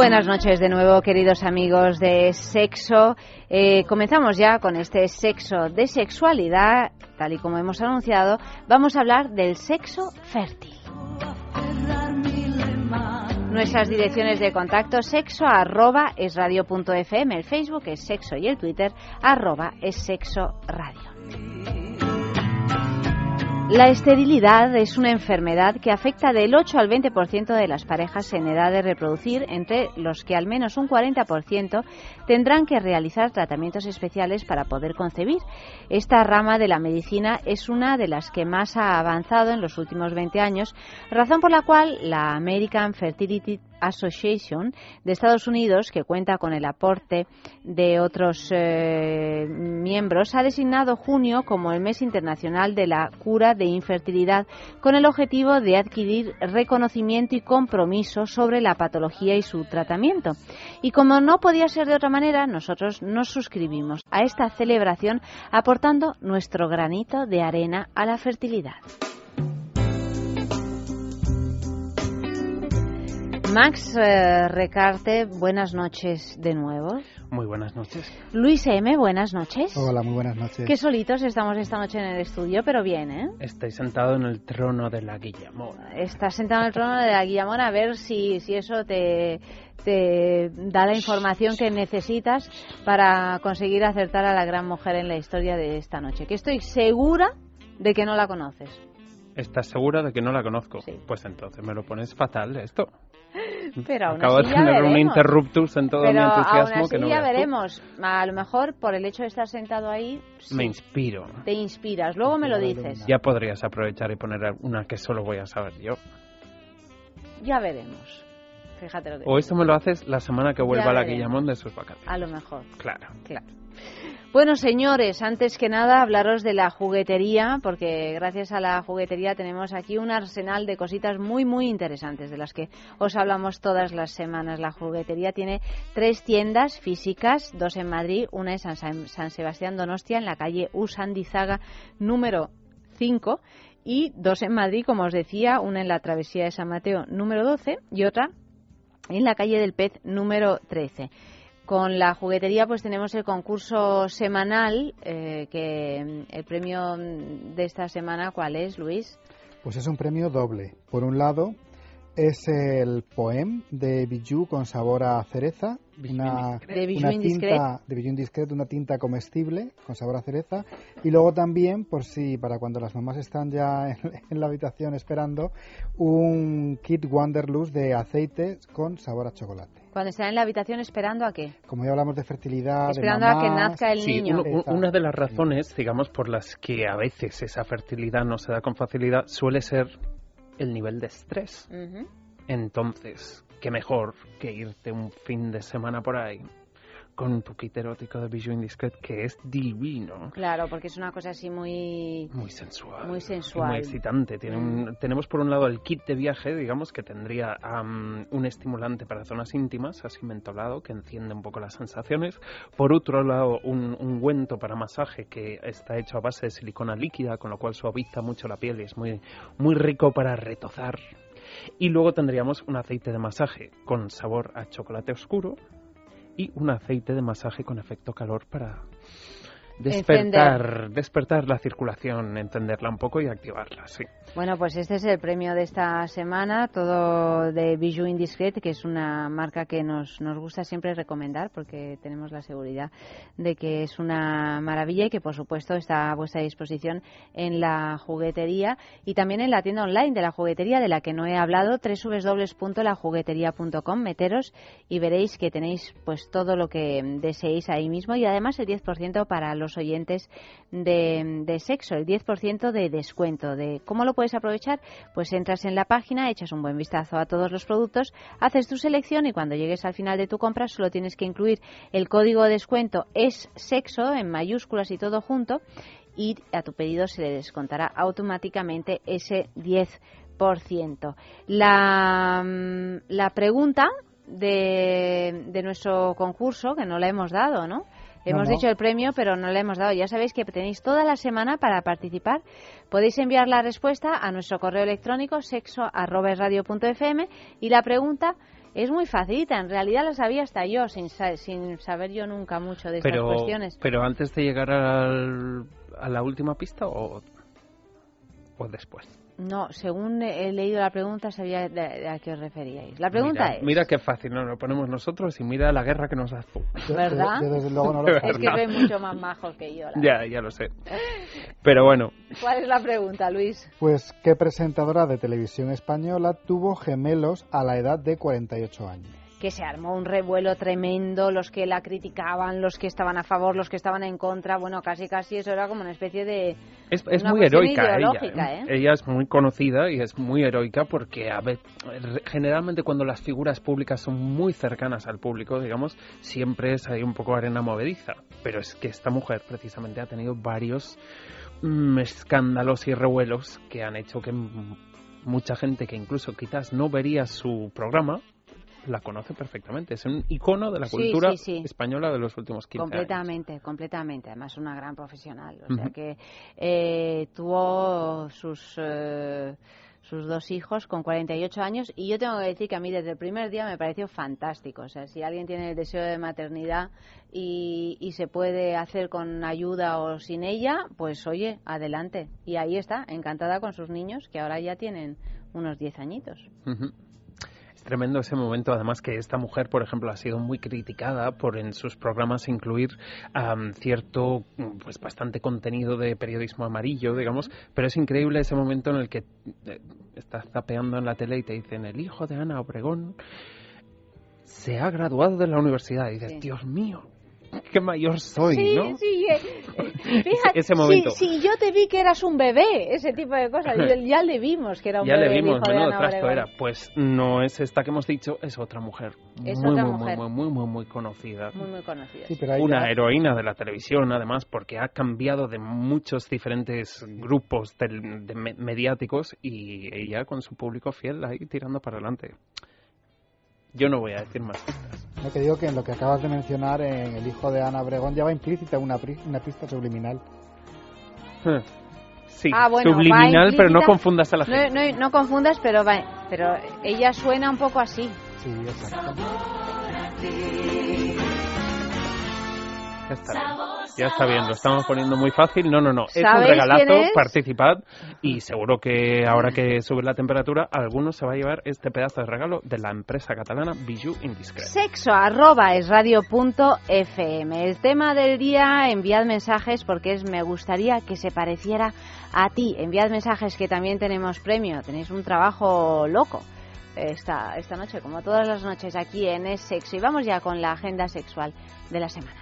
Buenas noches de nuevo, queridos amigos de Sexo. Eh, comenzamos ya con este sexo de sexualidad, tal y como hemos anunciado. Vamos a hablar del sexo fértil. Nuestras direcciones de contacto sexo arroba es radio.fm, el Facebook es sexo y el Twitter arroba es sexo radio. La esterilidad es una enfermedad que afecta del 8 al 20% de las parejas en edad de reproducir, entre los que al menos un 40% tendrán que realizar tratamientos especiales para poder concebir. Esta rama de la medicina es una de las que más ha avanzado en los últimos 20 años, razón por la cual la American Fertility Association de Estados Unidos, que cuenta con el aporte de otros eh, miembros, ha designado junio como el mes internacional de la cura de infertilidad con el objetivo de adquirir reconocimiento y compromiso sobre la patología y su tratamiento. Y como no podía ser de otra manera, nosotros nos suscribimos a esta celebración aportando nuestro granito de arena a la fertilidad. Max eh, Recarte, buenas noches de nuevo. Muy buenas noches. Luis M, buenas noches. Hola, muy buenas noches. Qué solitos estamos esta noche en el estudio, pero bien, ¿eh? Estoy sentado en el trono de la Guillamona. Estás sentado en el trono de la Guillamona a ver si, si eso te, te da la información que necesitas para conseguir acertar a la gran mujer en la historia de esta noche. Que estoy segura de que no la conoces. ¿Estás segura de que no la conozco? Sí. Pues entonces me lo pones fatal esto. Pero aún Acabo así de tener un veremos. interruptus en todo Pero mi entusiasmo aún así que no ya veremos. A lo mejor por el hecho de estar sentado ahí sí, Me inspiro. te inspiras. Luego me lo dices. Ya podrías aprovechar y poner una que solo voy a saber yo. Ya veremos. Fíjate lo que O esto me lo haces la semana que vuelva Ya la veremos. Guillamón de sus vacaciones. A lo mejor. Claro. Claro. Bueno, señores, antes que nada hablaros de la juguetería, porque gracias a la juguetería tenemos aquí un arsenal de cositas muy, muy interesantes, de las que os hablamos todas las semanas. La juguetería tiene tres tiendas físicas, dos en Madrid, una en San, San Sebastián Donostia, en la calle Usandizaga número 5, y dos en Madrid, como os decía, una en la travesía de San Mateo número 12 y otra en la calle del Pez número 13. Con la juguetería pues tenemos el concurso semanal, eh, que mm, el premio mm, de esta semana, ¿cuál es, Luis? Pues es un premio doble. Por un lado, es el poem de Bijou con sabor a cereza, una, De Bijou una tinta de Bijou Indiscret, una tinta comestible con sabor a cereza. Y luego también, por si para cuando las mamás están ya en, en la habitación esperando, un kit Wanderlust de aceite con sabor a chocolate. Cuando están en la habitación esperando a qué? Como ya hablamos de fertilidad, Esperando de a que mamás, nazca el Sí, niño. uno- u- una de las razones, digamos, por las que a veces esa fertilidad no se da con facilidad suele ser el nivel de estrés. Ujú. Entonces, qué mejor que irte un fin de semana por ahí con tu kit erótico de Bijou Indiscret, que es divino. Claro, porque es una cosa así muy... Muy sensual. Muy sensual. Muy excitante. Tiene un- tenemos por un lado el kit de viaje, digamos, que tendría un estimulante para zonas íntimas, así mentolado, que enciende un poco las sensaciones. Por otro lado, un ungüento para masaje que está hecho a base de silicona líquida, con lo cual suaviza mucho la piel y es muy, muy rico para retozar. Y luego tendríamos un aceite de masaje con sabor a chocolate oscuro y un aceite de masaje con efecto calor para despertar, despertar la circulación, entenderla un poco y activarla, sí. Bueno, pues este es el premio de esta semana, todo de Bijou Indiscret, que es una marca que nos, nos gusta siempre recomendar porque tenemos la seguridad de que es una maravilla y que por supuesto está a vuestra disposición en la juguetería y también en la tienda online de la juguetería de la que no he hablado, www.lajugueteria.com, meteros y veréis que tenéis pues todo lo que deseéis ahí mismo y además el 10% para los oyentes de, de sexo, el 10% de descuento. De ¿Cómo lo puedes aprovechar? Pues entras en la página, echas un buen vistazo a todos los productos, haces tu selección y cuando llegues al final de tu compra solo tienes que incluir el código de descuento es sexo en mayúsculas y todo junto y a tu pedido se le descontará automáticamente ese 10%. La, mm, la pregunta de, de nuestro concurso, que no la hemos dado, ¿no? Hemos dicho el premio, pero no le hemos dado. Ya sabéis que tenéis toda la semana para participar. Podéis enviar la respuesta a nuestro correo electrónico sexo@radio.fm y la pregunta es muy facilita. En realidad la sabía hasta yo, sin, sin saber yo nunca mucho de estas cuestiones. Pero antes de llegar al, a la última pista o, o después. No, según he leído la pregunta sabía a qué os referíais. La pregunta es... Mira qué fácil, nos lo ponemos nosotros y mira la guerra que nos hace. ¿Verdad? desde luego no lo es que soy mucho más majos que yo. ya, ya lo sé. Pero bueno. ¿Cuál es la pregunta, Luis? Pues, ¿qué presentadora de televisión española tuvo gemelos a la edad de 48 años? Que se armó un revuelo tremendo, los que la criticaban, los que estaban a favor, los que estaban en contra, bueno, casi casi eso era como una especie de... Es, muy heroica ella, ¿eh? ella es muy conocida y es muy heroica porque a ver, generalmente cuando las figuras públicas son muy cercanas al público, digamos, siempre es ahí un poco arena movediza, pero es que esta mujer precisamente ha tenido varios mm, escándalos y revuelos que han hecho que mucha gente que incluso quizás no vería su programa la conoce perfectamente. Es un icono de la cultura española de los últimos 15 completamente, años. Completamente, Además, una gran profesional. O sea que eh, tuvo sus. Eh, sus dos hijos con 48 años y yo tengo que decir que a mí desde el primer día me pareció fantástico. O sea, si alguien tiene el deseo de maternidad y, y se puede hacer con ayuda o sin ella, pues oye, adelante. Y ahí está, encantada con sus niños que ahora ya tienen unos 10 añitos. Es tremendo ese momento, además que esta mujer, por ejemplo, ha sido muy criticada por en sus programas incluir cierto, pues bastante contenido de periodismo amarillo, digamos, pero es increíble ese momento en el que eh, estás zapeando en la tele y te dicen el hijo de Ana Obregón se ha graduado de la universidad y dices, Dios mío, qué mayor soy, sí, ¿no? Sí, eh, fíjate, ese momento. Sí, yo te vi que eras un bebé, ese tipo de cosas. Ya le vimos que era un ya bebé. Ya le vimos, menudo trasto era. Pues no es esta que hemos dicho, es otra mujer. Es muy, otra muy, mujer. Muy, muy, muy, muy conocida. Muy, muy conocida. Una heroína de la televisión, además, porque ha cambiado de muchos diferentes grupos de, de mediáticos y ella con su público fiel ahí tirando para adelante. Yo no voy a decir más. No te digo que en lo que acabas de mencionar, en el hijo de Ana Obregón, ya va implícita una, una pista subliminal. Sí, ah, subliminal, pero no confundas a la gente. No, no, confundas, pero, va, pero ella suena un poco así. Sí, exacto. Ya está. Ya está bien, lo estamos poniendo muy fácil. No, no, no. Es un regalazo, participad y seguro que ahora que sube la temperatura, alguno se va a llevar este pedazo de regalo de la empresa catalana Bijou Indiscret. Sexo arroba es radio punto fm. El tema del día, enviad mensajes porque es me gustaría que se pareciera a ti. Enviad mensajes que también tenemos premio. Tenéis un trabajo loco esta, esta noche, como todas las noches aquí en Es Sexo. Y vamos ya con la agenda sexual de la semana.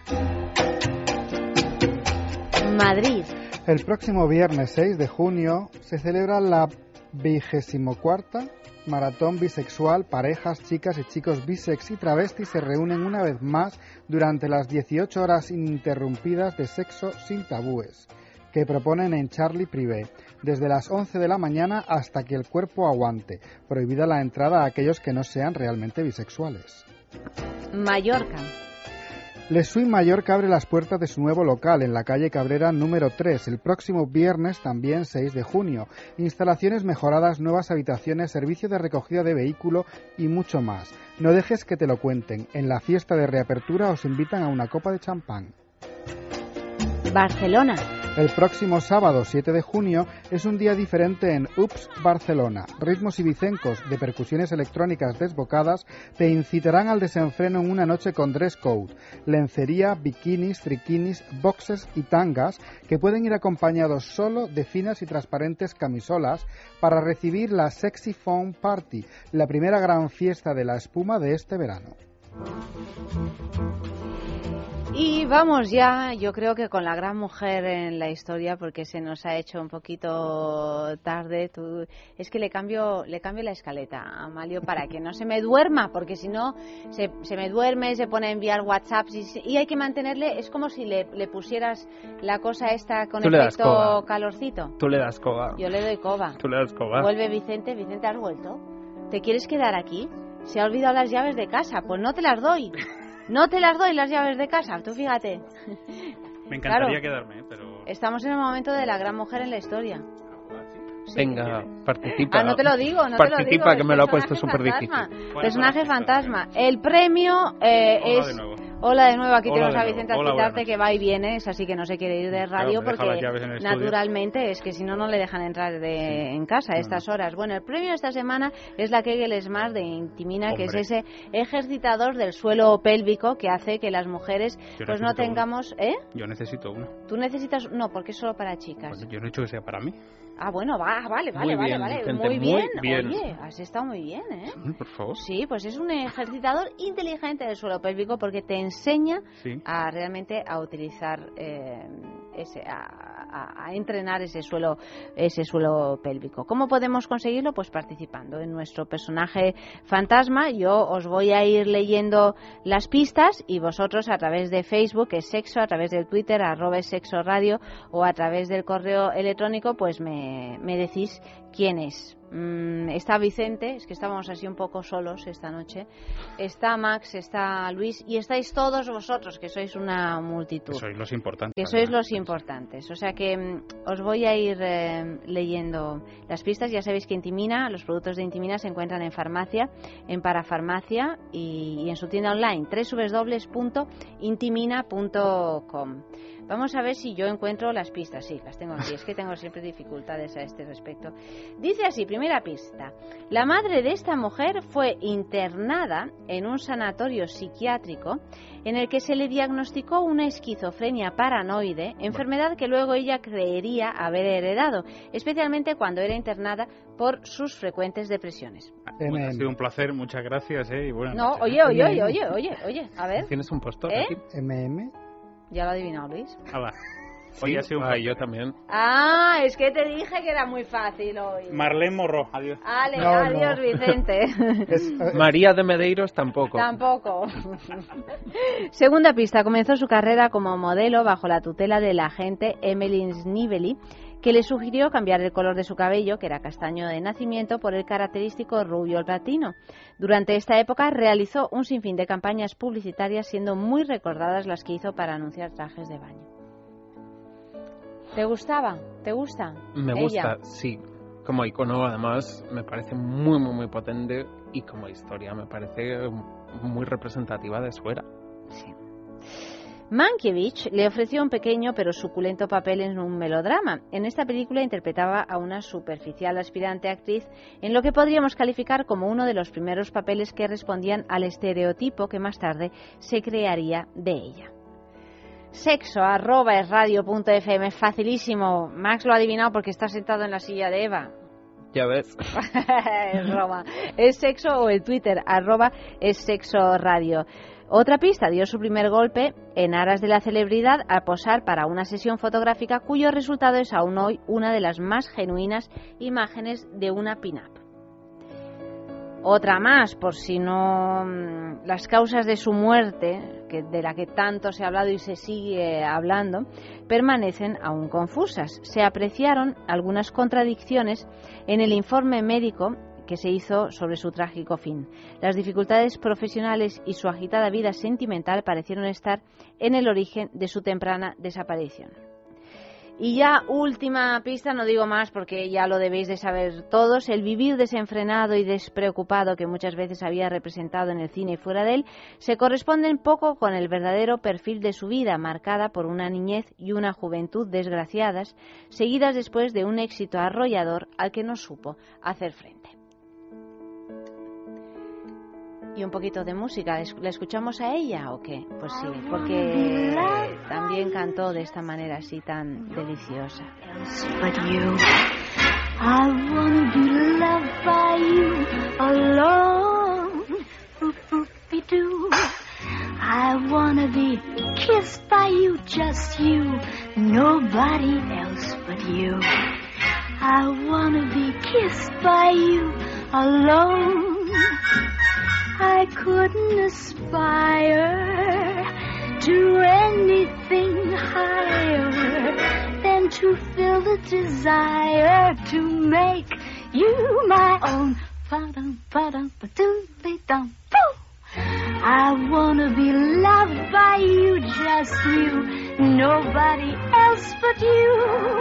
Madrid. El próximo viernes 6 de junio se celebra la vigésimo cuarta Maratón Bisexual. Parejas, chicas y chicos bisex y travestis se reúnen una vez más durante las 18 horas ininterrumpidas de sexo sin tabúes que proponen en Charlie Privé, desde las 11 de la mañana hasta que el cuerpo aguante. Prohibida la entrada a aquellos que no sean realmente bisexuales. Mallorca. Les Suite Mallorca abre las puertas de su nuevo local en la calle Cabrera número 3 el próximo viernes también 6 de junio. Instalaciones mejoradas, nuevas habitaciones, servicio de recogida de vehículo y mucho más. No dejes que te lo cuenten. En la fiesta de reapertura os invitan a una copa de champán. Barcelona. El próximo sábado 7 de junio es un día diferente en UPS Barcelona. Ritmos ibicencos de percusiones electrónicas desbocadas te incitarán al desenfreno en una noche con dress code, lencería, bikinis, triquinis, boxes y tangas que pueden ir acompañados solo de finas y transparentes camisolas para recibir la Sexy Foam Party, la primera gran fiesta de la espuma de este verano. Y vamos ya, yo creo que con la gran mujer en la historia, porque se nos ha hecho un poquito tarde. Tú, es que le cambio, le cambio la escaleta a Amalio para que no se me duerma, porque si no se, se me duerme, se pone a enviar WhatsApps y, y hay que mantenerle. Es como si le, le pusieras la cosa esta con Tú efecto calorcito. Tú le das coba. Yo le doy coba. Tú le das coba. Vuelve Vicente, Vicente, ¿has vuelto? ¿Te quieres quedar aquí? Se ha olvidado las llaves de casa, pues no te las doy. No te las doy las llaves de casa, tú fíjate. Me encantaría Claro. quedarme, ¿eh? pero... Estamos en el momento de la gran mujer en la historia. Sí. Venga, participa. Ah, no te lo digo, no te lo Participa, digo. que me lo ha puesto súper difícil. Personaje hola, fantasma. El premio eh, es... Hola de nuevo, aquí Hola tenemos a. Vicente a Hola, quitarte buenas que va y viene, es así que no se quiere ir de radio porque naturalmente es que si no, no le dejan entrar de, en casa a estas horas. Bueno, el premio de esta semana es la Kegel Smart de Intimina, que es ese ejercitador del suelo pélvico que hace que las mujeres Yo pues no tengamos... ¿Eh? Yo necesito una. Tú necesitas... No, porque es solo para chicas. Yo no he dicho que sea para mí. Ah, bueno, va, vale, vale, Muy vale, bien, vale. Vicente, muy muy bien. bien. Oye, has estado muy bien, ¿eh? Por favor. Sí, pues es un ejercitador inteligente del suelo pélvico porque te enseña Sí. a realmente a utilizar eh, ese, a, a- entrenar ese suelo ese suelo pélvico. ¿Cómo podemos conseguirlo? Pues participando en nuestro personaje fantasma. Yo os voy a ir leyendo las pistas y vosotros a través de Facebook es sexo, a través del Twitter arroba sexo radio o a través del correo electrónico pues me, me decís quién es. Mm, está Vicente, es que estábamos así un poco solos esta noche. Está Max, está Luis y estáis todos vosotros, que sois una multitud. Que sois los importantes. Que sois los importantes. O sea que mm, os voy a ir eh, leyendo las pistas. Ya sabéis que Intimina, los productos de Intimina se encuentran en farmacia, en parafarmacia y, y en su tienda online www.intimina.com. Vamos a ver si yo encuentro las pistas. Sí, las tengo aquí. Es que tengo siempre dificultades a este respecto. Dice así, primera pista. La madre de esta mujer fue internada en un sanatorio psiquiátrico en el que se le diagnosticó una esquizofrenia paranoide, enfermedad que luego ella creería haber heredado, especialmente cuando era internada por sus frecuentes depresiones. Bueno, ha sido un placer, muchas gracias, ¿eh? Y No, oye, oye, oye, oye, oye, oye, a ver, ¿Tienes un postor ¿Eh? aquí? MM. Ya lo ha adivinado Luis. Hala. Sí, Hoy ha sido un ah, yo también. Ah, es que te dije que era muy fácil hoy. Marlene Morro, adiós. Ale, No, adiós no. Vicente. Es, María de Medeiros tampoco. Tampoco. Segunda pista. Comenzó su carrera como modelo bajo la tutela de la agente Emily Snively, que le sugirió cambiar el color de su cabello, que era castaño de nacimiento, por el característico rubio platino. Durante esta época realizó un sinfín de campañas publicitarias, siendo muy recordadas las que hizo para anunciar trajes de baño. ¿Te gustaba? ¿Te gusta? Me Ella. gusta, sí. Como icono, además, me parece muy, muy, muy potente y como historia me parece muy representativa de su era. Sí. Mankiewicz le ofreció un pequeño pero suculento papel en un melodrama. En esta película interpretaba a una superficial aspirante actriz en lo que podríamos calificar como uno de los primeros papeles que respondían al estereotipo que más tarde se crearía de ella. Sexo arroba es radio.fm, facilísimo. Max lo ha adivinado porque está sentado en la silla de Eva. Ya ves. es broma. Es sexo o el Twitter, arroba es sexo radio. Otra pista dio su primer golpe en aras de la celebridad al posar para una sesión fotográfica cuyo resultado es aún hoy una de las más genuinas imágenes de una pin-up. Otra más, por si no mm, las causas de su muerte, que de la que tanto se ha hablado y se sigue hablando, permanecen aún confusas. Se apreciaron algunas contradicciones en el informe médico que se hizo sobre su trágico fin. Las dificultades profesionales y su agitada vida sentimental parecieron estar en el origen de su temprana desaparición. Y ya última pista, no digo más porque ya lo debéis de saber todos, el vivir desenfrenado y despreocupado que muchas veces había representado en el cine y fuera de él, se corresponde poco con el verdadero perfil de su vida, marcada por una niñez y una juventud desgraciadas, seguidas después de un éxito arrollador al que no supo hacer frente. Y un poquito de música, ¿la escuchamos a ella o qué? Pues sí, porque también cantó de esta manera así tan deliciosa. but you. I wanna be loved by you alone. Boop, boopy doo. I wanna be kissed by you, just you, nobody else but you. I wanna be kissed by you alone. I couldn't aspire to anything higher than to feel the desire to make you my own. I wanna be loved by you, just you, nobody else but you.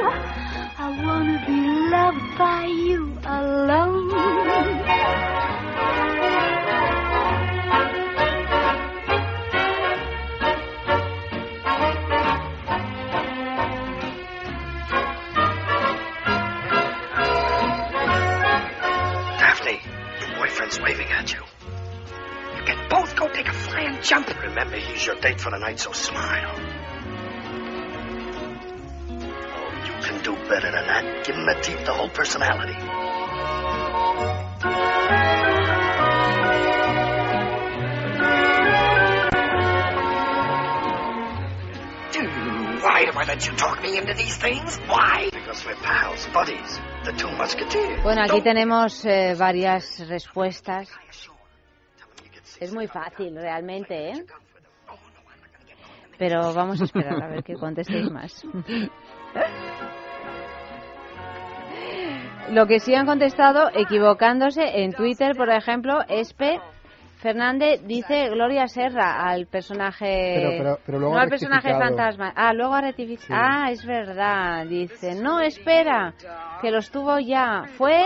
Your date for the night, so smile. Oh, you can do better than that. Give him the teeth, the whole personality. Why do I let you talk me into these things? Why? Because we're pals, buddies, the two musketeers. Bueno, aquí tenemos eh, varias respuestas. Es muy fácil, realmente, ¿eh? Pero vamos a esperar a ver que contestéis más. Lo que sí han contestado, equivocándose, en Twitter, por ejemplo, Espe Fernández dice Gloria Serra al personaje. Pero- pero- pero luego no al personaje fantasma. Ah, luego ha rectificado. Ah, es verdad. Dice, no, espera, que los tuvo ya. Fue.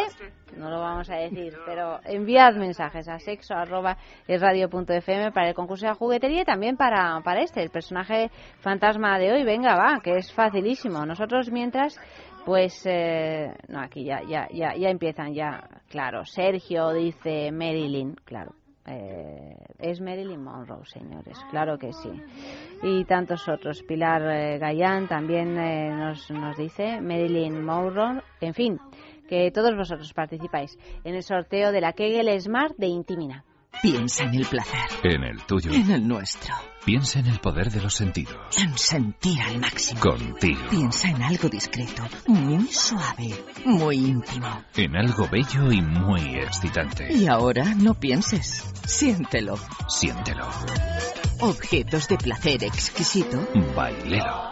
No lo vamos a decir, pero enviad mensajes a sexo arroba es radio punto fm para el concurso de juguetería y también para, para este, el personaje fantasma de hoy. Venga, va, que es facilísimo. Nosotros mientras pues eh, no, aquí ya, ya, ya, ya empiezan ya, claro. Sergio dice Marilyn, claro. eh, es Marilyn Monroe, señores, claro que sí. Y tantos otros. Pilar eh, Gallán también eh, nos, nos dice Marilyn Monroe. En fin, que todos vosotros participáis en el sorteo de la Kegel Smart de Intimina. Piensa en el placer, En el tuyo. en el nuestro, Piensa en el poder de los sentidos. en sentir al máximo. Contigo. Piensa en algo discreto, muy suave, muy íntimo. En algo bello y muy excitante. Y ahora no pienses, siéntelo. Siéntelo. Objetos de placer exquisito. Bailelo.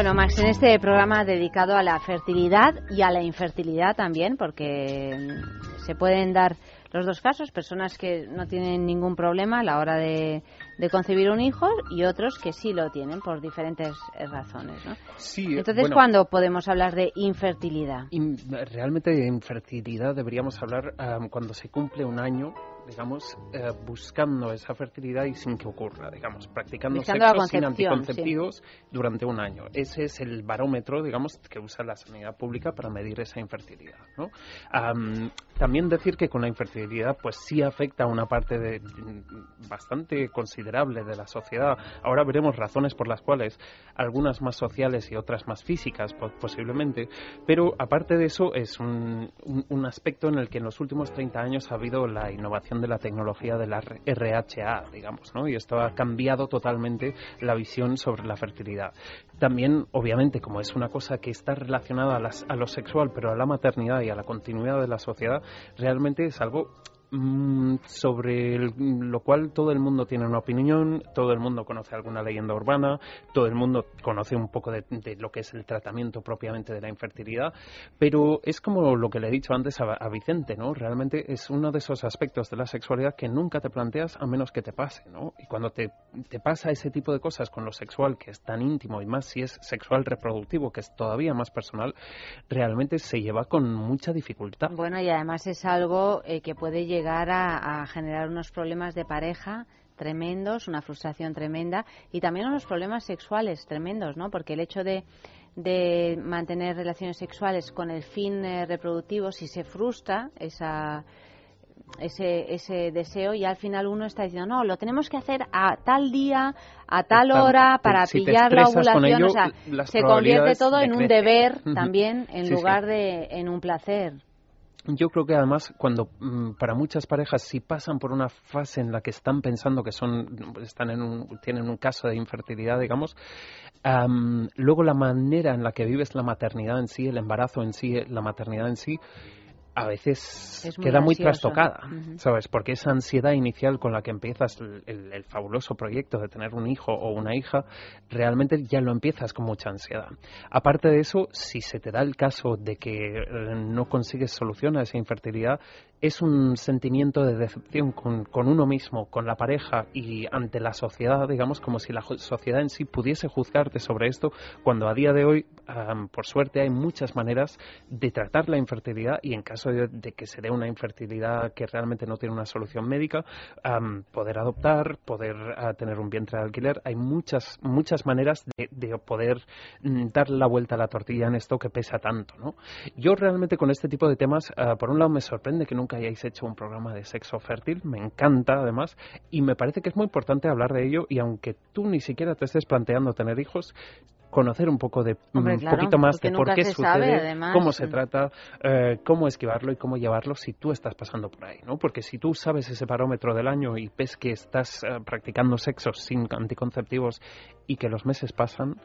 Bueno, Max, en este programa dedicado a la fertilidad y a la infertilidad también, porque se pueden dar los dos casos, personas que no tienen ningún problema a la hora de, de concebir un hijo y otros que sí lo tienen por diferentes eh, razones, ¿no? Sí, Entonces, bueno. ¿cuándo podemos hablar de infertilidad? In- realmente de infertilidad deberíamos hablar am, cuando se cumple un año, digamos, eh, buscando esa fertilidad y sin que ocurra, digamos, practicando sexo sin anticonceptivos durante un año. Ese es el barómetro, digamos, que usa la sanidad pública para medir esa infertilidad. ¿no? Am, también decir que con la infertilidad, pues sí afecta a una parte de, bastante considerable de la sociedad. Ahora veremos razones por las cuales algunas más sociales y otras más físicas, po- posiblemente, pero aparte de eso es un, un- un aspecto en el que en los últimos 30 años ha habido la innovación de la tecnología de la RHA, digamos, ¿no? Y esto ha cambiado totalmente la visión sobre la fertilidad. También, obviamente, como es una cosa que está relacionada a, las- a lo sexual, pero a la maternidad y a la continuidad de la sociedad, realmente es algo sobre el- lo cual todo el mundo tiene una opinión, todo el mundo conoce alguna leyenda urbana, todo el mundo conoce un poco de, lo que es el tratamiento propiamente de la infertilidad, pero es como lo que le he dicho antes a, a Vicente, ¿no? Realmente es uno de esos aspectos de la sexualidad que nunca te planteas a menos que te pase, ¿no? Y cuando te, te pasa ese tipo de cosas con lo sexual, que es tan íntimo, y más si es sexual reproductivo, que es todavía más personal, realmente se lleva con mucha dificultad. Bueno, y además es algo eh, que puede llegar a, a generar unos problemas de pareja tremendos, una frustración tremenda y también unos problemas sexuales tremendos, ¿no? Porque el hecho de, de mantener relaciones sexuales con el fin eh, reproductivo, si se frustra esa ese, ese deseo y al final uno está diciendo no lo tenemos que hacer a tal día a tal hora para si pillar la ovulación ello, o sea se convierte todo en un deber también en Sí, sí. lugar de en un placer Yo creo que además cuando mm, para muchas parejas si pasan por una fase en la que están pensando que son están en un, tienen un caso de infertilidad, digamos, am, luego la manera en la que vives la maternidad en sí, el embarazo en sí, la maternidad en sí, a veces muy queda muy trastocada. ¿sabes? Porque esa ansiedad inicial con la que empiezas el, el- el fabuloso proyecto de tener un hijo o una hija, realmente ya lo empiezas con mucha ansiedad. Aparte de eso, si se te da el caso de que eh, no consigues solución a esa infertilidad, es un sentimiento de decepción con, uno mismo, con la pareja y ante la sociedad, digamos, como si la sociedad en sí pudiese juzgarte sobre esto, cuando a día de hoy, am, por suerte, hay muchas maneras de tratar la infertilidad y en caso de, que se dé una infertilidad que realmente no tiene una solución médica, am, poder adoptar, poder ah, tener un vientre de alquiler, hay muchas, muchas maneras de, de poder mm, dar la vuelta a la tortilla en esto que pesa tanto, ¿no? Yo realmente con este tipo de temas, ah, por un lado me sorprende que nunca hayáis hecho un programa de sexo fértil, me encanta además, y me parece que es muy importante hablar de ello y aunque tú ni siquiera te estés planteando tener hijos, conocer un poco de Hombre, un claro, poquito más de por qué sucede, sabe, cómo se Mm. trata, eh, cómo esquivarlo y cómo llevarlo si tú estás pasando por ahí, ¿no? Porque si tú sabes ese parómetro del año y ves que estás eh, practicando sexo sin anticonceptivos y que los meses pasan,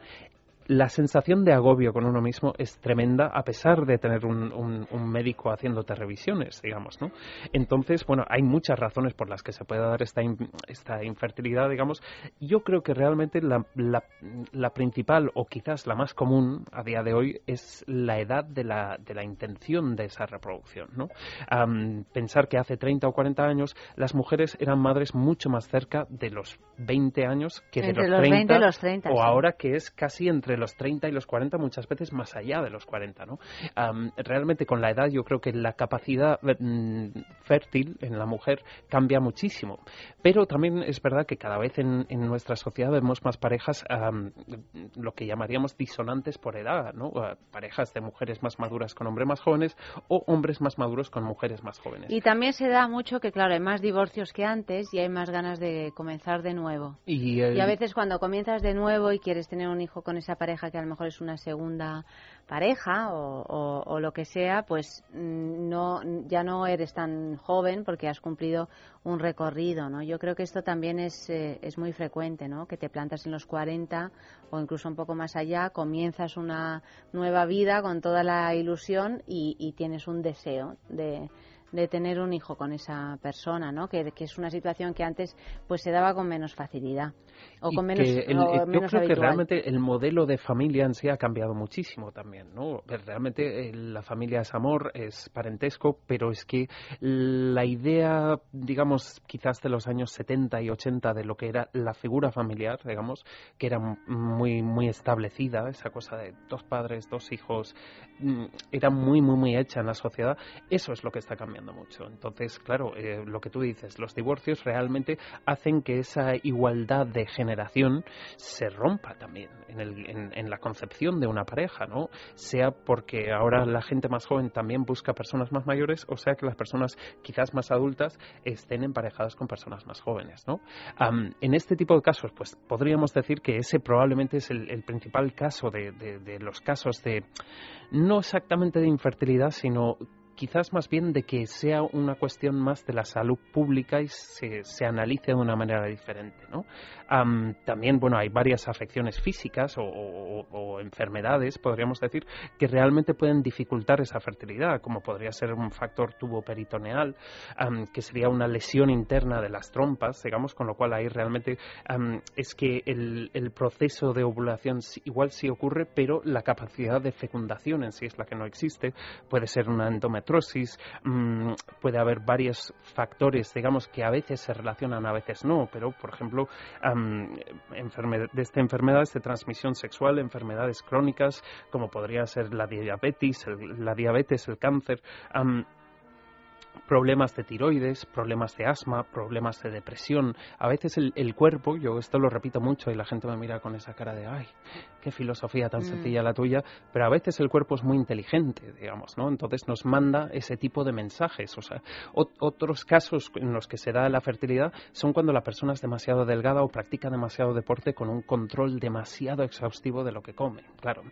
la sensación de agobio con uno mismo es tremenda a pesar de tener un, un- un médico haciéndote revisiones, digamos, ¿no? Entonces, bueno, hay muchas razones por las que se puede dar esta, in- esta infertilidad, digamos. Yo creo que realmente la, la- la principal o quizás la más común a día de hoy es la edad de la, de la intención de esa reproducción, ¿no? Pensar que hace 30 o 40 años las mujeres eran madres mucho más cerca de los 20 años que de Entre los los 30 20 y los 30, o sí. ahora que es casi entre los 30 y los 40, muchas veces más allá de los 40, ¿no? Am, realmente con la edad yo creo que la capacidad mm, fértil en la mujer cambia muchísimo, pero también es verdad que cada vez en, en nuestra sociedad vemos más parejas, am, lo que llamaríamos disonantes por edad, ¿no? Ah, Parejas de mujeres más maduras con hombres más jóvenes o hombres más maduros con mujeres más jóvenes. Y también se da mucho que, claro, hay más divorcios que antes y hay más ganas de comenzar de nuevo. Y, el- Y a veces cuando comienzas de nuevo y quieres tener un hijo con esa pareja que a lo mejor es una segunda pareja o lo que sea, pues mm, no ya no eres tan joven porque has cumplido un recorrido, ¿no? Yo creo que esto también es, eh, es muy frecuente, ¿no? Que te plantas en los 40 o incluso un poco más allá, comienzas una nueva vida con toda la ilusión y, y tienes un deseo de de tener un hijo con esa persona, ¿no? Que, que es una situación que antes pues se daba con menos facilidad o y con menos, que el- o yo menos creo que realmente el modelo de familia en sí ha cambiado muchísimo también, ¿no? Realmente eh, la familia es amor, es parentesco, pero es que la idea, digamos, quizás de los años 70 y 80 de lo que era la figura familiar, digamos, que era muy muy establecida, esa cosa de dos padres, dos hijos, mm, era muy muy muy hecha en la sociedad, eso es lo que está cambiando mucho. Entonces, claro, eh, lo que tú dices, los divorcios realmente hacen que esa igualdad de generación se rompa también en, la concepción de una pareja, ¿no? Sea porque ahora la gente más joven también busca personas más mayores, o sea que las personas quizás más adultas estén emparejadas con personas más jóvenes, ¿no? En este tipo de casos, pues podríamos decir que ese probablemente es el, principal caso de los casos de no exactamente de infertilidad, sino quizás más bien de que sea una cuestión más de la salud pública y se, se analice de una manera diferente. ¿no? también, bueno, hay varias afecciones físicas o, enfermedades, podríamos decir, que realmente pueden dificultar esa fertilidad, como podría ser un factor tuboperitoneal, que sería una lesión interna de las trompas, digamos, con lo cual ahí realmente es que el, el, proceso de ovulación igual sí ocurre, pero la capacidad de fecundación en sí es la que no existe. Puede ser una endometrosis, mm, puede haber varios factores, digamos, que a veces se relacionan, a veces no, pero, por ejemplo, desde enfermedades de transmisión sexual, enfermedades crónicas, como podría ser la diabetes, la diabetes, el cáncer, problemas de tiroides, problemas de asma, problemas de depresión. A veces el, cuerpo, yo esto lo repito mucho y la gente me mira con esa cara de, ay, qué filosofía tan mm. sencilla la tuya, pero a veces el cuerpo es muy inteligente, digamos, ¿no? Entonces nos manda ese tipo de mensajes. O sea, otros casos en los que se da la fertilidad son cuando la persona es demasiado delgada o practica demasiado deporte con un control demasiado exhaustivo de lo que come. Claro,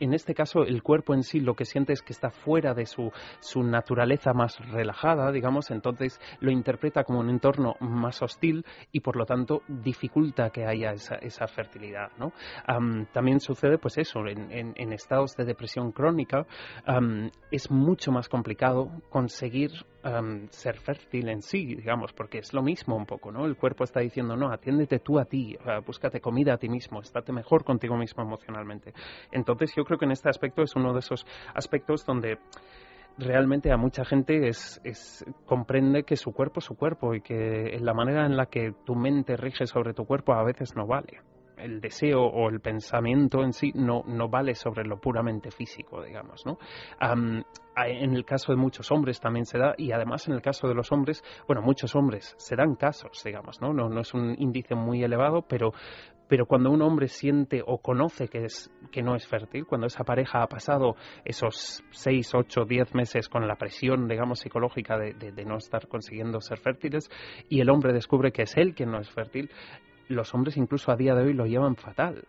en este caso el cuerpo en sí lo que siente es que está fuera de su, su naturaleza más relajada, digamos, entonces lo interpreta como un entorno más hostil y por lo tanto dificulta que haya esa, fertilidad. ¿no? también sucede pues eso, en, estados de depresión crónica es mucho más complicado conseguir ser fértil en sí, digamos, porque es lo mismo un poco, ¿no? El cuerpo está diciendo, no, atiéndete tú a ti, búscate comida a ti mismo, estate mejor contigo mismo emocionalmente. Entonces yo creo que en este aspecto es uno de esos aspectos donde realmente a mucha gente es, es, comprende que su cuerpo es su cuerpo y que la manera en la que tu mente rige sobre tu cuerpo a veces no vale. El deseo o el pensamiento en sí no, no vale sobre lo puramente físico, digamos, ¿no? en el caso de muchos hombres también se da y además en el caso de los hombres, bueno, muchos hombres se dan casos, digamos, ¿no? No, no es un índice muy elevado, pero pero cuando un hombre siente o conoce que, es, que no es fértil, cuando esa pareja ha pasado esos seis, ocho, diez meses con la presión, digamos, psicológica de, de, no estar consiguiendo ser fértiles, y el hombre descubre que es él quien no es fértil, los hombres incluso a día de hoy lo llevan fatal.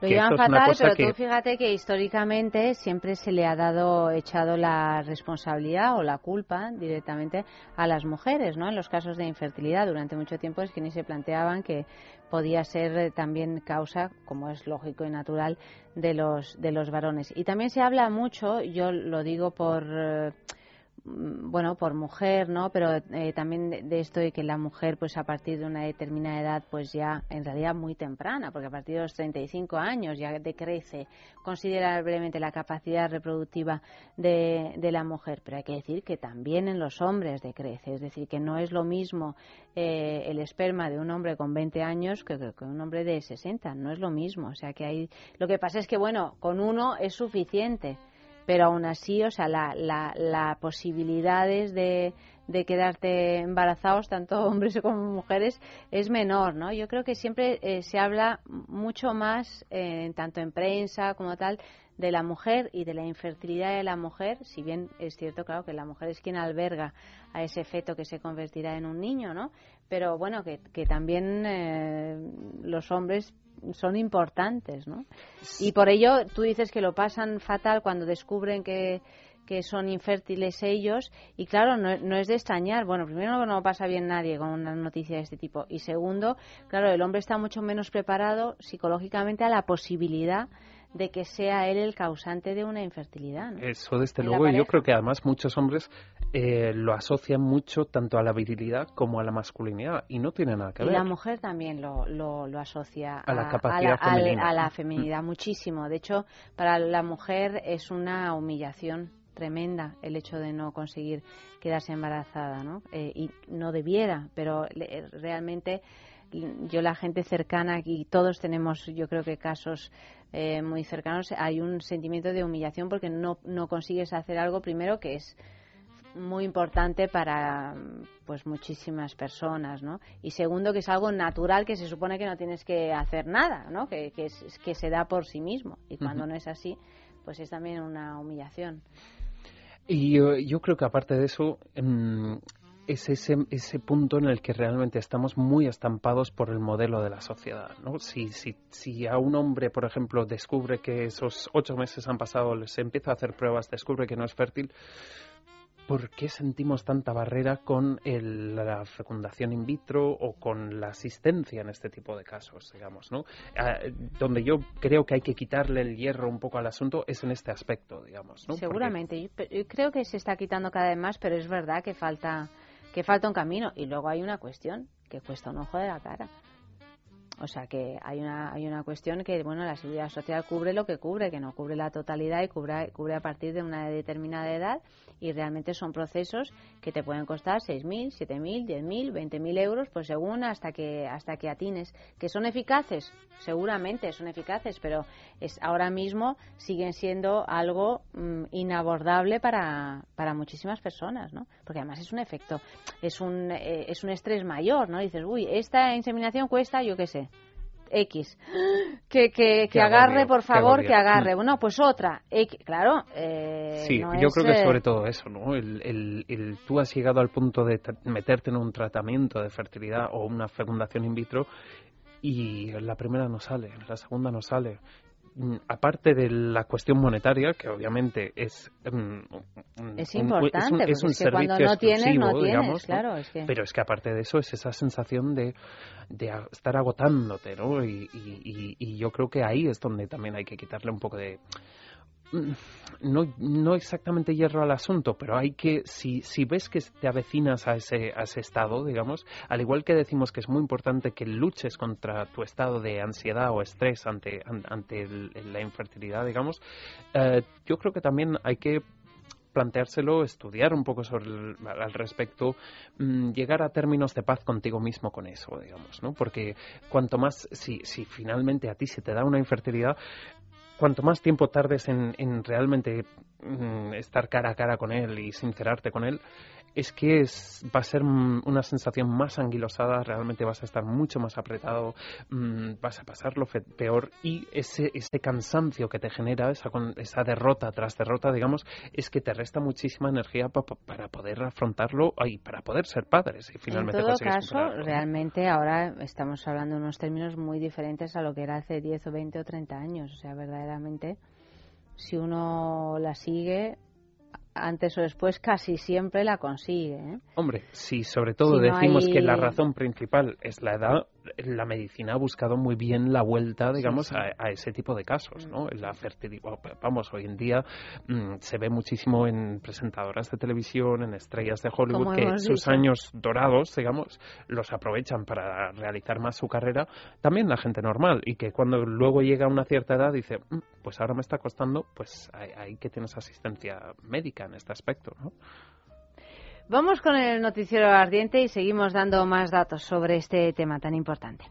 Lo llevan fatal, pero tú fíjate que históricamente siempre se le ha dado, echado la responsabilidad o la culpa directamente a las mujeres, ¿no? En los casos de infertilidad, durante mucho tiempo es que ni se planteaban que podía ser eh, también causa, como es lógico y natural, de los, de los varones. Y también se habla mucho, yo lo digo por. Eh, bueno, por mujer, ¿no? Pero eh, también de, esto de que la mujer, pues a partir de una determinada edad, pues ya en realidad muy temprana, porque a partir de los 35 años ya decrece considerablemente la capacidad reproductiva de, de la mujer. Pero hay que decir que también en los hombres decrece, es decir, que no es lo mismo eh, el esperma de un hombre con 20 años que, que, un hombre de 60, no es lo mismo. O sea que hay, lo que pasa es que, bueno, con uno es suficiente pero aún así, o sea, la, la, la posibilidades de, de quedarte embarazados, tanto hombres como mujeres, es menor, ¿no? Yo creo que siempre eh, se habla mucho más, eh, tanto en prensa como tal, de la mujer y de la infertilidad de la mujer, si bien es cierto, claro, que la mujer es quien alberga a ese feto que se convertirá en un niño, ¿no? Pero bueno, que, que también eh, los hombres son importantes, ¿no? Y por ello tú dices que lo pasan fatal cuando descubren que, que son infértiles ellos y claro, no, no, es de extrañar. Bueno, primero no pasa bien nadie con una noticia de este tipo y segundo, claro, el hombre está mucho menos preparado psicológicamente a la posibilidad de que sea él el causante de una infertilidad. Eso desde luego, y yo creo que además muchos hombres eh, lo asocian mucho tanto a la virilidad como a la masculinidad y no tiene nada que ver. Y la mujer también lo, lo, asocia a, la capacidad femenina. a la feminidad muchísimo. De hecho, para la mujer es una humillación tremenda el hecho de no conseguir quedarse embarazada, ¿no? Eh, y no debiera, pero realmente yo la gente cercana y todos tenemos yo creo que casos eh, muy cercanos hay un sentimiento de humillación porque no, no consigues hacer algo primero que es muy importante para pues muchísimas personas, ¿no? Y segundo que es algo natural que se supone que no tienes que hacer nada, ¿no? Que, que, que se da por sí mismo y cuando no es así, pues es también una humillación. Y yo, yo creo que aparte de eso, mm, es ese, ese punto en el que realmente estamos muy estampados por el modelo de la sociedad. ¿no? Si, si, si a un hombre, por ejemplo, descubre que esos ocho meses han pasado, se empieza a hacer pruebas, descubre que no es fértil, por qué sentimos tanta barrera con el- la fecundación in vitro o con la asistencia en este tipo de casos, digamos, ¿no? Ah, donde yo creo que hay que quitarle el hierro un poco al asunto es en este aspecto, digamos, ¿no? Porque- Seguramente. Pe- yo creo que se está quitando cada vez más, pero es verdad que falta que falta un camino. Y luego hay una cuestión que cuesta un ojo de la cara. O sea que hay una hay una cuestión que bueno la seguridad social cubre lo que cubre, que no cubre la totalidad y cubre cubre a partir de una determinada edad y realmente son procesos que te pueden costar 6.000, 7.000, 10.000, 20.000 euros, pues según hasta que hasta que atines. ¿Que son eficaces? Seguramente son eficaces, pero es ahora mismo siguen siendo algo mm, inabordable para, para muchísimas personas, ¿no? Porque además es un efecto, es un, eh, es un estrés mayor, ¿no? Dices, uy, esta inseminación cuesta, yo qué sé, X. Que, que, que agarre, agobio, por favor, que agarre. Mm. Bueno, pues otra. X. Claro, eh, Sí, no yo es, creo que eh, sobre todo eso, ¿no? El, el- el- tú has llegado al punto de meterte en un tratamiento de fertilidad o una fecundación in vitro y la primera no sale, la segunda no sale. Mm, Aparte de la cuestión monetaria, que obviamente es mm, Es un- importante, es un, porque es un es que cuando no tienes, no tienes, digamos, ¿no? claro, es que- pero es que aparte de eso es esa sensación de, de estar agotándote, ¿no? Y, y- y- y yo creo que ahí es donde también hay que quitarle un poco de no, no exactamente hierro al asunto, pero hay que, si, si ves que te avecinas a ese, a ese estado, digamos, al igual que decimos que es muy importante que luches contra tu estado de ansiedad o estrés ante, an- ante la infertilidad, digamos, eh, yo creo que también hay que planteárselo, estudiar un poco sobre al respecto, mm, llegar a términos de paz contigo mismo con eso, digamos, ¿no? Porque cuanto más, si, si finalmente a ti se te da una infertilidad, cuanto más tiempo tardes en, en realmente mm, estar cara a cara con él y sincerarte con él, es que es- va a ser una sensación más anquilosada, realmente vas a estar mucho más apretado, mm, vas a pasarlo peor y ese, ese cansancio que te genera, esa, esa derrota tras derrota, digamos, es que te resta muchísima energía pa- pa- para poder afrontarlo y para poder ser padres y finalmente en todo caso, realmente ahora estamos hablando de unos términos muy diferentes a lo que era hace 10 o 20 o 30 años. O sea, verdaderamente, si uno la sigue, antes o después casi siempre la consigue. ¿eh? Hombre, si sobre todo Si no decimos que la razón principal es la edad, la medicina ha buscado muy bien la vuelta, digamos, sí. Mm. A, a ese tipo de casos, ¿no? La fertilidad, vamos, hoy en día mm, se ve muchísimo en presentadoras de televisión, en estrellas de Hollywood, que sus dicho. años dorados, digamos, los aprovechan para realizar más su carrera. También la gente normal, y que cuando luego llega a una cierta edad dice, "Mm, pues ahora me está costando, pues ahí que tienes asistencia médica en este aspecto, ¿no? Vamos con el noticiero ardiente y seguimos dando más datos sobre este tema tan importante.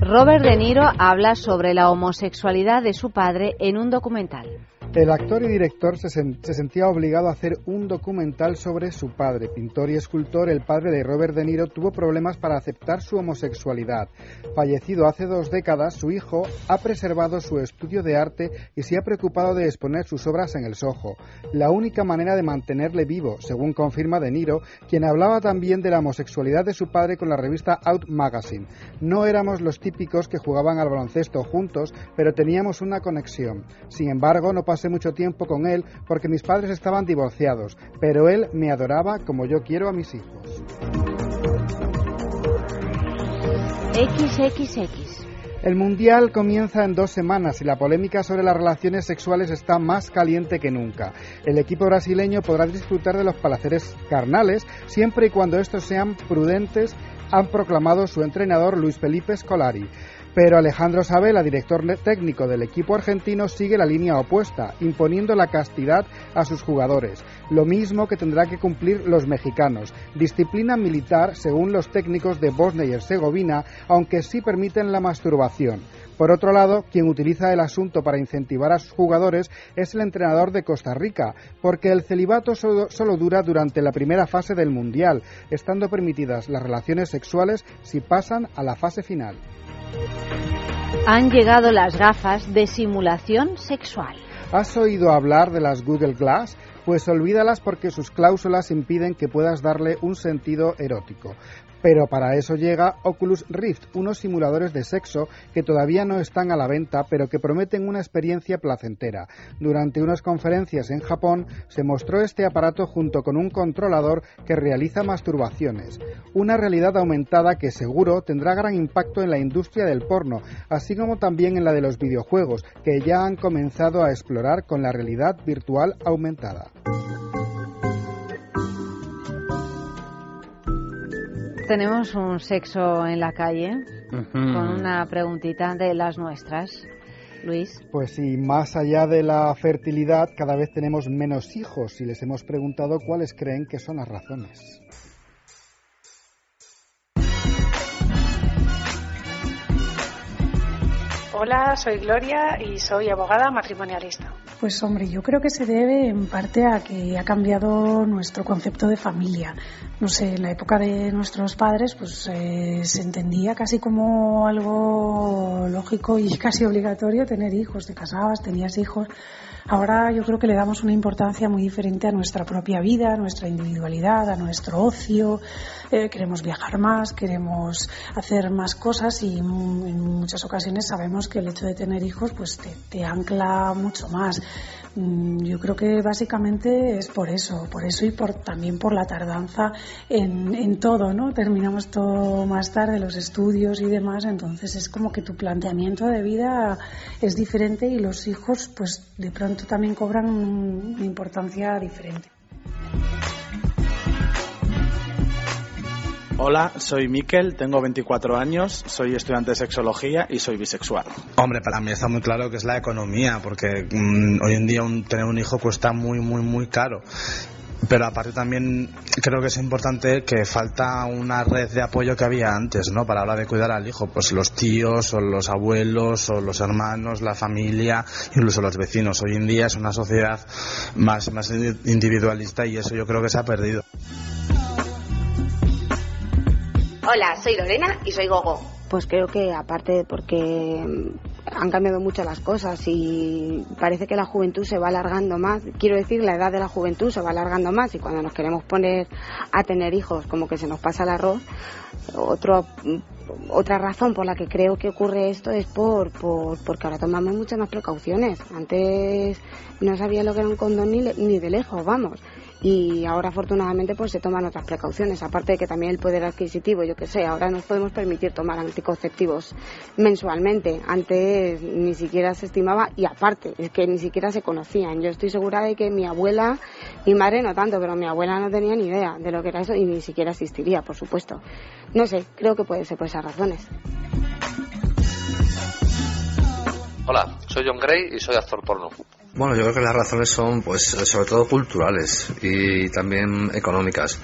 Robert De Niro habla sobre la homosexualidad de su padre en un documental. El actor y director se, sen- se sentía obligado a hacer un documental sobre su padre. Pintor y escultor, el padre de Robert De Niro tuvo problemas para aceptar su homosexualidad. Fallecido hace dos décadas, su hijo ha preservado su estudio de arte y se ha preocupado de exponer sus obras en el Soho. La única manera de mantenerle vivo, según confirma De Niro, quien hablaba también de la homosexualidad de su padre con la revista Out Magazine. No éramos los típicos que jugaban al baloncesto juntos, pero teníamos una conexión. Sin embargo, no pasé mucho tiempo con él porque mis padres estaban divorciados, pero él me adoraba como yo quiero a mis hijos. XXX. El Mundial comienza en dos semanas y la polémica sobre las relaciones sexuales está más caliente que nunca. El equipo brasileño podrá disfrutar de los placeres carnales siempre y cuando estos sean prudentes, han proclamado su entrenador Luis Felipe Scolari. Pero Alejandro Sabela, director técnico del equipo argentino, sigue la línea opuesta, imponiendo la castidad a sus jugadores, lo mismo que tendrá que cumplir los mexicanos. Disciplina militar, según los técnicos de Bosnia y Herzegovina, aunque sí permiten la masturbación. Por otro lado, quien utiliza el asunto para incentivar a sus jugadores es el entrenador de Costa Rica, porque el celibato solo, solo dura durante la primera fase del Mundial, estando permitidas las relaciones sexuales si pasan a la fase final. Han llegado las gafas de simulación sexual. ¿Has oído hablar de las Google Glass? Pues olvídalas porque sus cláusulas impiden que puedas darle un sentido erótico. Pero para eso llega Oculus Rift, unos simuladores de sexo que todavía no están a la venta, pero que prometen una experiencia placentera. Durante unas conferencias en Japón se mostró este aparato junto con un controlador que realiza masturbaciones. Una realidad aumentada que seguro tendrá gran impacto en la industria del porno, así como también en la de los videojuegos, que ya han comenzado a explorar con la realidad virtual aumentada. Tenemos un sexo en la calle con una preguntita de las nuestras. Luis. Pues sí, más allá de la fertilidad, cada vez tenemos menos hijos y les hemos preguntado cuáles creen que son las razones. Hola, soy Gloria y soy abogada matrimonialista. Pues hombre, yo creo que se debe en parte a que ha cambiado nuestro concepto de familia. No sé, en la época de nuestros padres pues eh, se entendía casi como algo lógico y casi obligatorio tener hijos. Te casabas, tenías hijos. Ahora yo creo que le damos una importancia muy diferente a nuestra propia vida, a nuestra individualidad, a nuestro ocio. Eh, queremos viajar más, queremos hacer más cosas y en muchas ocasiones sabemos que el hecho de tener hijos pues te, te ancla mucho más. Mm, yo creo que básicamente es por eso, por eso y por, también por la tardanza en, en todo, ¿no? Terminamos todo más tarde, los estudios y demás, entonces es como que tu planteamiento de vida es diferente y los hijos pues de pronto también cobran una importancia diferente. Hola, soy Miquel, tengo 24 años, soy estudiante de sexología y soy bisexual. Hombre, para mí está muy claro que es la economía, porque mm, hoy en día un, tener un hijo cuesta muy, muy, muy caro. Pero aparte también creo que es importante que falta una red de apoyo que había antes, ¿no? Para la hora de cuidar al hijo, pues los tíos o los abuelos o los hermanos, la familia, incluso los vecinos. Hoy en día es una sociedad más, más individualista y eso yo creo que se ha perdido. Hola, soy Lorena y soy Gogo. Pues creo que aparte porque han cambiado mucho las cosas y parece que la juventud se va alargando más. Quiero decir, la edad de la juventud se va alargando más y cuando nos queremos poner a tener hijos como que se nos pasa el arroz, otro, otra razón por la que creo que ocurre esto es por, por porque ahora tomamos muchas más precauciones. Antes no sabía lo que era un condón ni, ni de lejos, vamos y ahora afortunadamente pues se toman otras precauciones. Aparte de que también el poder adquisitivo yo que sé ahora nos podemos permitir tomar anticonceptivos mensualmente. Antes ni siquiera se estimaba y aparte es que ni siquiera se conocían. Yo estoy segura de que mi abuela mi madre no tanto pero mi abuela no tenía ni idea de lo que era eso y ni siquiera existiría por supuesto. No sé creo que puede ser por esas razones. Hola, soy John Gray y soy actor porno. Bueno, yo creo que las razones son, pues, sobre todo culturales y también económicas,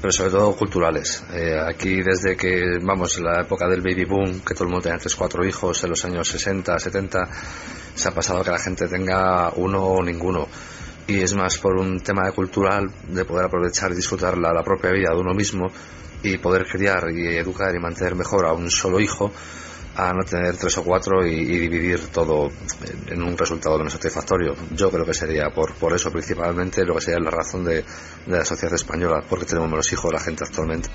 pero sobre todo culturales. Eh, aquí, desde que, vamos, la época del baby boom, que todo el mundo tenía tres, cuatro hijos en los años 60, 70, se ha pasado que la gente tenga uno o ninguno. Y es más por un tema de cultural, de poder aprovechar y disfrutar la, la propia vida de uno mismo y poder criar y educar y mantener mejor a un solo hijo a no tener tres o cuatro y, dividir todo en, un resultado menos satisfactorio. Yo creo que sería por, por eso principalmente lo que sería la razón de, de la sociedad española, porque tenemos menos hijos la gente actualmente.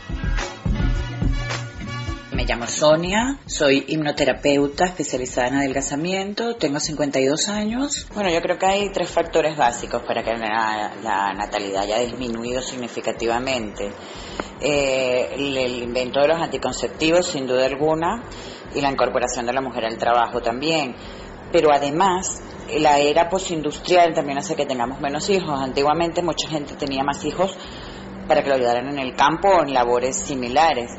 Me llamo Sonia, soy hipnoterapeuta especializada en adelgazamiento, tengo 52 años. Bueno, yo creo que hay tres factores básicos para que la, la natalidad haya disminuido significativamente. Eh, el, el invento de los anticonceptivos, sin duda alguna, y la incorporación de la mujer al trabajo también. Pero además, la era postindustrial también hace que tengamos menos hijos. Antiguamente mucha gente tenía más hijos para que lo ayudaran en el campo o en labores similares.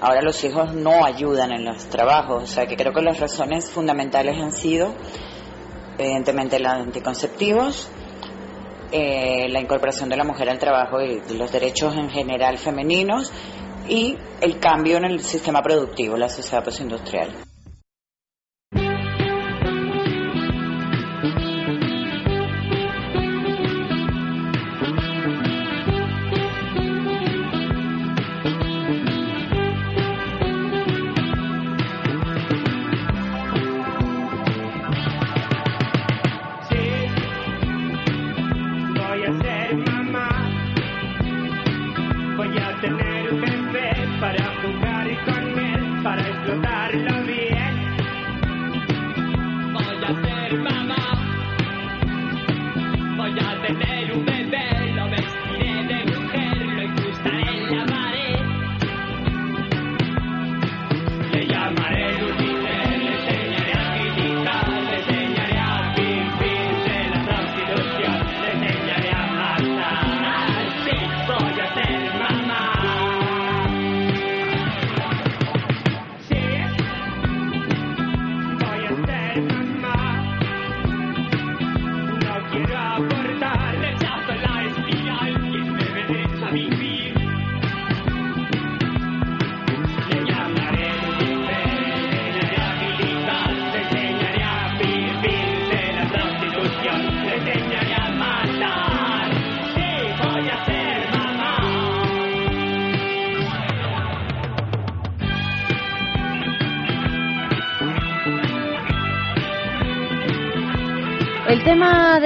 Ahora los hijos no ayudan en los trabajos, o sea que creo que las razones fundamentales han sido, evidentemente, los anticonceptivos, eh, la incorporación de la mujer al trabajo y los derechos en general femeninos y el cambio en el sistema productivo, la sociedad postindustrial.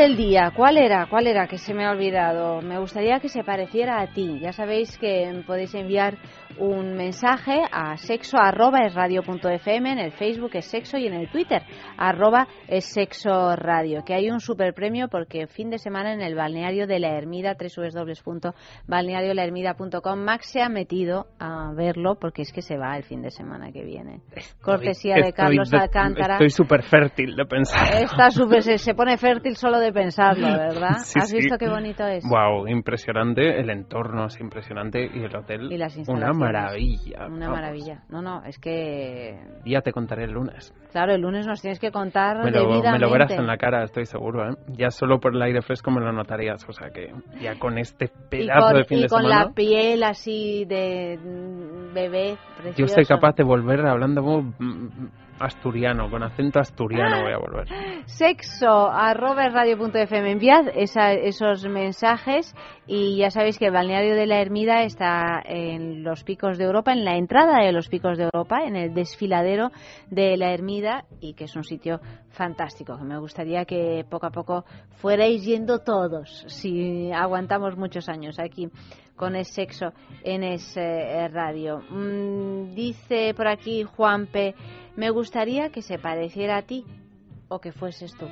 Del día, ¿cuál era? ¿Cuál era? Que se me ha olvidado. Me gustaría que se pareciera a ti. Ya sabéis que podéis enviar un mensaje a sexo arroba es radio punto fm, en el Facebook es sexo y en el Twitter arroba es sexo radio. Que hay un super premio porque fin de semana en el balneario de la Ermida, www.balneariolahermida.com, Max se ha metido a verlo porque es que se va el fin de semana que viene. Cortesía de Carlos de- Alcántara. Estoy súper fértil de pensar. Está súper, se, se pone fértil solo de pensarlo, ¿verdad? Sí, ¿Has sí. visto qué bonito es? Wow, impresionante. El entorno es impresionante y el hotel. Y las instalaciones. Maravilla. Una vamos. maravilla. No, no, es que... Ya te contaré el lunes. Claro, el lunes nos tienes que contar Me lo, debidamente. me lo verás en la cara, estoy seguro. ¿eh? Ya solo por el aire fresco me lo notarías. O sea que ya con este y pedazo con, de fin y de con semana. la piel así de bebé precioso. Yo soy capaz de volver hablando mm, asturiano, con acento asturiano voy a volver. Sexo arroba radio.fm. Enviad esa- esos mensajes y ya sabéis que el balneario de la Ermida está en los picos de Europa, en la entrada de los picos de Europa, en el desfiladero de la Ermida y que es un sitio fantástico. Que me gustaría que poco a poco fuerais yendo todos, si aguantamos muchos años aquí con el sexo en ese radio. Mm, dice por aquí Juanpe, me gustaría que se pareciera a ti o que fueses tú.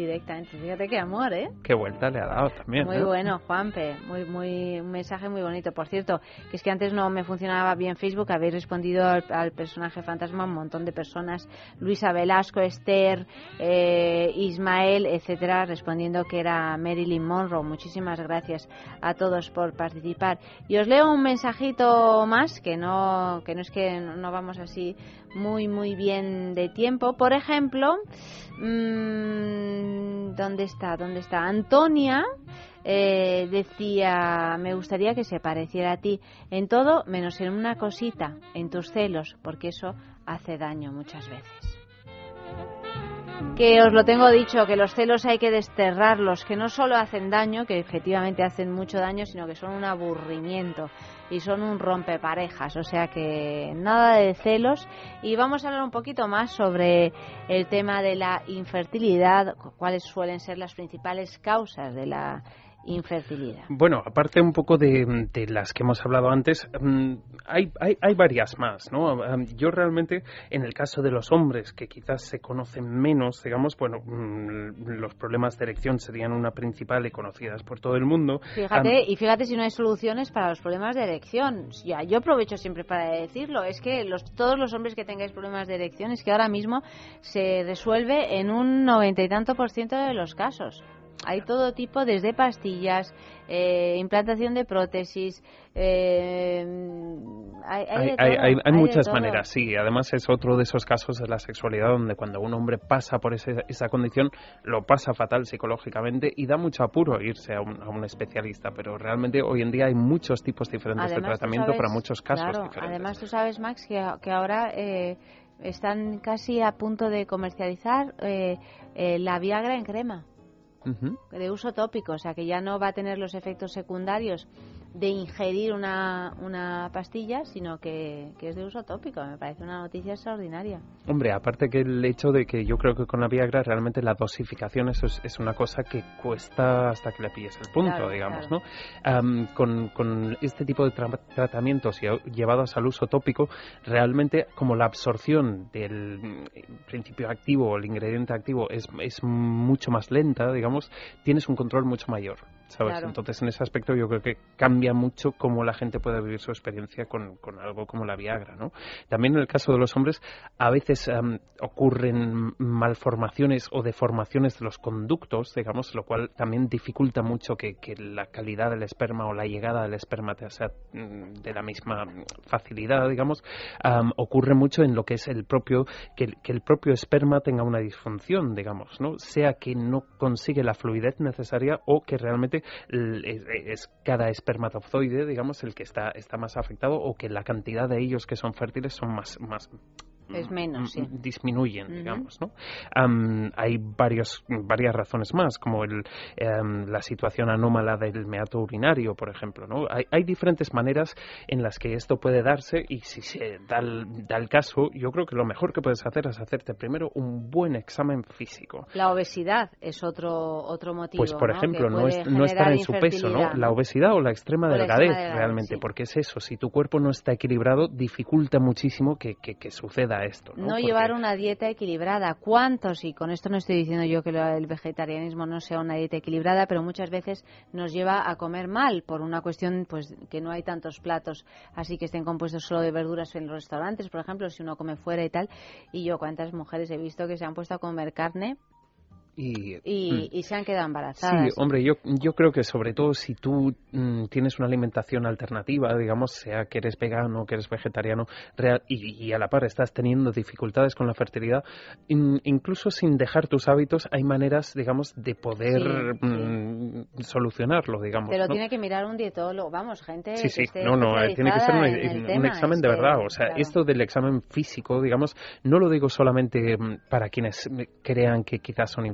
Directamente, fíjate qué amor, ¿eh? Qué vuelta le ha dado también. Muy ¿eh? bueno, Juanpe, muy, muy, un mensaje muy bonito. Por cierto, que es que antes no me funcionaba bien Facebook, habéis respondido al, al personaje fantasma un montón de personas, Luisa Velasco, Esther, eh, Ismael, etcétera, respondiendo que era Marilyn Monroe. Muchísimas gracias a todos por participar. Y os leo un mensajito más, que no, que no es que no no vamos así muy, muy bien de tiempo. Por ejemplo, mm, ¿dónde está? ¿Dónde está? Antonia eh, decía, me gustaría que se pareciera a ti en todo, menos en una cosita, en tus celos, porque eso hace daño muchas veces. Que os lo tengo dicho, que los celos hay que desterrarlos, que no solo hacen daño, que efectivamente hacen mucho daño, sino que son un aburrimiento y son un rompeparejas, o sea que nada de celos. Y vamos a hablar un poquito más sobre el tema de la infertilidad, cu- cuáles suelen ser las principales causas de la infertilidad. Bueno, aparte un poco de, de las que hemos hablado antes, mm, hay, hay, hay varias más, ¿no? Yo realmente, en el caso de los hombres, que quizás se conocen menos, digamos, bueno, mm, los problemas de erección serían una principal y conocidas por todo el mundo. Fíjate, y fíjate si no hay soluciones para los problemas de erección. Ya, yo aprovecho siempre para decirlo, es que los, todos los hombres que tengáis problemas de erección es que ahora mismo se resuelve en un noventa y tanto por ciento de los casos. Hay todo tipo, desde pastillas, eh, implantación de prótesis, eh, hay, hay Hay, de hay- hay- hay de muchas maneras, sí. Además es otro de esos casos de la sexualidad donde cuando un hombre pasa por ese- esa condición lo pasa fatal psicológicamente y da mucho apuro irse a un, a un especialista. Pero realmente hoy en día hay muchos tipos diferentes de Además, tratamiento sabes- para muchos casos claro, diferentes. Además, tú sabes, Max, que, que ahora eh, están casi a punto de comercializar eh, eh, la Viagra en crema. De uso tópico, o sea que ya no va a tener los efectos secundarios de ingerir una, una pastilla, sino que, que es de uso tópico. Me parece una noticia extraordinaria. Hombre, aparte que el hecho de que yo creo que con la Viagra realmente la dosificación eso es, es una cosa que cuesta hasta que le pilles el punto, Claro, digamos, claro. ¿no? Am, con, con este tipo de tra- tratamientos lle- llevados al uso tópico, realmente como la absorción del mm, principio activo, el ingrediente activo es, es mucho más lenta, digamos, tienes un control mucho mayor. ¿Sabes? Claro. Entonces, en ese aspecto, yo creo que cambia mucho cómo la gente puede vivir su experiencia con, con algo como la Viagra, ¿no? También en el caso de los hombres, a veces em, ocurren malformaciones o deformaciones de los conductos, digamos, lo cual también dificulta mucho que, que la calidad del esperma o la llegada del esperma te sea mm, de la misma facilidad, digamos. Am, ocurre mucho en lo que es el propio, que, el- que el propio esperma tenga una disfunción, digamos, ¿no? Sea que no consigue la fluidez necesaria o que realmente es cada espermatozoide, digamos, el que está, está más afectado o que la cantidad de ellos que son fértiles son más, más Es menos, sí. disminuyen, digamos, ¿no? Hay varios, varias razones más, como el, em, la situación anómala del meato urinario, por ejemplo, ¿no? Hay, hay diferentes maneras en las que esto puede darse y si se da el, da el caso, yo creo que lo mejor que puedes hacer es hacerte primero un buen examen físico. La obesidad es otro otro motivo. Pues, por ¿no? ejemplo, no, es- no estar en su peso, ¿no? La obesidad o la extrema O la delgadez, realmente, sí. porque es eso, si tu cuerpo no está equilibrado, dificulta muchísimo que, que- que suceda esto, ¿no? Llevar una dieta equilibrada. ¿Cuántos? Y con esto no estoy diciendo yo que el vegetarianismo no sea una dieta equilibrada, pero muchas veces nos lleva a comer mal por una cuestión, pues, que no hay tantos platos así que estén compuestos solo de verduras en los restaurantes, por ejemplo, si uno come fuera y tal. Y yo cuántas mujeres he visto que se han puesto a comer carne Y, y, mm. y se han quedado embarazadas. Sí, hombre, yo, yo creo que sobre todo si tú mm, tienes una alimentación alternativa, digamos, sea que eres vegano, que eres vegetariano, real- y, y a la par estás teniendo dificultades con la fertilidad, in- incluso sin dejar tus hábitos, hay maneras, digamos, de poder Sí, sí. mm, solucionarlo, digamos. Te lo ¿no? tiene que mirar un dietólogo, vamos, gente Sí, que sí, esté no, no, eh, tiene que ser un, el un tema, examen es de que, verdad. O sea, claro. esto del examen físico, digamos, no lo digo solamente para quienes crean que quizás son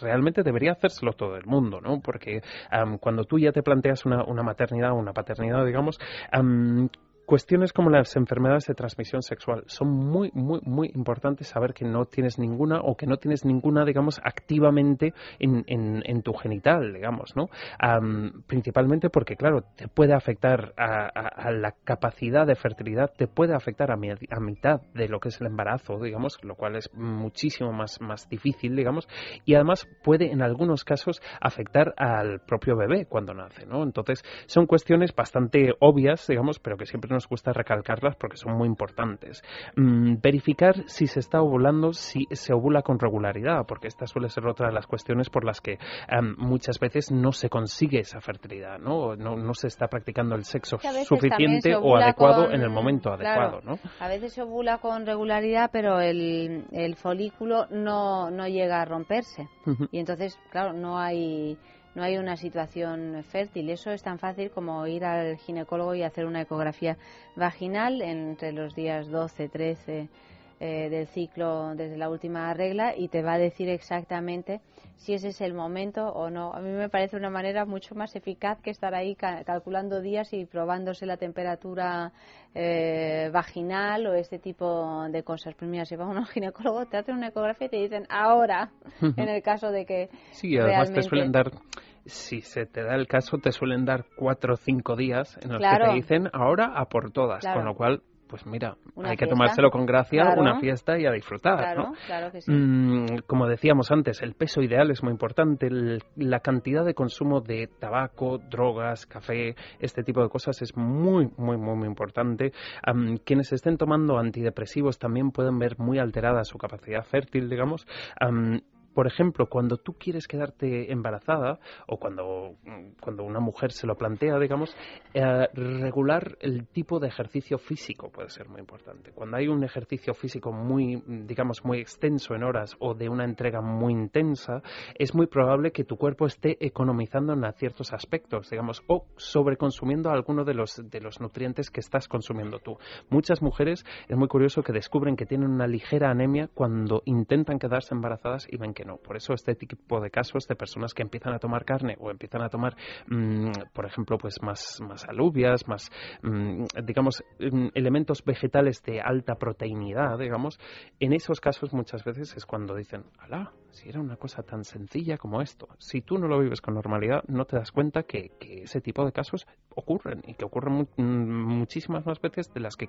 Realmente debería hacérselo todo el mundo, ¿no? Porque am, cuando tú ya te planteas una, una maternidad o una paternidad, digamos, am, Cuestiones como las enfermedades de transmisión sexual son muy, muy, muy importantes saber que no tienes ninguna o que no tienes ninguna, digamos, activamente en, en, tu genital, digamos, ¿no? Am, principalmente porque, claro, te puede afectar a, la capacidad de fertilidad, te puede afectar a, a mitad de lo que es el embarazo, digamos, lo cual es muchísimo más, más difícil, digamos, y además puede en algunos casos afectar al propio bebé cuando nace, ¿no? Entonces, son cuestiones bastante obvias, digamos, pero que siempre nos gusta recalcarlas porque son muy importantes. Mm, verificar si se está ovulando, si se ovula con regularidad, porque esta suele ser otra de las cuestiones por las que em, muchas veces no se consigue esa fertilidad, ¿no? No, no se está practicando el sexo suficiente o adecuado con- en el momento claro, adecuado, ¿no? A veces se ovula con regularidad, pero el, el folículo no, no llega a romperse. Y entonces, claro, no hay, no hay una situación fértil. Eso es tan fácil como ir al ginecólogo y hacer una ecografía vaginal entre los días 12, 13 eh, del ciclo desde la última regla y te va a decir exactamente si ese es el momento o no. A mí me parece una manera mucho más eficaz que estar ahí ca- calculando días y probándose la temperatura eh, vaginal o este tipo de cosas. Pues mira, si vas a un ginecólogo, te hacen una ecografía y te dicen ahora, en el caso de que Sí, además te suelen dar, si se te da el caso, te suelen dar cuatro o cinco días en los que te dicen ahora a por todas, Claro. con lo cual, pues mira, Una hay que tomárselo con gracia, Claro. una fiesta y a disfrutar, Claro, ¿no? claro que sí. Mm, como decíamos antes, el peso ideal es muy importante. el- la cantidad de consumo de tabaco, drogas, café, este tipo de cosas es muy, muy, muy, muy importante. Am, quienes estén tomando antidepresivos también pueden ver muy alterada su capacidad fértil, digamos. Am, por ejemplo, cuando tú quieres quedarte embarazada o cuando, cuando una mujer se lo plantea, digamos, eh, regular el tipo de ejercicio físico puede ser muy importante. Cuando hay un ejercicio físico muy, digamos, muy extenso en horas o de una entrega muy intensa, es muy probable que tu cuerpo esté economizando en ciertos aspectos, digamos, o sobreconsumiendo alguno de los, de los nutrientes que estás consumiendo tú. Muchas mujeres, es muy curioso que descubren que tienen una ligera anemia cuando intentan quedarse embarazadas y ven que no. Por eso este tipo de casos de personas que empiezan a tomar carne o empiezan a tomar, mm, por ejemplo, pues más, más alubias, más, mm, digamos, mm, elementos vegetales de alta proteinidad, digamos, en esos casos muchas veces es cuando dicen, alá, si era una cosa tan sencilla como esto. Si tú no lo vives con normalidad, no te das cuenta que, ese tipo de casos ocurren y que ocurren mu- muchísimas más veces de las que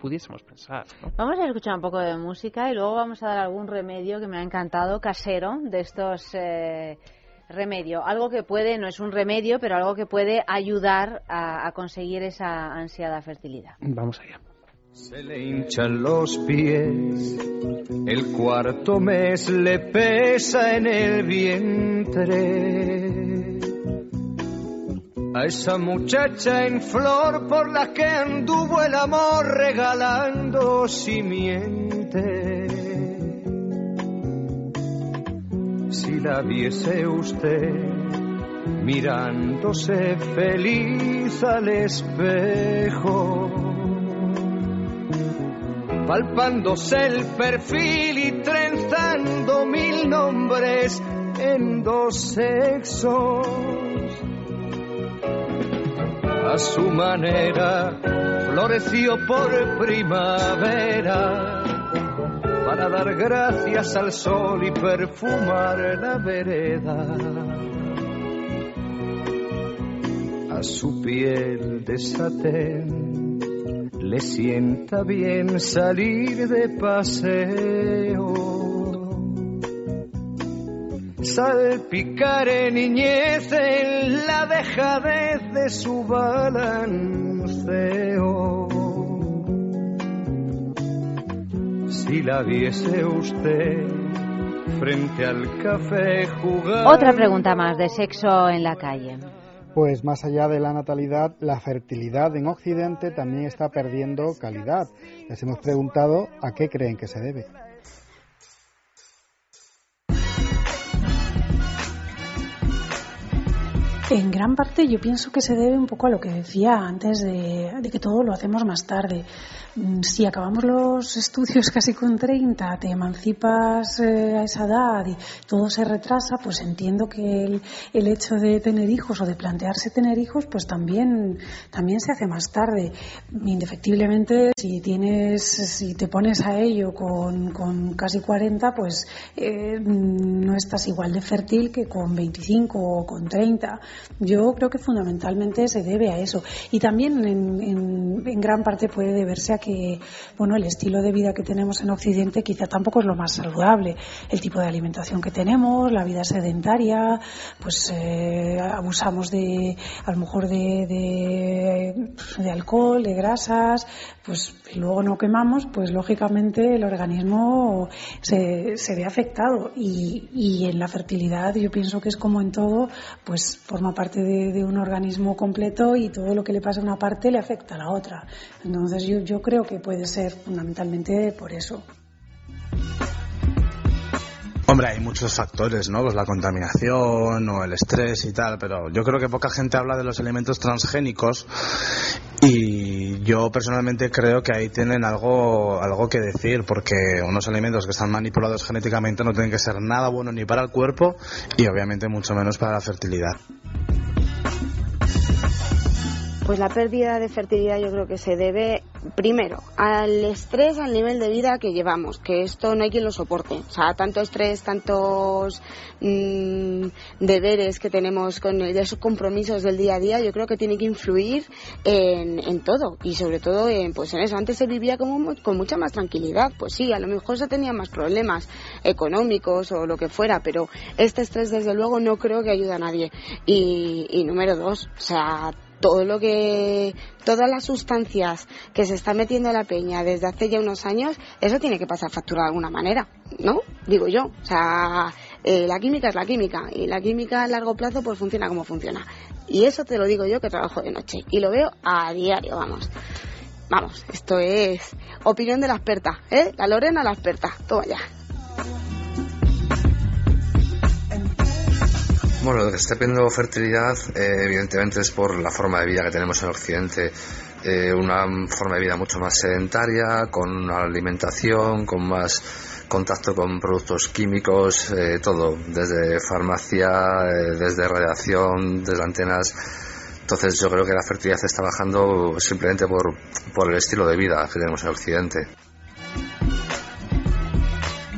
pudiésemos pensar. ¿no? Vamos a escuchar un poco de música y luego vamos a dar algún remedio que me ha encantado, casero, de estos eh, remedio. Algo que puede, no es un remedio, pero algo que puede ayudar a, a conseguir esa ansiada fertilidad. Vamos allá. Se le hinchan los pies, el cuarto mes le pesa en el vientre. A esa muchacha en flor por la que anduvo el amor regalando simiente. Si la viese usted mirándose feliz al espejo palpándose el perfil y trenzando mil nombres en dos sexos. A su manera floreció por primavera para dar gracias al sol y perfumar la vereda. A su piel de satén le sienta bien salir de paseo. Salpicar en niñez en la dejadez de su balanceo. Si la viese usted frente al café jugar. Otra pregunta más de sexo en la calle. Pues más allá de la natalidad, la fertilidad en Occidente también está perdiendo calidad. Les hemos preguntado a qué creen que se debe. En gran parte yo pienso que se debe un poco a lo que decía antes de, de que todo lo hacemos más tarde. Mm, Si acabamos los estudios casi con 30, te emancipas eh, a esa edad y todo se retrasa, pues entiendo que el, el hecho de tener hijos o de plantearse tener hijos, pues también, también se hace más tarde. Indefectiblemente, si tienes, si te pones a ello con, con casi 40, pues eh, no estás igual de fértil que con 25 o con 30. Yo creo que fundamentalmente se debe a eso. Y también en, en, en gran parte puede deberse a que bueno, el estilo de vida que tenemos en Occidente quizá tampoco es lo más saludable. El tipo de alimentación que tenemos, la vida sedentaria, pues eh, abusamos de, a lo mejor de, de, de alcohol, de grasas, pues y luego no quemamos, pues lógicamente el organismo se, se ve afectado. Y, y en la fertilidad yo pienso que es como en todo, pues forma parte de, de un organismo completo y todo lo que le pasa a una parte le afecta a la otra. Entonces yo, yo creo que puede ser fundamentalmente por eso. Hombre, hay muchos factores, ¿no? Pues la contaminación o el estrés y tal, pero yo creo que poca gente habla de los elementos transgénicos y yo personalmente creo que ahí tienen algo, algo que decir, porque unos alimentos que están manipulados genéticamente no tienen que ser nada bueno ni para el cuerpo y obviamente mucho menos para la fertilidad. Pues la pérdida de fertilidad yo creo que se debe primero al estrés, al nivel de vida que llevamos, que esto no hay quien lo soporte. O sea, tanto estrés, tantos mmm, deberes que tenemos con esos compromisos del día a día, yo creo que tiene que influir en, todo y sobre todo en, pues en eso. Antes se vivía como, con mucha más tranquilidad, pues sí, a lo mejor se tenía más problemas económicos o lo que fuera, pero este estrés desde luego no creo que ayude a nadie. Y, y número dos, o sea, todo lo que todas las sustancias que se está metiendo en la peña desde hace ya unos años eso tiene que pasar factura de alguna manera no digo yo o sea eh, la química es la química y la química a largo plazo pues funciona como funciona. Y eso te lo digo yo que trabajo de noche y lo veo a diario vamos. Vamos esto es opinión de la experta eh la Lorena la experta toma ya Bueno, lo que está pidiendo fertilidad, eh, evidentemente, es por la forma de vida que tenemos en Occidente. Eh, una forma de vida mucho más sedentaria, con una alimentación, con más contacto con productos químicos, eh, todo, desde farmacia, desde radiación, desde antenas. Entonces yo creo que la fertilidad está bajando simplemente por, por el estilo de vida que tenemos en Occidente.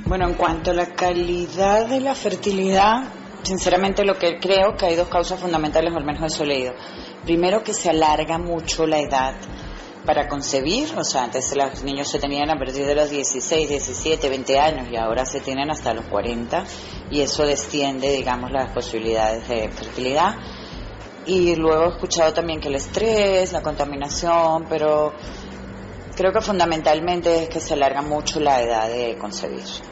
Bueno, en cuanto a la calidad de la fertilidad, sinceramente lo que creo que hay dos causas fundamentales, al menos eso he leído. Primero, que se alarga mucho la edad para concebir, o sea, antes los niños se tenían a partir de los 16, 17, 20 años y ahora se tienen hasta los 40 y eso desciende, digamos, las posibilidades de fertilidad. Y luego he escuchado también que el estrés, la contaminación, pero creo que fundamentalmente es que se alarga mucho la edad de concebir.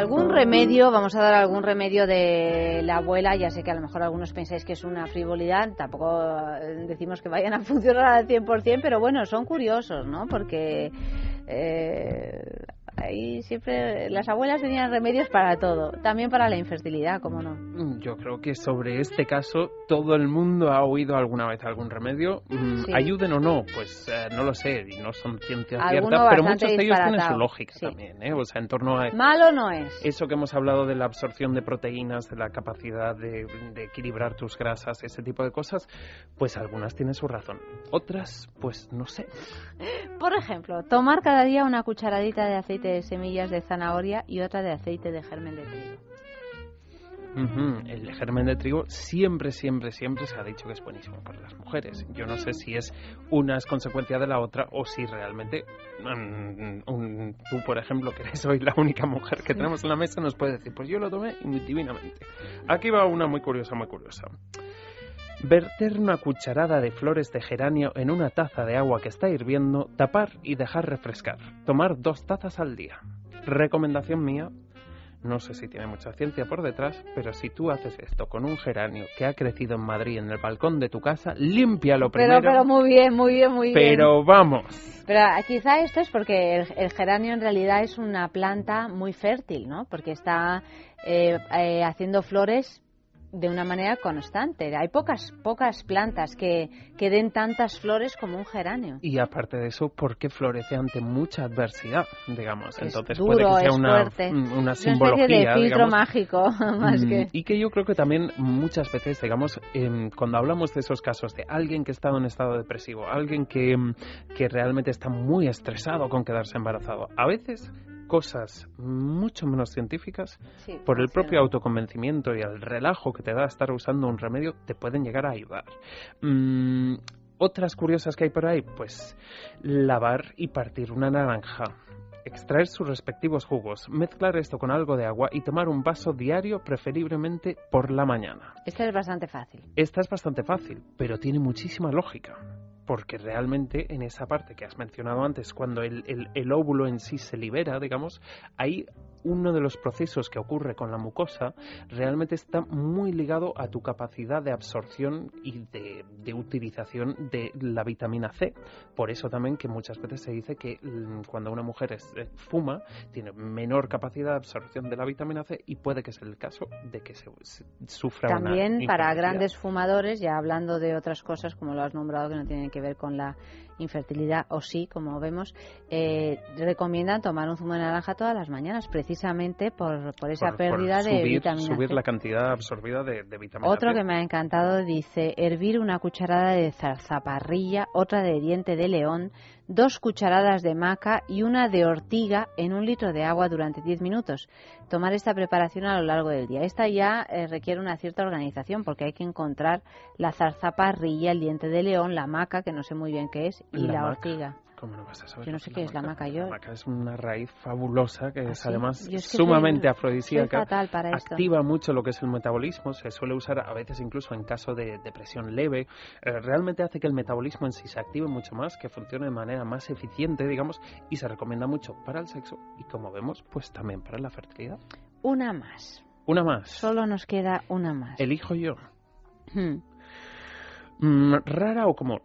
Algún remedio, vamos a dar algún remedio de la abuela, ya sé que a lo mejor algunos pensáis que es una frivolidad, tampoco eh, decimos que vayan a funcionar al 100%, pero bueno, son curiosos, ¿no? Porque eh, ahí siempre las abuelas tenían remedios para todo, también para la infertilidad, ¿cómo no? Mm, yo creo que sobre este caso todo el mundo ha oído alguna vez algún remedio. Mm, Sí. Ayuden o no, pues eh, no lo sé, y no son ciencia Alguno cierta, pero muchos de ellos tienen su lógica sí. también, ¿eh? O sea, en torno a Malo no es. eso que hemos hablado de la absorción de proteínas, de la capacidad de, de equilibrar tus grasas, ese tipo de cosas, pues algunas tienen su razón. Otras, pues no sé. Por ejemplo, tomar cada día una cucharadita de aceite de semillas de zanahoria y otra de aceite de germen de trigo. El germen de trigo siempre, siempre, siempre se ha dicho que es buenísimo para las mujeres. Yo no sé si es una es consecuencia de la otra o si realmente mm, un- tú, por ejemplo, que eres hoy la única mujer que tenemos en la mesa, nos puedes decir, pues yo lo tomé divinamente. Aquí va una muy curiosa, muy curiosa. Verter una cucharada de flores de geranio en una taza de agua que está hirviendo, tapar y dejar refrescar. Tomar dos tazas al día. Recomendación mía, no sé si tiene mucha ciencia por detrás, pero si tú haces esto con un geranio que ha crecido en Madrid en el balcón de tu casa, límpialo primero. Pero, pero muy bien, muy bien, muy bien. pero vamos. Pero ah, quizá esto es porque el, el geranio en realidad es una planta muy fértil, ¿no? Porque está eh, eh, haciendo flores de una manera constante. Hay pocas pocas plantas que, que den tantas flores como un geranio. Y aparte de eso, porque florece ante mucha adversidad, digamos. Es Entonces duro, puede que sea una, mm, una una simbología. especie de filtro digamos. mágico, más Mm, que... Y que yo creo que también muchas veces, digamos, em, cuando hablamos de esos casos de alguien que ha estado en estado depresivo, alguien que, em, que realmente está muy estresado con quedarse embarazado, a veces cosas mucho menos científicas, Sí, por el propio autoconvencimiento y el relajo que te da estar usando un remedio, te pueden llegar a ayudar. Mm, otras curiosas que hay por ahí, pues lavar y partir una naranja. Extraer sus respectivos jugos, mezclar esto con algo de agua y tomar un vaso diario, preferiblemente por la mañana. Esta es bastante fácil. Esta es bastante fácil, pero tiene muchísima lógica. Porque realmente en esa parte que has mencionado antes, cuando el, el- el óvulo en sí se libera, digamos, ahí uno de los procesos que ocurre con la mucosa realmente está muy ligado a tu capacidad de absorción y de, de utilización de la vitamina C. Por eso también que muchas veces se dice que mm, cuando una mujer es- eh, fuma tiene menor capacidad de absorción de la vitamina C y puede que sea el caso de que se, se sufra una También para grandes fumadores, ya hablando de otras cosas como lo has nombrado que no tienen que ver con la infertilidad o sí, como vemos, eh, recomiendan tomar un zumo de naranja todas las mañanas precisamente por, por esa Por- por pérdida de vitamina subir C. la cantidad absorbida de, de vitamina Otro C. que me ha encantado dice hervir una cucharada de zarzaparrilla, otra de diente de león, dos cucharadas de maca y una de ortiga en un litro de agua durante 10 minutos. Tomar esta preparación a lo largo del día. Esta ya eh, requiere una cierta organización porque hay que encontrar la zarzaparrilla, el diente de león, la maca, que no sé muy bien qué es, y La la, ortiga. ¿Cómo no vas a saber Yo no que sé qué es la maca. Yo, La maca es una raíz fabulosa que es sí? además Yo es que sumamente soy- afrodisíaca. soy para esto. activa mucho lo que es el metabolismo, se suele usar a veces incluso en caso de depresión leve. Eh, realmente hace que el metabolismo en sí se active mucho más, que funcione de manera más eficiente, digamos, y se recomienda mucho para el sexo y como vemos, pues también para la fertilidad. una más. Una más. Solo nos queda una más. Elijo yo. Hmm. Mm, ¿Rara o común?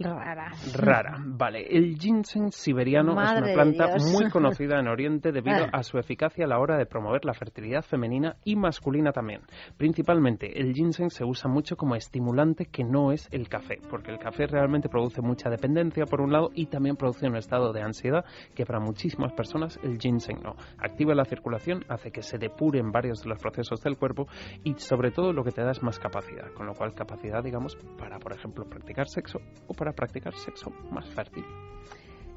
Rara. Rara, vale. El ginseng siberiano Madre es una planta muy conocida en Oriente debido a su eficacia a la hora de promover la fertilidad femenina y masculina también. Principalmente, el ginseng se usa mucho como estimulante que no es el café, porque el café realmente produce mucha dependencia por un lado y también produce un estado de ansiedad que para muchísimas personas el ginseng no. Activa la circulación, hace que se depuren varios de los procesos del cuerpo y sobre todo lo que te da es más capacidad, con lo cual capacidad, digamos, para, por ejemplo, practicar sexo o para practicar sexo más fértil.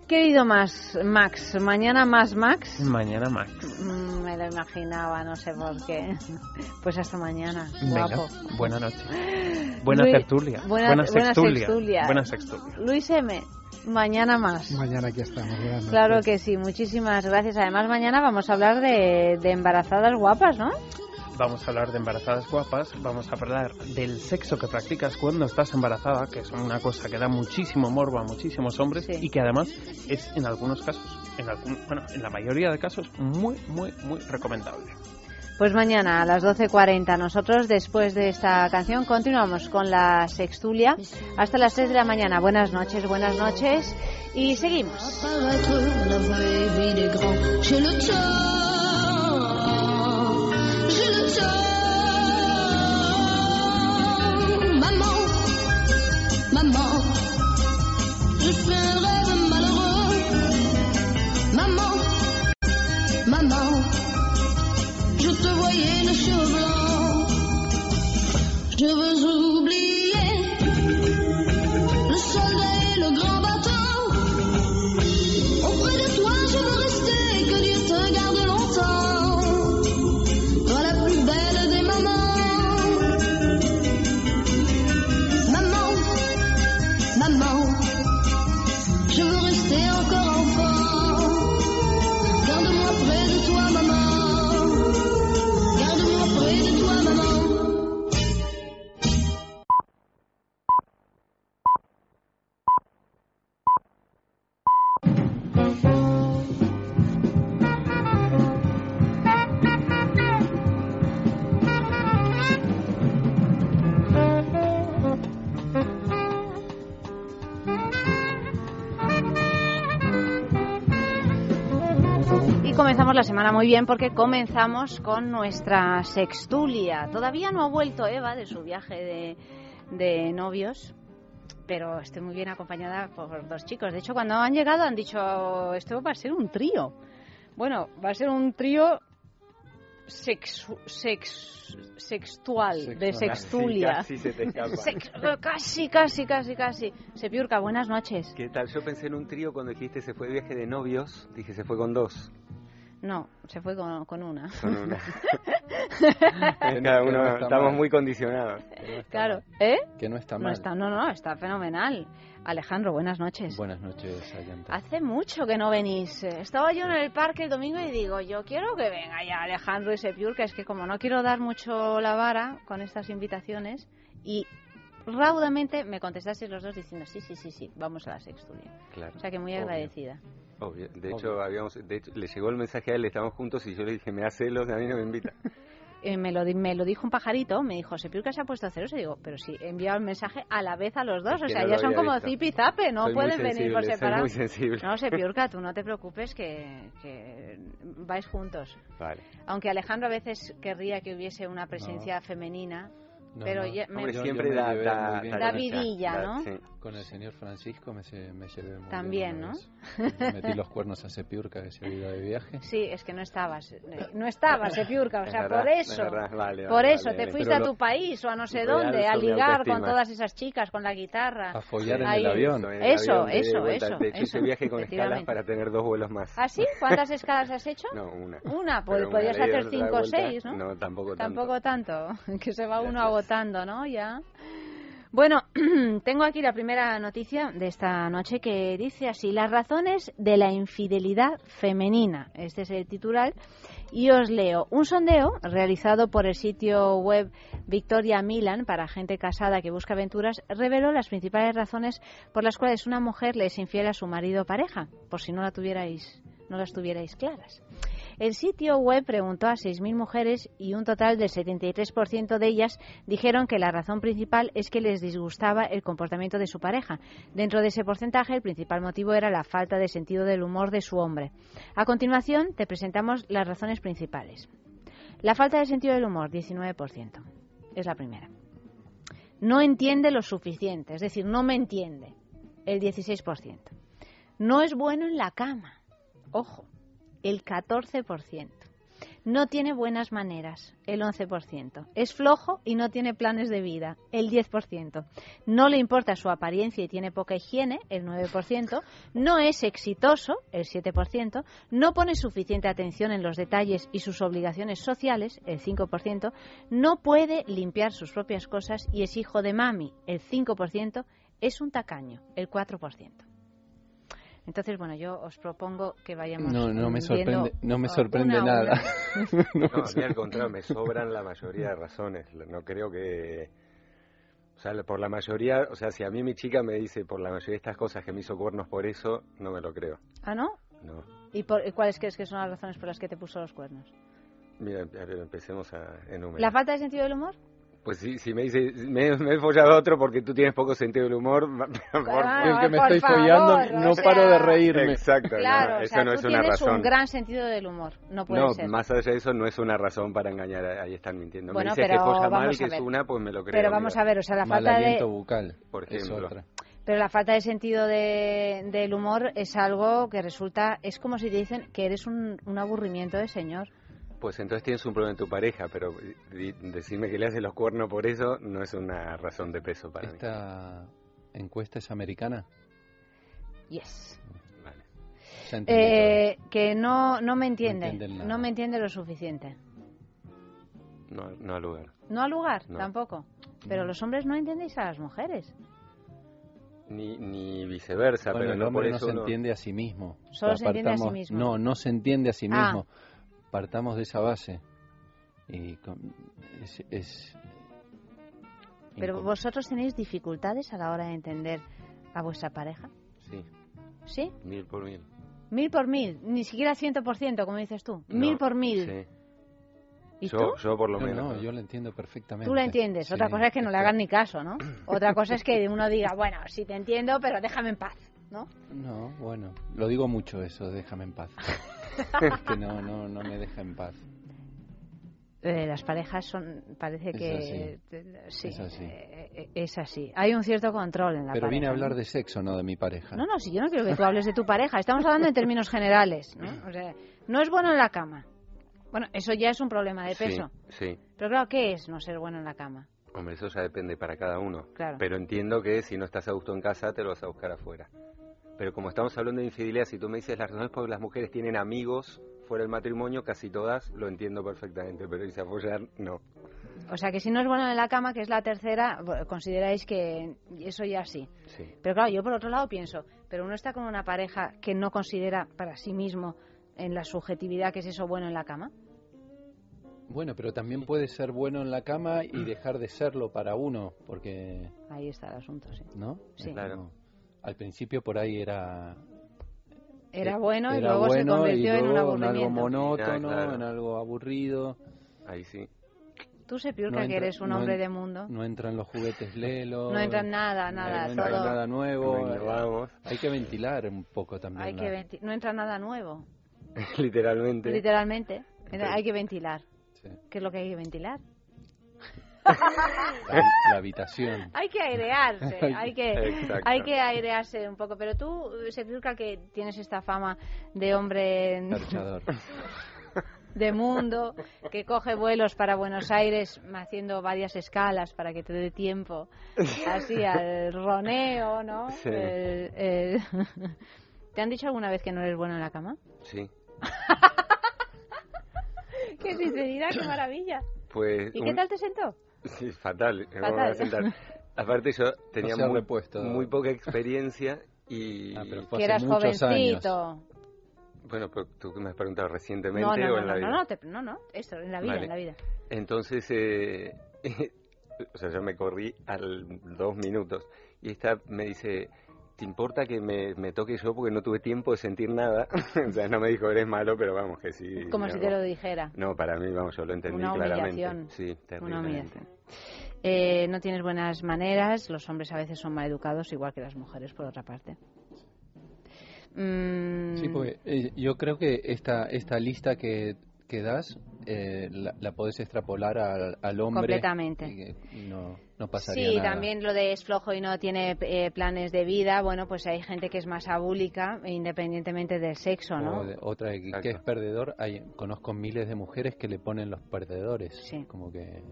Querido más Max, mañana más Max. Mañana más. Mm, me lo imaginaba, no sé por qué. Pues hasta mañana, Venga, guapo. buena noche. Buena Luis- tertulia. buena- buena buena sextulia. Buena sextulia. Luis M, mañana más. Mañana aquí estamos. Claro que sí, muchísimas gracias. Además, mañana vamos a hablar de, de embarazadas guapas, ¿no? Vamos a hablar de embarazadas guapas, vamos a hablar del sexo que practicas cuando estás embarazada, que es una cosa que da muchísimo morbo a muchísimos hombres y que además es en algunos casos, en algún, bueno, en la mayoría de casos muy, muy, muy recomendable. Pues mañana a las 12.40 nosotros, después de esta canción, continuamos con la sextulia hasta las 3 de la mañana. Buenas noches, buenas noches y seguimos. Semana muy bien porque comenzamos con nuestra sextulia. Todavía no ha vuelto Eva de su viaje de, de novios, pero estoy muy bien acompañada por dos chicos. De hecho, cuando han llegado han dicho, esto va a ser un trío. Bueno, va a ser un trío sexu- sex- sexual, de sextulia. Casi, casi se te. Sex- casi, casi, casi, casi. Sepiurca, buenas noches. ¿Qué tal? Yo pensé en un trío cuando dijiste se fue de viaje de novios. Dije se fue con dos. No, se fue con, con una. Con una. Cada uno no estamos mal. muy condicionados. Claro, ¿eh? Que no está No mal. está, no, no, está fenomenal. Alejandro, buenas noches. Buenas noches, Ayanta. Hace mucho que no venís. Eh, Estaba yo en el parque el domingo y digo, yo quiero que venga ya Alejandro y Sepiur, que es que como no quiero dar mucho la vara con estas invitaciones, y raudamente me contestasteis los dos diciendo, sí, sí, sí, sí, vamos a la sextulia. Claro. O sea que muy Obvio. agradecida. Obvio. De hecho, habíamos, de hecho, le llegó el mensaje a él, estábamos juntos y yo le dije, me da celos, a mí no me invita. Eh, me, lo, me lo dijo un pajarito, me dijo, Sepiur que se ha puesto celoso. Y digo, pero sí, he enviado el mensaje a la vez a los dos. Es o sea, no ya son como visto. zip y zape, no Soy pueden venir por sensible, soy separado. muy sensible. No, Sepiurca, tú no te preocupes que, que vais juntos. Vale. Aunque Alejandro a veces querría que hubiese una presencia femenina, No, pero no. ya me- Hombre, Yo- siempre yo me da- da- da vidilla, ¿no? Sí. Con el señor Francisco me, se- me llevé muy También, bien. ¿no? Metí los cuernos a Sepiurca que se ido de viaje. Sí, es que no estabas, eh, no estabas, Sepiurca, o Es sea, verdad, por es eso, verdad, vale, por vale, eso vale, te vale. fuiste Pero a lo- tu país o a no sé dónde, a ligar con todas esas chicas con la guitarra. A follar en Ahí. el avión. En el Eso, avión eso, eso, De hecho, hice eso, viaje con escalas para tener dos vuelos más. ¿Ah, sí? ¿Cuántas escalas has hecho? No, una. Una, pues y hacer cinco o seis, ¿no? No, tampoco tanto. Tampoco tanto, que se va uno ¿no? Ya. Bueno, tengo aquí la primera noticia de esta noche que dice así, las razones de la infidelidad femenina. Este es el titular. Y os leo un sondeo realizado por el sitio web Victoria Milan para gente casada que busca aventuras reveló las principales razones por las cuales una mujer le es infiel a su marido o pareja, por si no la tuvierais, no las tuvierais claras. El sitio web preguntó a 6.000 mujeres y un total del 73% de ellas dijeron que la razón principal es que les disgustaba el comportamiento de su pareja. Dentro de ese porcentaje, el principal motivo era la falta de sentido del humor de su hombre. A continuación, te presentamos las razones principales. La falta de sentido del humor, 19%. Es la primera. No entiende lo suficiente, es decir, no me entiende, el 16%. No es bueno en la cama, ojo, el 14%. No tiene buenas maneras, el 11%. Es flojo y no tiene planes de vida, el 10%. No le importa su apariencia y tiene poca higiene, el 9%. No es exitoso, el 7%. No pone suficiente atención en los detalles y sus obligaciones sociales, el 5%. No puede limpiar sus propias cosas y es hijo de mami, el 5%. Es un tacaño, el 4%. Entonces, bueno, yo os propongo que vayamos. No, no me sorprende, no me sorprende una. nada. No, a mí al contrario, me sobran la mayoría de razones. No creo que... O sea, por la mayoría, o sea, si a mí mi chica me dice por la mayoría de estas cosas que me hizo cuernos por eso, no me lo creo. ¿Ah, no? No. ¿Y, por- y cuáles crees que son las razones por las que te puso los cuernos? Mira, a ver, empecemos a enumerar. ¿La falta de sentido del humor? Pues sí, si me dice, me, me he follado a otro porque tú tienes poco sentido del humor, por Claro, El que me por estoy favor, follando, o no sea, paro de reírme. Exacto, Claro, no, o eso sea, no tú es una tienes razón. un gran sentido del humor. No puede no, ser. más allá de eso no es una razón para engañar, ahí están mintiendo. Bueno, me dices pero que folla mal, vamos que a es ver. una, pues me lo creo. Pero vamos digo. a ver, o sea, la Mal falta aliento de... bucal. Por es ejemplo. otra. Pero la falta de sentido de- del humor es algo que resulta... Es como si te dicen que eres un, un aburrimiento de señor. Pues entonces tienes un problema en tu pareja, pero di- decirme que le haces los cuernos por eso no es una razón de peso para mí. ¿Esta encuesta es americana? Yes. Entendí Eh, que no, no me entiende. No me entiende lo suficiente. No, no al lugar. No al lugar, No. tampoco. Pero los hombres no entendéis a las mujeres. Ni, ni viceversa, Bueno, pero el no por hombre no se uno- entiende a sí mismo. Solo se entiende a sí mismo. No, no se entiende a sí Ah. Partamos de esa base. Y con- es, es- Pero vosotros tenéis dificultades a la hora de entender a vuestra pareja. Sí, ¿Sí? mil por mil. Mil por mil. Ni siquiera ciento por ciento, como dices tú. No, mil por mil. sí. ¿Y yo, tú? yo por lo No, menos. no, ¿no? yo lo entiendo perfectamente. Tú la entiendes. Otra cosa es que no le hagan ni caso, ¿no? Otra cosa es que uno diga, bueno, sí te entiendo, pero déjame en paz, ¿no? No, bueno, lo digo mucho eso, déjame en paz. Es que no, no, no me deja en paz. Eh, las parejas son, parece Es que así. eh, sí, Es así. eh, eh, es así. Hay un cierto control en la Pero pareja. vine a hablar de sexo, no de mi pareja. No, no, si yo no quiero que tú hables de tu pareja. Estamos hablando en términos generales, ¿no? O sea, no es bueno en la cama. Bueno, eso ya es un problema de Sí, peso. sí. Pero claro, ¿qué es no ser bueno en la cama? Hombre, eso ya depende para cada uno. Claro. Pero entiendo que si no estás a gusto en casa, te lo vas a buscar afuera. Pero como estamos hablando de infidelidad, si tú me dices las razones por las mujeres tienen amigos fuera del matrimonio, casi todas lo entiendo perfectamente, pero irse a follar, no. O sea, que si no es bueno en la cama, que es la tercera, consideráis que eso ya sí. Sí. Pero claro, yo por otro lado pienso, pero uno está con una pareja que no considera para sí mismo en la subjetividad que es eso bueno en la cama. Bueno, pero también puede ser bueno en la cama y dejar de serlo para uno, porque, Ahí está el asunto, sí. ¿no? Sí. Como- Al principio por ahí era... Era eh, bueno y era luego se bueno convirtió y en un luego algo aburrimiento. monótono, Ah, claro. en algo aburrido. Ahí sí. Tú se piurca No que entra- eres un no hombre en- de mundo. No entran los juguetes Lelo. No entra nada, nada, no entra todo. nada nuevo. No innovamos. Hay que ventilar un poco también. Hay la- que venti- no entra nada nuevo, Literalmente. literalmente. Entonces- Hay que ventilar. Sí. ¿Qué es lo que hay que ventilar? La, la habitación. Hay que airearse, hay que, Exacto. hay que airearse un poco. Pero tú, se piurca que tienes esta fama de hombre de mundo, que coge vuelos para Buenos Aires haciendo varias escalas para que te dé tiempo así al roneo, ¿no? Sí. El- el- ¿Te han dicho alguna vez que no eres bueno en la cama? Sí. ¡Qué sinceridad, qué maravilla! Pues ¿Y un- qué tal te sentó? Sí, fatal. Fatal. Aparte yo tenía ha muy, repuesto. muy poca experiencia y... Ah, pero fue Que hace eras muchos jovencito. Bueno, pero tú que me has preguntado recientemente No, no, o no, en la no, vida. no, no, te- no, no, esto, en la vida, Vale. en la vida. Entonces, eh, o sea, yo me corrí al dos minutos y esta me dice, ¿te importa que me, me toque yo porque no tuve tiempo de sentir nada? o sea, no me dijo, eres malo, pero vamos, que sí. Como si te lo dijera. No, para mí, vamos, yo lo entendí Una claramente. humillación. Sí, Una humillación. Eh, no tienes buenas maneras, los hombres a veces son maleducados, igual que las mujeres, por otra parte. Mm, Sí, porque eh, yo creo que esta, esta lista que, que das eh, la, la podés extrapolar al, al hombre. Completamente. no, no pasaría Sí, nada. también lo de es flojo y no tiene eh, planes de vida. Bueno, pues hay gente que es más abúlica, independientemente del sexo, ¿no? O de- otra que, que es perdedor, hay, conozco miles de mujeres que le ponen los perdedores. Como que. eh,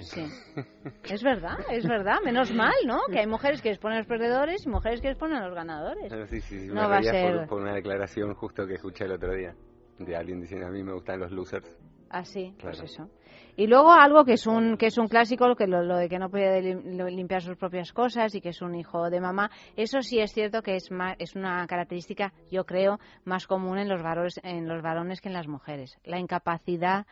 Sí. Es verdad, es verdad. Menos mal, ¿no? Que hay mujeres que les ponen los perdedores y mujeres que les ponen los ganadores. Ah, sí, sí, sí, No me va a ser- por, por una declaración justo que escuché el otro día de alguien diciendo a mí me gustan los losers. Así, pues Claro. eso. Y luego algo que es un que es un clásico, que lo, lo de que no puede limpiar sus propias cosas y que es un hijo de mamá. Eso sí es cierto que es más, es una característica, yo creo, más común en los varones en los varones que en las mujeres. La incapacidad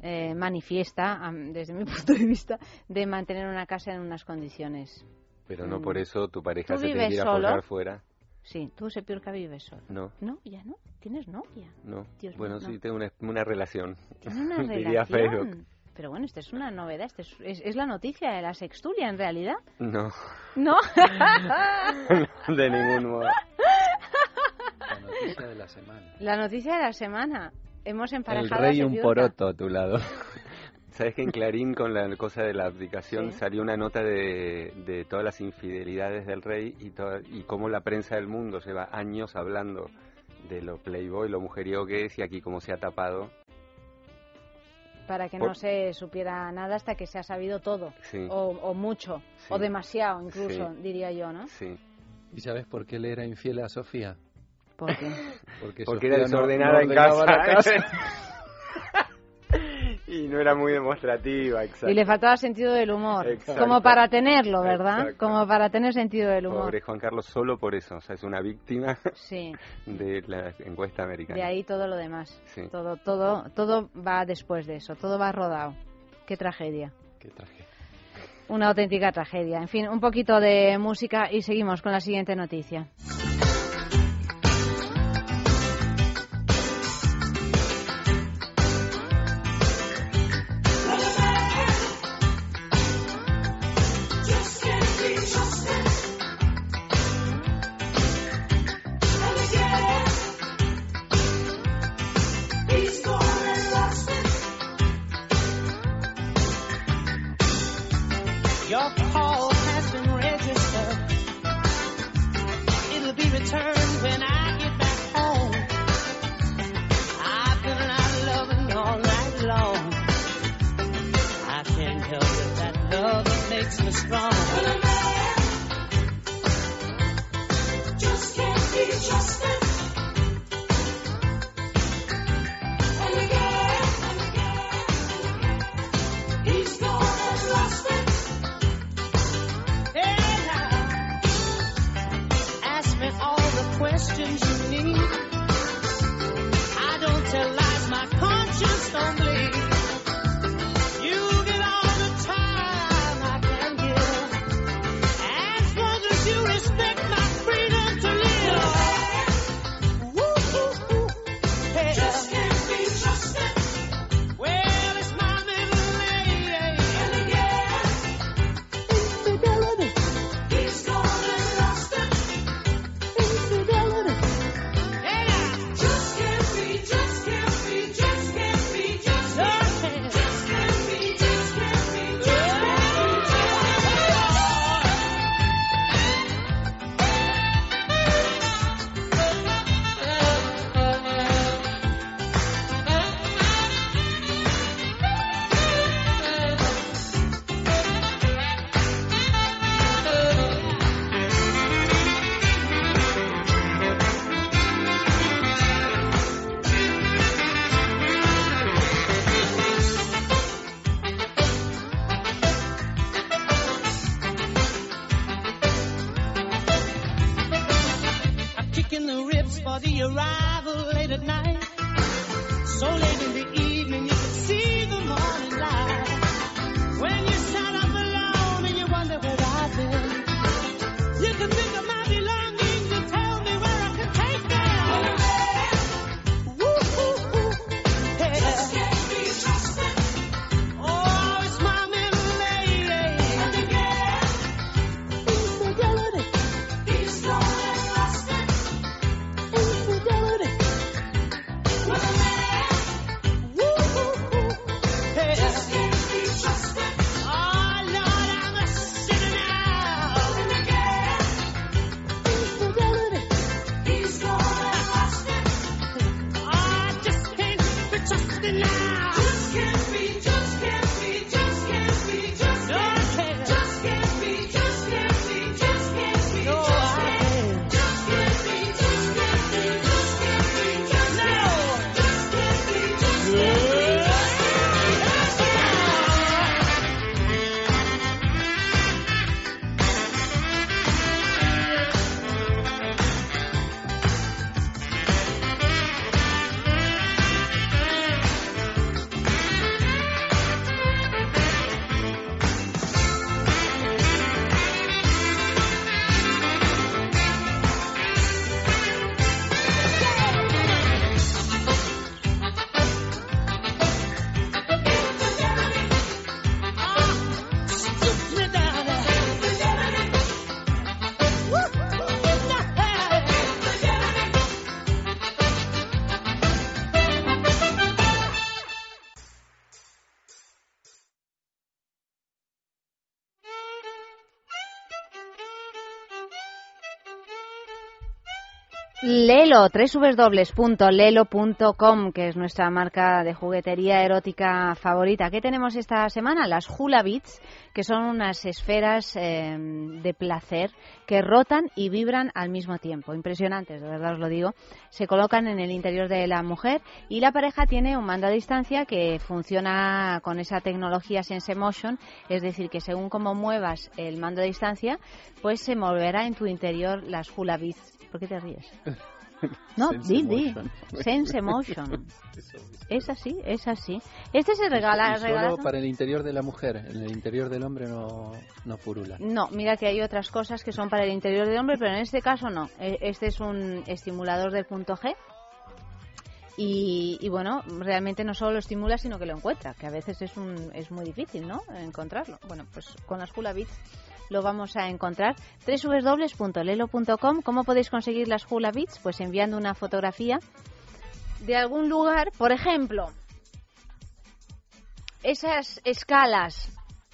eh, manifiesta, desde mi punto de vista, de mantener una casa en unas condiciones. Pero no Mm. por eso tu pareja ¿Tú se tiene vives que ir a solo? fuera. Sí, tú, Sepulca, vives solo. No, No, ya no. Tienes novia. no. Dios bueno, mío, sí, no. tengo una, una relación. Tiene una Diría Facebook. relación. Pero bueno, esta es una novedad. Esta es, es, es la noticia de la sextulia, en realidad. No, ¿No? de ningún modo. La noticia de la semana. la noticia de la semana. Hemos El emparejado rey a un poroto a tu lado. ¿Sabes que en Clarín con la cosa de la abdicación Sí. salió una nota de, de todas las infidelidades del rey y, toda- y cómo la prensa del mundo lleva años hablando de lo playboy, lo mujeriego que es y aquí cómo se ha tapado? Para que Por- no se supiera nada hasta que se ha sabido todo. Sí. O, o mucho. Sí. O demasiado, incluso, Sí. diría yo, ¿no? Sí. ¿Y sabes por qué le era infiel a Sofía? ¿Por qué? Porque, Porque Sofía era desordenada no en casa. la casa. y no era muy demostrativa, exacto. Y le faltaba sentido del humor. Exacto. Como para tenerlo, ¿verdad? Exacto. Como para tener sentido del humor. Pobre Juan Carlos solo por eso, o sea, es una víctima Sí. de la encuesta americana. De ahí todo lo demás. Sí. Todo, todo, todo va después de eso. Todo va rodado. Qué tragedia. Qué tragedia. Una auténtica tragedia. En fin, un poquito de música y seguimos con la siguiente noticia. Lelo, www.lelo.com, que es nuestra marca de juguetería erótica favorita. ¿Qué tenemos esta semana? Las Hula Beats, que son unas esferas eh, de placer que rotan y vibran al mismo tiempo. Impresionantes, de verdad os lo digo. Se colocan en el interior de la mujer y la pareja tiene un mando a distancia que funciona con esa tecnología Sense Motion, es decir, que según cómo muevas el mando a distancia, pues se moverá en tu interior las Hula Beats. ¿Por qué te ríes? No, di, di. Sense Motion. Es así, es así. Este se regala, Y solo regalazo- para el interior de la mujer, en el interior del hombre no, no purula. No, mira que hay otras cosas que son para el interior del hombre, pero en este caso no. E- Este es un estimulador del punto G. Y, y bueno, realmente no solo lo estimula, sino que lo encuentra, que a veces es, un, es muy difícil, ¿no? Encontrarlo. Bueno, pues con las Hula Beats lo vamos a encontrar. www.lelo.com. ¿Cómo podéis conseguir las Hula Beats? Pues enviando una fotografía de algún lugar, por ejemplo, esas escalas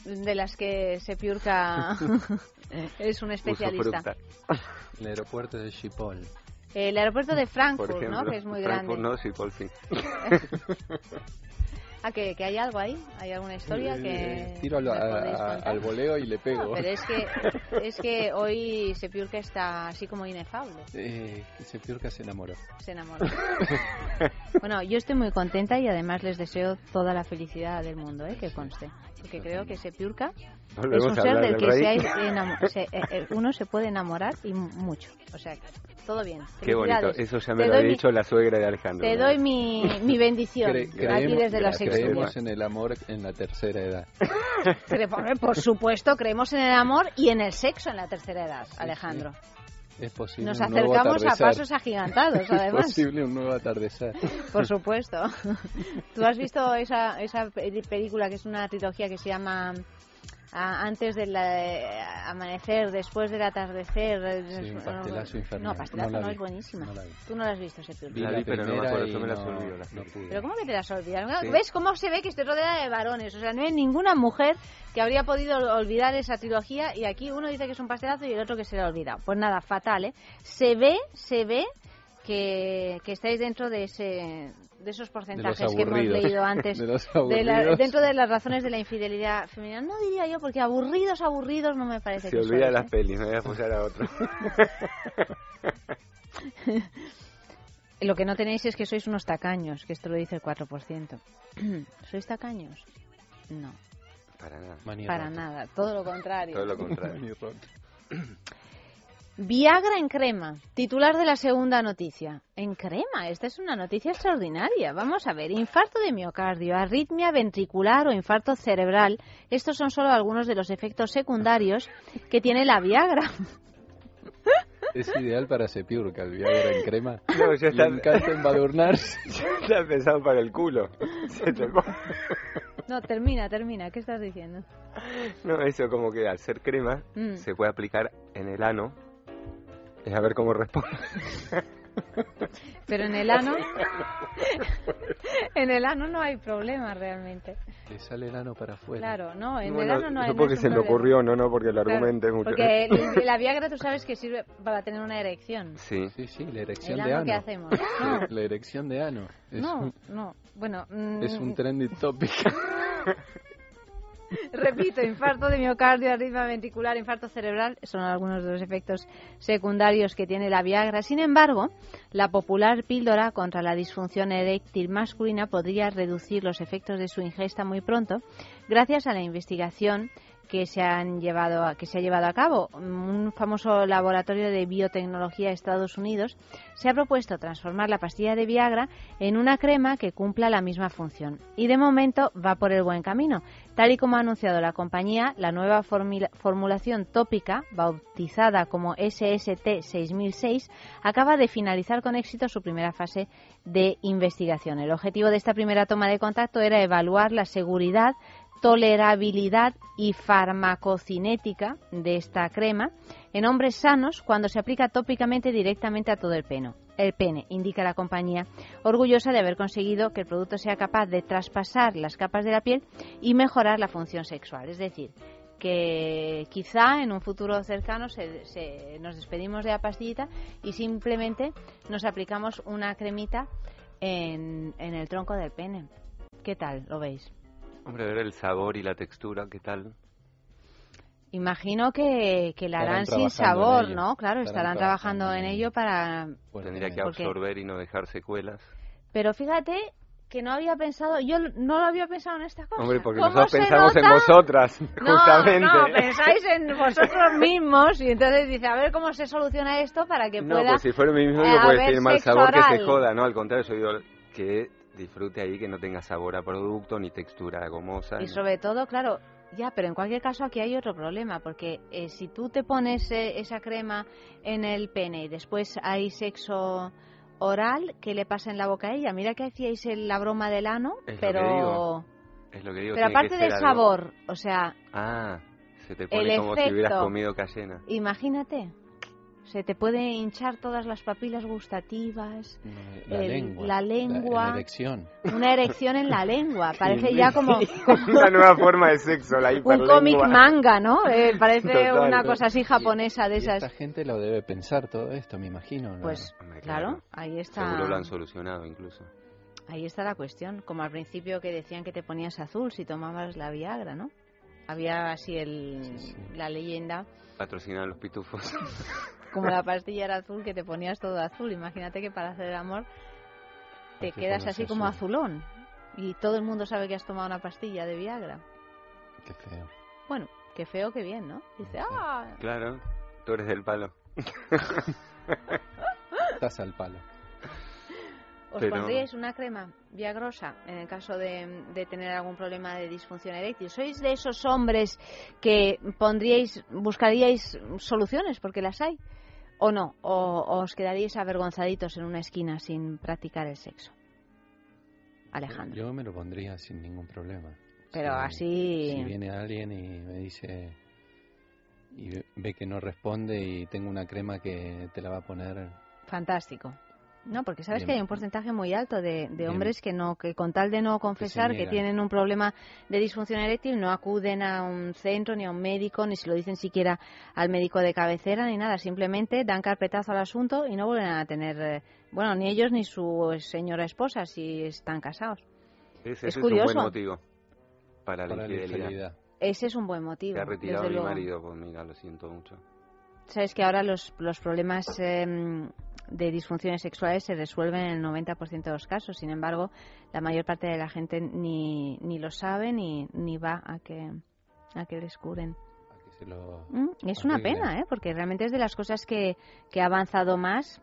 de las que se piurca es un especialista. El aeropuerto de Schiphol. El aeropuerto de Frankfurt, ejemplo, ¿no? Que es muy Frankfurt grande. no, sí, por fin. Ah, que, que hay algo ahí, hay alguna historia que Eh, Tiro al, a- al voleo y le pego. No, pero es que es que hoy Sepiurca está así como inefable, Eh, Sepiurca se enamoró. se enamoró. bueno, yo estoy muy contenta y además les deseo toda la felicidad del mundo, ¿eh? que conste, porque creo que Sepiurca es Volvemos un ser del del que se hay se- eh, eh, uno se puede enamorar y mu- mucho, o sea, que todo bien. Qué bonito. Eso ya me Te lo doy había mi- dicho la suegra de Alejandro. Te una doy mi, mi bendición Cre- aquí creemos- desde la gracias, sexta. Creemos en el amor en la tercera edad. Por- supuesto, creemos en el amor y en el sexo en la tercera edad, Alejandro. Es posible Nos un nuevo acercamos a pasos agigantados, Es además. posible un nuevo atardecer. Por supuesto. ¿Tú has visto esa, esa pe- película que es una trilogía que se llama ah, Antes del eh, amanecer, después del atardecer? eh, Sí, un no, pastelazo infernal. No, pastelazo No no, la es buenísima. No. Tú no la has visto, Sepultura. Vi La la vi, pero no me primera acuerdo, y yo me las no- olvido, las no películas. pude. Pero ¿cómo que te las olvidas? Sí. ¿Ves cómo se ve que estoy rodeada de varones? O sea, no hay ninguna mujer que habría podido olvidar esa trilogía y aquí uno dice que es un pastelazo y el otro que se le ha olvidado. Pues nada, fatal, ¿eh? Se ve, se ve que, que estáis dentro de ese de esos porcentajes que hemos leído antes De los de la- dentro de las razones de la infidelidad femenina no diría yo porque aburridos aburridos no me parece Se que olvida de sois, las ¿eh? pelis, me voy a apoyar a otro. Lo que no tenéis es que sois unos tacaños, que esto lo dice el 4%. ¿Sois tacaños? No, Para nada. para nada, todo lo contrario. Todo lo contrario. Viagra en crema, titular de la segunda noticia. En crema, esta es una noticia extraordinaria. Vamos a ver, infarto de miocardio, arritmia ventricular o infarto cerebral. Estos son solo algunos de los efectos secundarios que tiene la Viagra. Es ideal para Sepiurca, el Viagra en crema. No, ya está. Le encanta embadurnarse. Está pensado para el culo. Se te No, termina, termina. ¿Qué estás diciendo? No, eso como que al ser crema Mm. se puede aplicar en el ano. Es a ver cómo responde. Pero en el ano, en el ano no hay problema realmente. Le sale el ano para afuera. Claro, no, en el Bueno, ano no hay no no porque es un se problema. ocurrió, no, no, porque lo Claro, argumente mucho. Porque el- la Viagra tú sabes que sirve para tener una erección. Sí. Sí, sí, la erección ¿El de ano ano. qué hacemos? No. La erección de ano. Es, No, un, no. Bueno, mm, es un trending topic. Repito, infarto de miocardio, arritmia ventricular, infarto cerebral son algunos de los efectos secundarios que tiene la Viagra. Sin embargo, la popular píldora contra la disfunción eréctil masculina podría reducir los efectos de su ingesta muy pronto gracias a la investigación que se han llevado que se ha llevado a cabo. Un famoso laboratorio de biotecnología de Estados Unidos se ha propuesto transformar la pastilla de Viagra en una crema que cumpla la misma función. Y de momento va por el buen camino. Tal y como ha anunciado la compañía, la nueva formulación tópica, bautizada como SST 6006, acaba de finalizar con éxito su primera fase de investigación. El objetivo de esta primera toma de contacto era evaluar la seguridad tolerabilidad y farmacocinética de esta crema en hombres sanos cuando se aplica tópicamente directamente a todo el pene. El pene, indica la compañía, orgullosa de haber conseguido que el producto sea capaz de traspasar las capas de la piel y mejorar la función sexual. Es decir, que quizá en un futuro cercano se- nos despedimos de la pastillita y simplemente nos aplicamos una cremita en, en el tronco del pene. ¿Qué tal? ¿Lo veis? Hombre, ver el sabor y la textura, ¿qué tal? Imagino que, que la harán sin trabajando en sabor. ¿no? Claro, Estarán estarán trabajando en ello para... Tendría que porque- absorber y no dejar secuelas. Pero fíjate que no había pensado, yo no lo había pensado en esta cosa. Hombre, porque ¿Cómo nosotros se pensamos en nota? vosotras, No, justamente. no, pensáis en vosotros mismos y entonces dice, a ver cómo se soluciona esto para que No, pueda pues si fuera mi mismo, eh, puede haber ser mal sabor que se joda, ¿no? Al contrario, yo digo que disfrute ahí, que no tenga sabor a producto ni textura gomosa. Y ni- sobre todo, claro, ya, pero en cualquier caso aquí hay otro problema, porque eh, si tú te pones eh, esa crema en el pene y después hay sexo oral, ¿qué le pasa en la boca a ella? Mira que hacíais el- la broma del ano, Es lo pero... que digo. Es lo que digo. Pero tiene aparte del algo- sabor, o sea, Ah, se te el pone como si hubieras efecto. comido cayena. imagínate, se te puede hinchar todas las papilas gustativas, La el- lengua. la lengua, La, erección. una erección en la lengua, parece ya como... Una nueva forma de sexo, la un cómic manga, ¿no? Eh, parece Total, una cosa así japonesa de Y esas. esta gente lo debe pensar todo esto, me imagino. ¿no? Pues claro, ahí está. Seguro lo han solucionado incluso. Ahí está la cuestión. Como al principio que decían que te ponías azul si tomabas la Viagra, ¿no? Había así el, la leyenda, Patrocinan los pitufos. Como la pastilla era azul, que te ponías todo azul. Imagínate que para hacer el amor te quedas así como azul. azulón. Y todo el mundo sabe que has tomado una pastilla de Viagra. Qué feo. Bueno, qué feo, qué bien, ¿no? Dice, ah, Claro, tú eres del palo. Estás al palo. ¿Os Pero- pondríais una crema viagrosa en el caso de, de tener algún problema de disfunción eréctil? ¿Sois de esos hombres que pondríais, buscaríais soluciones porque las hay? ¿O no? ¿O, o os quedaríais avergonzaditos en una esquina sin practicar el sexo? Alejandro. Yo me lo pondría sin ningún problema. Pero así... Si viene alguien y me dice y ve que no responde y tengo una crema que te la va a poner Fantástico. No, porque sabes Bien. que hay un porcentaje muy alto de, de hombres que no, que con tal de no confesar que tienen un problema de disfunción eréctil no acuden a un centro ni a un médico ni se lo dicen siquiera al médico de cabecera ni nada, simplemente dan carpetazo al asunto y no vuelven a tener, eh, bueno, ni ellos ni su señora esposa si están casados. Ese, Es ese es un curioso. buen motivo para la para la infidelidad. infidelidad. Ese es un buen motivo. Se ha retirado desde mi luego. marido, pues mira, lo siento mucho. Sabes que ahora los, los problemas eh, de disfunciones sexuales se resuelven en el 90% de los casos. Sin embargo, la mayor parte de la gente ni, ni lo sabe ni, ni va a que, a que les curen. que Mm, Es una pena, ¿eh? porque realmente es de las cosas que, que ha avanzado más.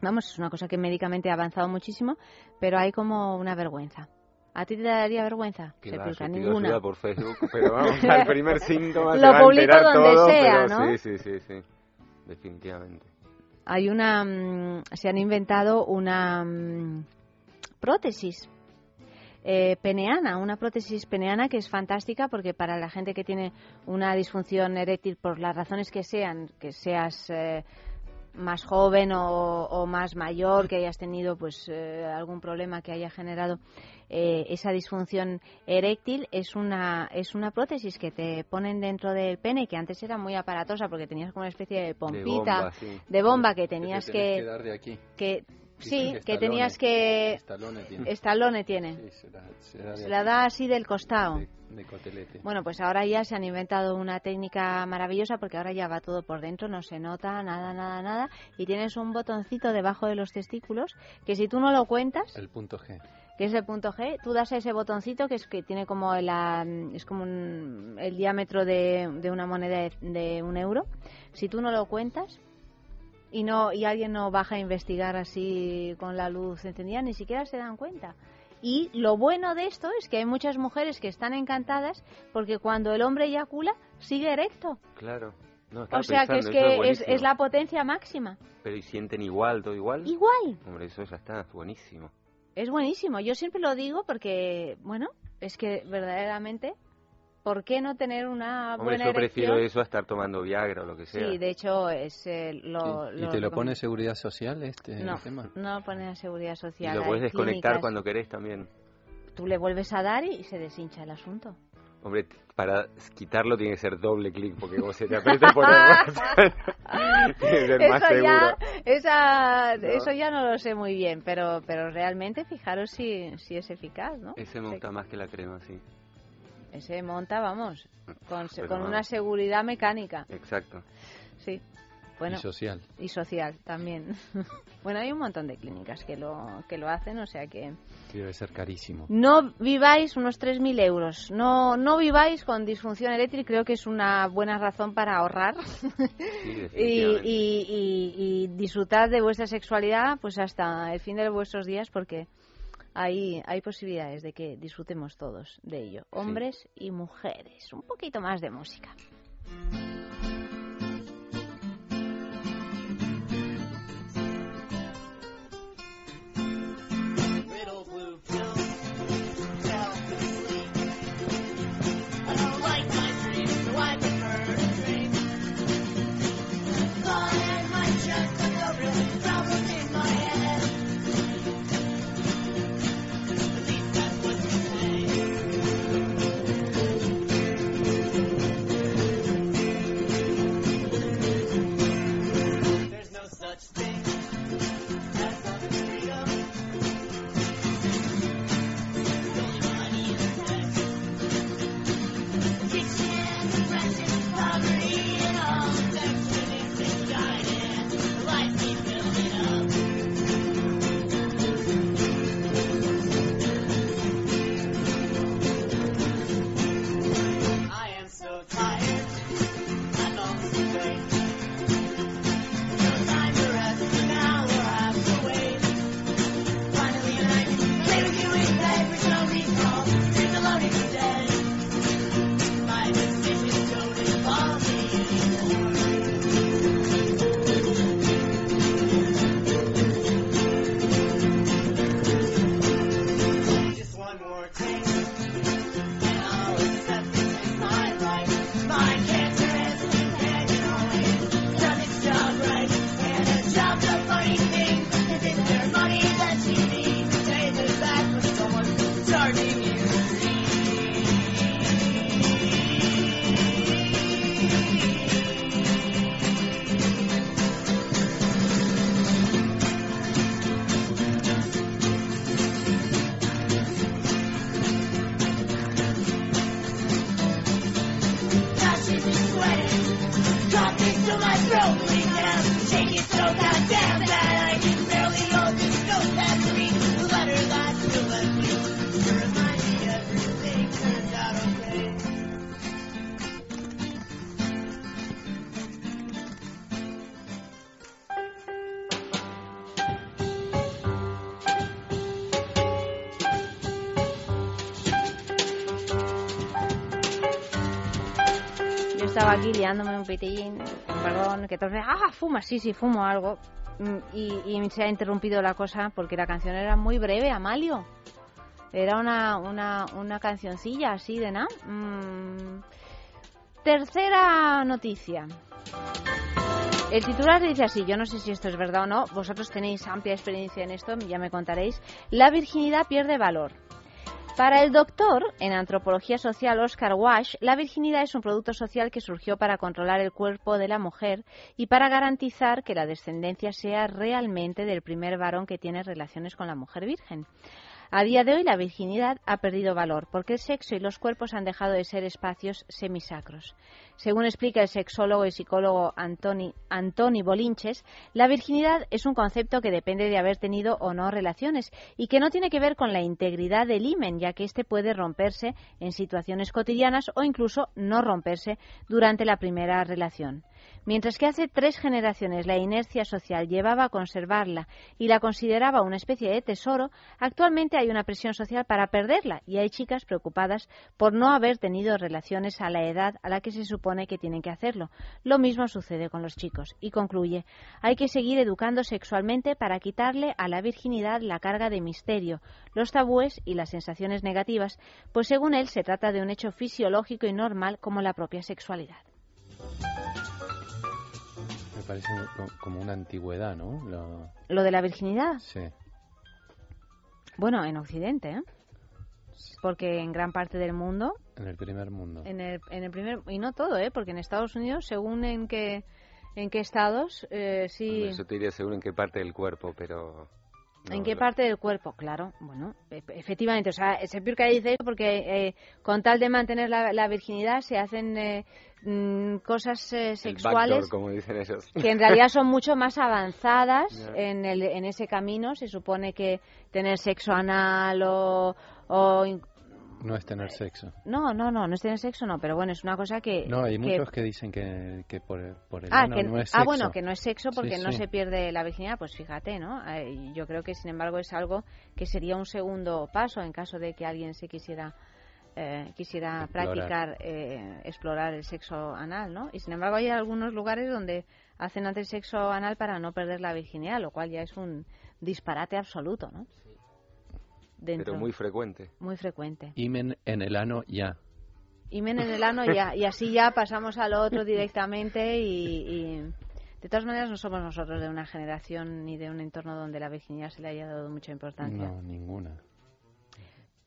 Vamos, es una cosa que médicamente ha avanzado muchísimo, pero hay como una vergüenza. ¿A ti te daría vergüenza? Que Se va, explica, yo pido ninguna. por Facebook, pero vamos, al primer síntoma se va a publico donde todo, sea, pero ¿no? sí, sí, sí, sí, definitivamente. Hay una mm, se han inventado una mm, prótesis eh, peneana, una prótesis peneana que es fantástica porque para la gente que tiene una disfunción eréctil por las razones que sean, que seas eh, más joven o, o más mayor, que hayas tenido pues eh, algún problema que haya generado eh, esa disfunción eréctil, es una, es una prótesis que te ponen dentro del pene, que antes era muy aparatosa porque tenías como una especie de pompita, bomba, sí. de bomba que te tenías que... que dar de aquí. que sí, que tenías que... Stallone tiene. Stallone tiene. Sí, se la, se da de Se aquí, la da así del costado. de cotelete. Bueno, pues ahora ya se han inventado una técnica maravillosa porque ahora ya va todo por dentro, no se nota nada, nada, nada. Y tienes un botoncito debajo de los testículos que si tú no lo cuentas, El punto G. que es el punto G, tú das a ese botoncito que es que tiene como la, es como un- el diámetro de, de una moneda de, de un euro. Si tú no lo cuentas y no y alguien no baja a investigar así con la luz encendida, ni siquiera se dan cuenta. Y lo bueno de esto es que hay muchas mujeres que están encantadas porque cuando el hombre eyacula sigue erecto. Claro. No, O sea que es que es, es la potencia máxima. Pero ¿y sienten igual, todo igual? Igual. Hombre, eso ya está, es buenísimo. Es buenísimo. Yo siempre lo digo porque, bueno, es que verdaderamente, ¿por qué no tener una Hombre, buena yo prefiero erección? eso a estar tomando Viagra o lo que sea. Sí, de hecho es eh, lo, ¿Y lo te lo pone seguridad social este No, tema? no pone a seguridad Y social. lo hay puedes desconectar clínicas. cuando querés también. Tú le vuelves a dar y se deshincha el asunto. Hombre, para quitarlo tiene que ser doble clic, porque como se te aprieta por el WhatsApp, tiene que ser más eso seguro. ya, esa, ¿No? eso ya no lo sé muy bien, pero, pero realmente fijaros si, si es eficaz, ¿no? Ese me gusta más que la crema, sí. Ese monta, vamos, con, Pero con vamos. una seguridad mecánica. Exacto. Sí. Bueno, Y social. y social también. bueno, hay un montón de clínicas que lo, que lo hacen, o sea que Debe ser carísimo. no viváis unos 3.000 euros. No, no viváis con disfunción eléctrica, creo que es una buena razón para ahorrar y, y, y disfrutar de vuestra sexualidad pues hasta el fin de vuestros días porque hay, hay posibilidades de que disfrutemos todos de ello, hombres y mujeres. Un poquito más de música. Perdón, que me ah, fuma, sí, sí, fumo algo. Mm, Y, y se ha interrumpido la cosa porque la canción era muy breve, Amalio. Era una, una, una cancioncilla así de nada. Mm. Tercera noticia. El titular dice así, yo no sé si esto es verdad o no, vosotros tenéis amplia experiencia en esto, ya me contaréis. La virginidad pierde valor. Para el doctor en antropología social Oscar Wash, la virginidad es un producto social que surgió para controlar el cuerpo de la mujer y para garantizar que la descendencia sea realmente del primer varón que tiene relaciones con la mujer virgen. A día de hoy la virginidad ha perdido valor porque el sexo y los cuerpos han dejado de ser espacios semisacros. Según explica el sexólogo y psicólogo Antoni, Bolinches, la virginidad es un concepto que depende de haber tenido o no relaciones y que no tiene que ver con la integridad del himen, ya que éste puede romperse en situaciones cotidianas o incluso no romperse durante la primera relación. Mientras que hace tres generaciones la inercia social llevaba a conservarla y la consideraba una especie de tesoro, actualmente hay una presión social para perderla y hay chicas preocupadas por no haber tenido relaciones a la edad a la que se supone que tienen que hacerlo. Lo mismo sucede con los chicos. Y concluye, hay que seguir educando sexualmente para quitarle a la virginidad la carga de misterio, los tabúes y las sensaciones negativas, pues según él se trata de un hecho fisiológico y normal como la propia sexualidad. Me parece co- como una antigüedad, ¿no? Lo- Lo de la virginidad, Sí. bueno, en Occidente, ¿eh? Porque en gran parte del mundo, En el primer mundo. en el, en el primer y no todo, ¿eh? Porque en Estados Unidos, según en qué en qué estados, eh, sí, Eso te diría seguro en qué parte del cuerpo, pero... en qué parte del cuerpo, claro, bueno, e- efectivamente, o sea, Piurka dice eso porque eh, con tal de mantener la, la virginidad se hacen eh, mm, cosas eh, sexuales backdoor, como dicen ellos. que en realidad son mucho más avanzadas en, el, en ese camino. Se supone que tener sexo anal o... o No es tener sexo. no, no, no, no es tener sexo, no, pero bueno, es una cosa que... No, hay que- muchos que dicen que, que por, el- por el Ah, ano que, no es ah, sexo. bueno, que no es sexo porque Sí, no sí. se pierde la virginidad, pues fíjate, ¿no? Eh, yo creo que, sin embargo, es algo que sería un segundo paso en caso de que alguien se quisiera eh, quisiera Explorar. practicar, eh, explorar el sexo anal, ¿no? Y sin embargo hay algunos lugares donde hacen antes sexo anal para no perder la virginidad, lo cual ya es un disparate absoluto, ¿no? Dentro- Pero muy frecuente. muy frecuente. Imen en el ano ya. Imen en el ano ya, y así ya pasamos al otro directamente y, y de todas maneras no somos nosotros de una generación ni de un entorno donde la virginidad se le haya dado mucha importancia. No, ninguna.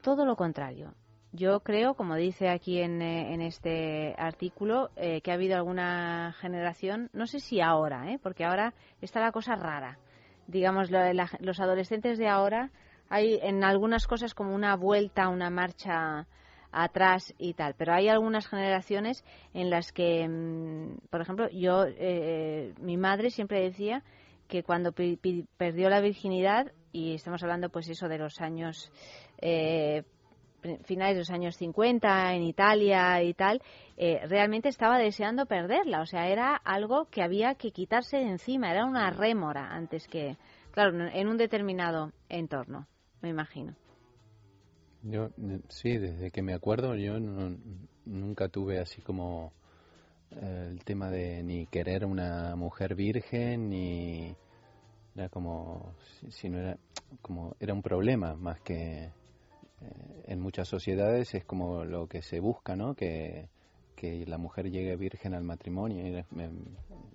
Todo lo contrario. Yo creo, como dice aquí en, eh, en este artículo, eh, que ha habido alguna generación, no sé si ahora, ¿eh? porque ahora está la cosa rara. Digamos, lo la- los adolescentes de ahora, hay en algunas cosas como una vuelta, una marcha atrás y tal, pero hay algunas generaciones en las que, mm, por ejemplo, yo, eh, mi madre siempre decía que cuando perdió la virginidad, y estamos hablando pues eso de los años eh, finales de los años 50 en Italia y tal, eh, realmente estaba deseando perderla. O sea, era algo que había que quitarse de encima, era una rémora antes que, claro, en un determinado entorno, me imagino. Yo, eh, sí, desde que me acuerdo, yo no- nunca tuve así como eh, el tema de ni querer una mujer virgen, ni era como, si, no era, como, era un problema más que eh, en muchas sociedades es como lo que se busca, ¿no? Que, que la mujer llegue virgen al matrimonio, y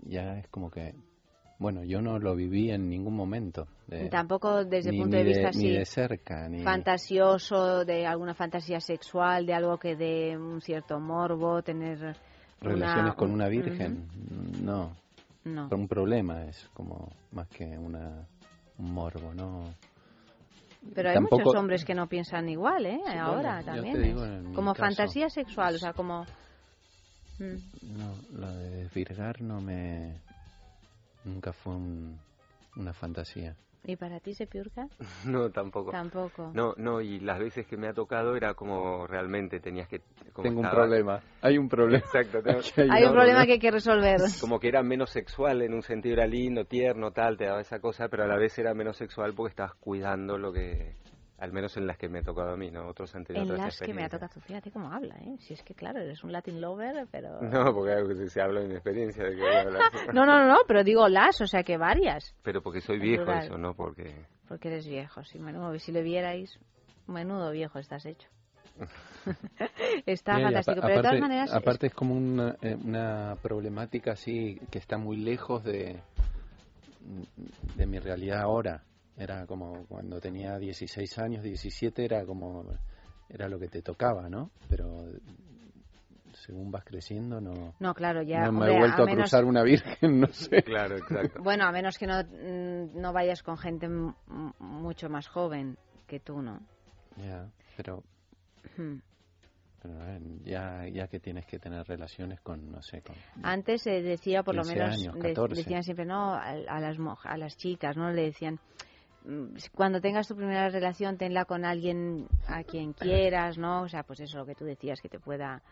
ya es como que, bueno, yo no lo viví en ningún momento. de- Tampoco desde el ni- punto ni de vista ni así de cerca, ni fantasioso, de alguna fantasía sexual, de algo que dé un cierto morbo, tener relaciones una- con una virgen, no. No. Un problema es como más que una un morbo, ¿no? Pero hay Tampoco- muchos hombres que no piensan igual, ¿eh? Sí, Ahora bueno, también. digo como caso. fantasía sexual, o sea, como... Mm. No, lo de desvirgar no me nunca fue un- una fantasía. ¿Y para ti se piurca? No, tampoco. Tampoco. No, no, y las veces que me ha tocado era como realmente tenías que... como Tengo un estaba- problema. Hay un problema. Exacto. tengo- Hay un problema que hay que resolver. Como que era menos sexual, en un sentido era lindo, tierno, tal, te daba esa cosa, pero a la vez era menos sexual porque estabas cuidando lo que... Al menos en las que me ha tocado a mí, ¿no? Otros han tenido En otras las que me ha tocado, fíjate cómo habla, ¿eh? Si es que claro, eres un Latin lover, pero... No, porque se habla de mi experiencia de que voy a hablar. No, no, no, no, pero digo las, o sea que varias, Pero porque soy En viejo plural. eso, ¿no? Porque... porque eres viejo, si, menudo, si le vierais, menudo viejo estás hecho. Está fantástico. Pero de todas aparte- maneras, aparte es como una, eh, una problemática así que está muy lejos de, de mi realidad ahora. Era como cuando tenía 16 años, 17, era como era lo que te tocaba, ¿no? Pero según vas creciendo no No, claro, ya, no me hombre, he vuelto a a, menos- cruzar una virgen, no sé. Claro, exacto. Bueno, a menos que no, no vayas con gente mucho más joven que tú, ¿no? Ya, pero Hmm. pero, eh, ya ya que tienes que tener relaciones con no sé, con Antes se decía, por lo 15 menos, años, de- 14. decían siempre, no, a, a las a las chicas, ¿no? Le decían, cuando tengas tu primera relación, tenla con alguien a quien quieras, ¿no? O sea, pues eso, lo que tú decías, que te pueda,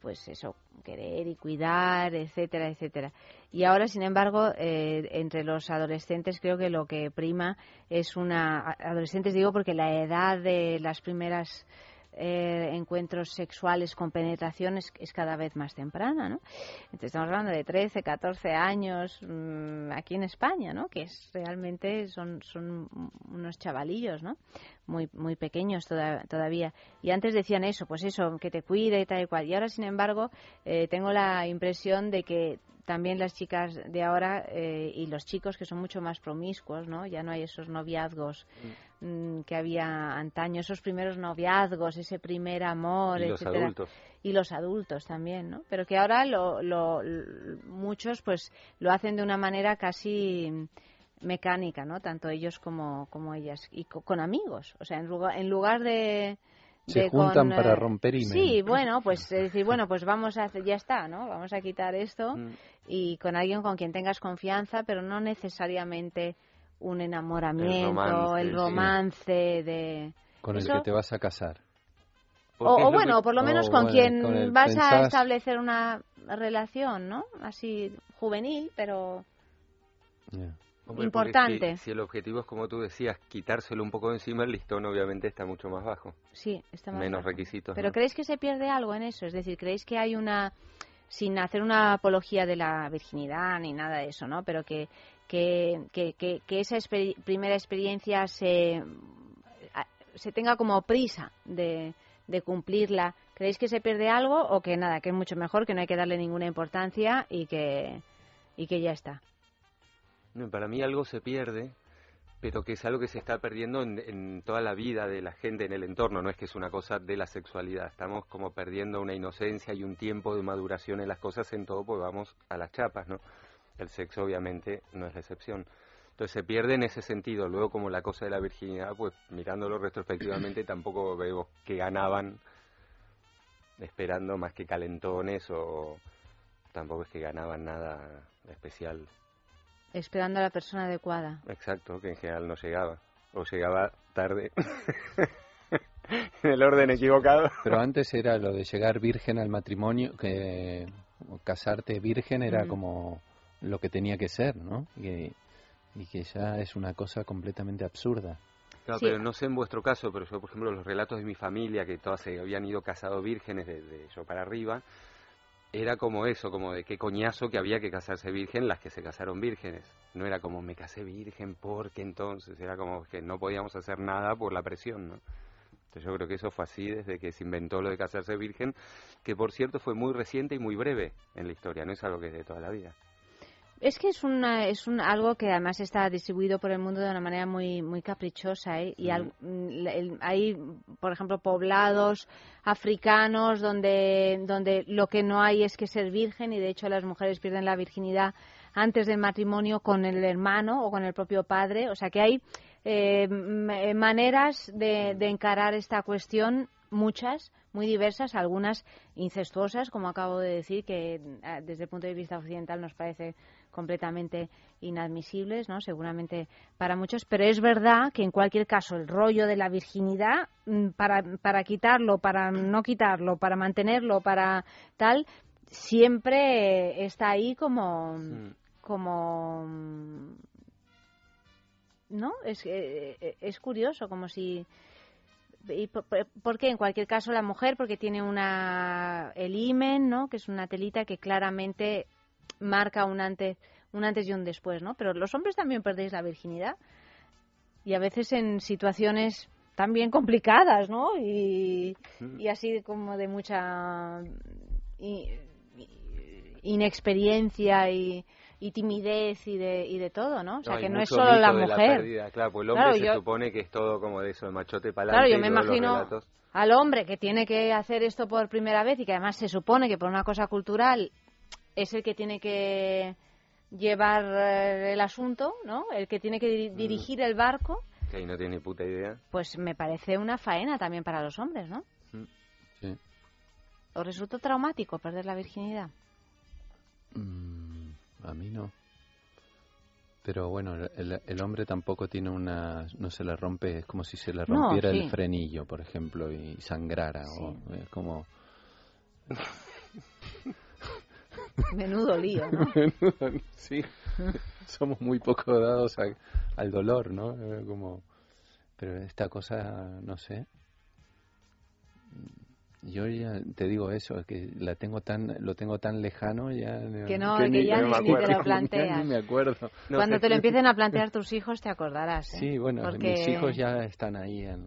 pues eso, querer y cuidar, etcétera, etcétera. Y ahora, sin embargo, eh, entre los adolescentes creo que lo que prima es una... Adolescentes digo porque la edad de las primeras eh, encuentros sexuales con penetración es, cada vez más temprana, ¿no? Entonces estamos hablando de 13, 14 años mm, aquí en España, ¿no? Que es realmente son, son unos chavalillos, ¿no? Muy, muy pequeños toda- todavía. Y antes decían eso, pues eso, que te cuide y tal y cual. Y ahora, sin embargo, eh, tengo la impresión de que también las chicas de ahora eh, y los chicos que son mucho más promiscuos, ¿no? Ya no hay esos noviazgos mm, que había antaño, esos primeros noviazgos, ese primer amor, Y los etcétera. adultos. Y los adultos también, ¿no? Pero que ahora lo, lo- muchos pues lo hacen de una manera casi mecánica, ¿no? Tanto ellos como, como ellas. Y co- con amigos. O sea, en lugar, en lugar de... Se juntan con, para eh, romper email. Sí, bueno, pues es decir, bueno, pues vamos a ya está, ¿no? Vamos a quitar esto Mm. y con alguien con quien tengas confianza, pero no necesariamente un enamoramiento, romance, el sí. romance de... con el que te vas a casar. O, bueno, que- por lo menos con bueno, quien con el vas a establecer una relación, ¿no? Así juvenil, pero Hombre, importante. Si, si el objetivo es, como tú decías, quitárselo un poco de encima, el listón obviamente está mucho más bajo. Sí, está más Menos bajo. requisitos. Pero ¿no? ¿creéis que se pierde algo en eso? Es decir, ¿creéis que hay una, sin hacer una apología de la virginidad ni nada de eso, ¿no? Pero que, que, que, que, que esa exper- primera experiencia se, se tenga como prisa de, de cumplirla. ¿Creéis que se pierde algo o que nada, que es mucho mejor, que no hay que darle ninguna importancia y que, y que ya está? No, para mí algo se pierde, pero que es algo que se está perdiendo en, en toda la vida de la gente en el entorno, no es que es una cosa de la sexualidad, estamos como perdiendo una inocencia y un tiempo de maduración en las cosas en todo, pues vamos a las chapas, ¿no? El sexo obviamente no es la excepción. Entonces se pierde en ese sentido, luego como la cosa de la virginidad, pues mirándolo retrospectivamente tampoco veo que ganaban esperando más que calentones o tampoco es que ganaban nada especial. Esperando a la persona adecuada. Exacto, que en general no llegaba. O llegaba tarde. en el orden equivocado. Pero antes era lo de llegar virgen al matrimonio, que casarte virgen era como lo que tenía que ser, ¿no? Y, y que ya es una cosa completamente absurda. Claro, Sí. pero no sé en vuestro caso, pero yo, por ejemplo, los relatos de mi familia, que todas se habían ido casados vírgenes desde yo para arriba, era como eso, como de qué coñazo que había que casarse virgen las que se casaron vírgenes. No era como me casé virgen porque entonces, era como que no podíamos hacer nada por la presión, ¿no? Entonces yo creo que eso fue así desde que se inventó lo de casarse virgen, que por cierto fue muy reciente y muy breve en la historia, no es algo que es de toda la vida. Es que es una, es un, algo que además está distribuido por el mundo de una manera muy muy caprichosa ¿eh? y al- mm, el- hay por ejemplo poblados africanos donde donde lo que no hay es que ser virgen y de hecho las mujeres pierden la virginidad antes del matrimonio con el hermano o con el propio padre. O sea que hay eh, eh, maneras de, de encarar esta cuestión muchas, muy diversas, algunas incestuosas, como acabo de decir, que eh, desde el punto de vista occidental nos parece completamente inadmisibles, ¿no? Seguramente para muchos, pero es verdad que en cualquier caso el rollo de la virginidad, mm, para, para quitarlo, para no quitarlo, para mantenerlo, para tal, siempre está ahí como, como ¿no? Es, eh, eh, es curioso, como si... ¿Y por, por- por qué? En cualquier caso, la mujer, porque tiene una, el imen, ¿no? Que es una telita que claramente marca un antes, un antes y un después, ¿no? Pero los hombres también perdéis la virginidad. Y a veces en situaciones también complicadas, ¿no? Y, y así como de mucha inexperiencia y, y timidez y de, y de todo, ¿no? O sea, que no es solo la mujer. pérdida, claro, pues el hombre Claro, se yo- supone que es todo como de eso, de machote para Claro, yo me imagino al hombre que tiene que hacer esto por primera vez y que además se supone que por una cosa cultural es el que tiene que llevar eh, el asunto, ¿no? El que tiene que Mm. diri- dirigir el barco, Que ahí no tiene ni puta idea. pues me parece una faena también para los hombres, ¿no? Sí. ¿Os resultó traumático perder la virginidad? Mm, a mí no. Pero bueno, el- hombre tampoco tiene una... No se le rompe, es como si se le No, rompiera sí. el frenillo, por ejemplo, y sangrara. O, es como... Menudo lío, ¿no? sí, somos muy poco dados a- al dolor, ¿no? Eh, Como, pero esta cosa, no sé. Yo ya te digo eso, es que la tengo tan, lo tengo tan lejano ya. Que no, que ya me ni- ni te lo ya planteas. Ni me acuerdo. Cuando te lo empiecen a plantear tus hijos te acordarás. ¿eh? Sí, bueno, Porque- mis hijos ya están ahí en,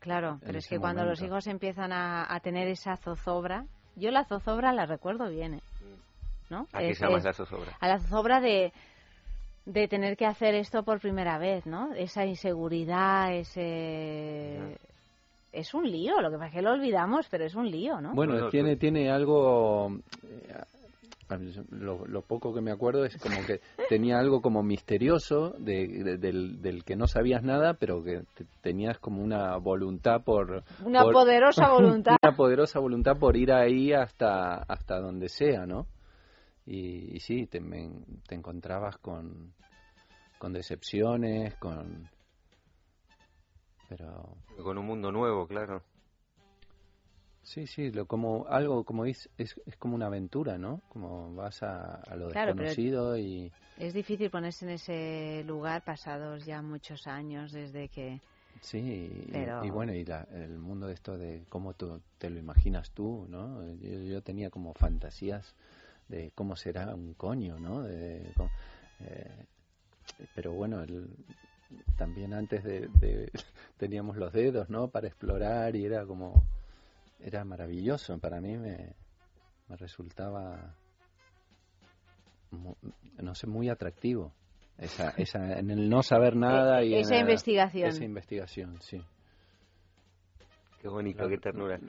Claro, pero es que cuando los hijos empiezan a, a tener esa zozobra, yo la zozobra la recuerdo bien, ¿eh? ¿No? ¿A qué Es- llamas es- la zozobra? A la zozobra de, de tener que hacer esto por primera vez, ¿no? Esa inseguridad, ese... Es un lío, lo que pasa es que lo olvidamos, pero es un lío, ¿no? Bueno, tiene, tiene algo. eh, Lo, lo poco que me acuerdo es como que tenía algo como misterioso de, de- del, del que no sabías nada, pero que te- tenías como una voluntad por. Una por- poderosa voluntad. una poderosa voluntad por ir ahí hasta, hasta donde sea, ¿no? Y, y sí, te, me- te encontrabas con, con decepciones, con. Pero. Con un mundo nuevo, claro. Sí, sí, lo, como algo como es, es, es como una aventura, ¿no? Como vas a, a lo Claro, desconocido y Es difícil ponerse en ese lugar pasados ya muchos años desde que... sí, y- Pero- y, bueno, y la- el mundo de esto de cómo tú te lo imaginas tú, ¿no? Yo, yo tenía como fantasías de cómo será un coño, ¿no? De, co- eh, pero bueno, el, también antes de, de- teníamos los dedos, ¿no? Para explorar y era como era maravilloso para mí me, me resultaba mu- no sé muy atractivo esa, esa en el no saber nada y en esa la- investigación. esa investigación sí Qué bonito, qué ternura.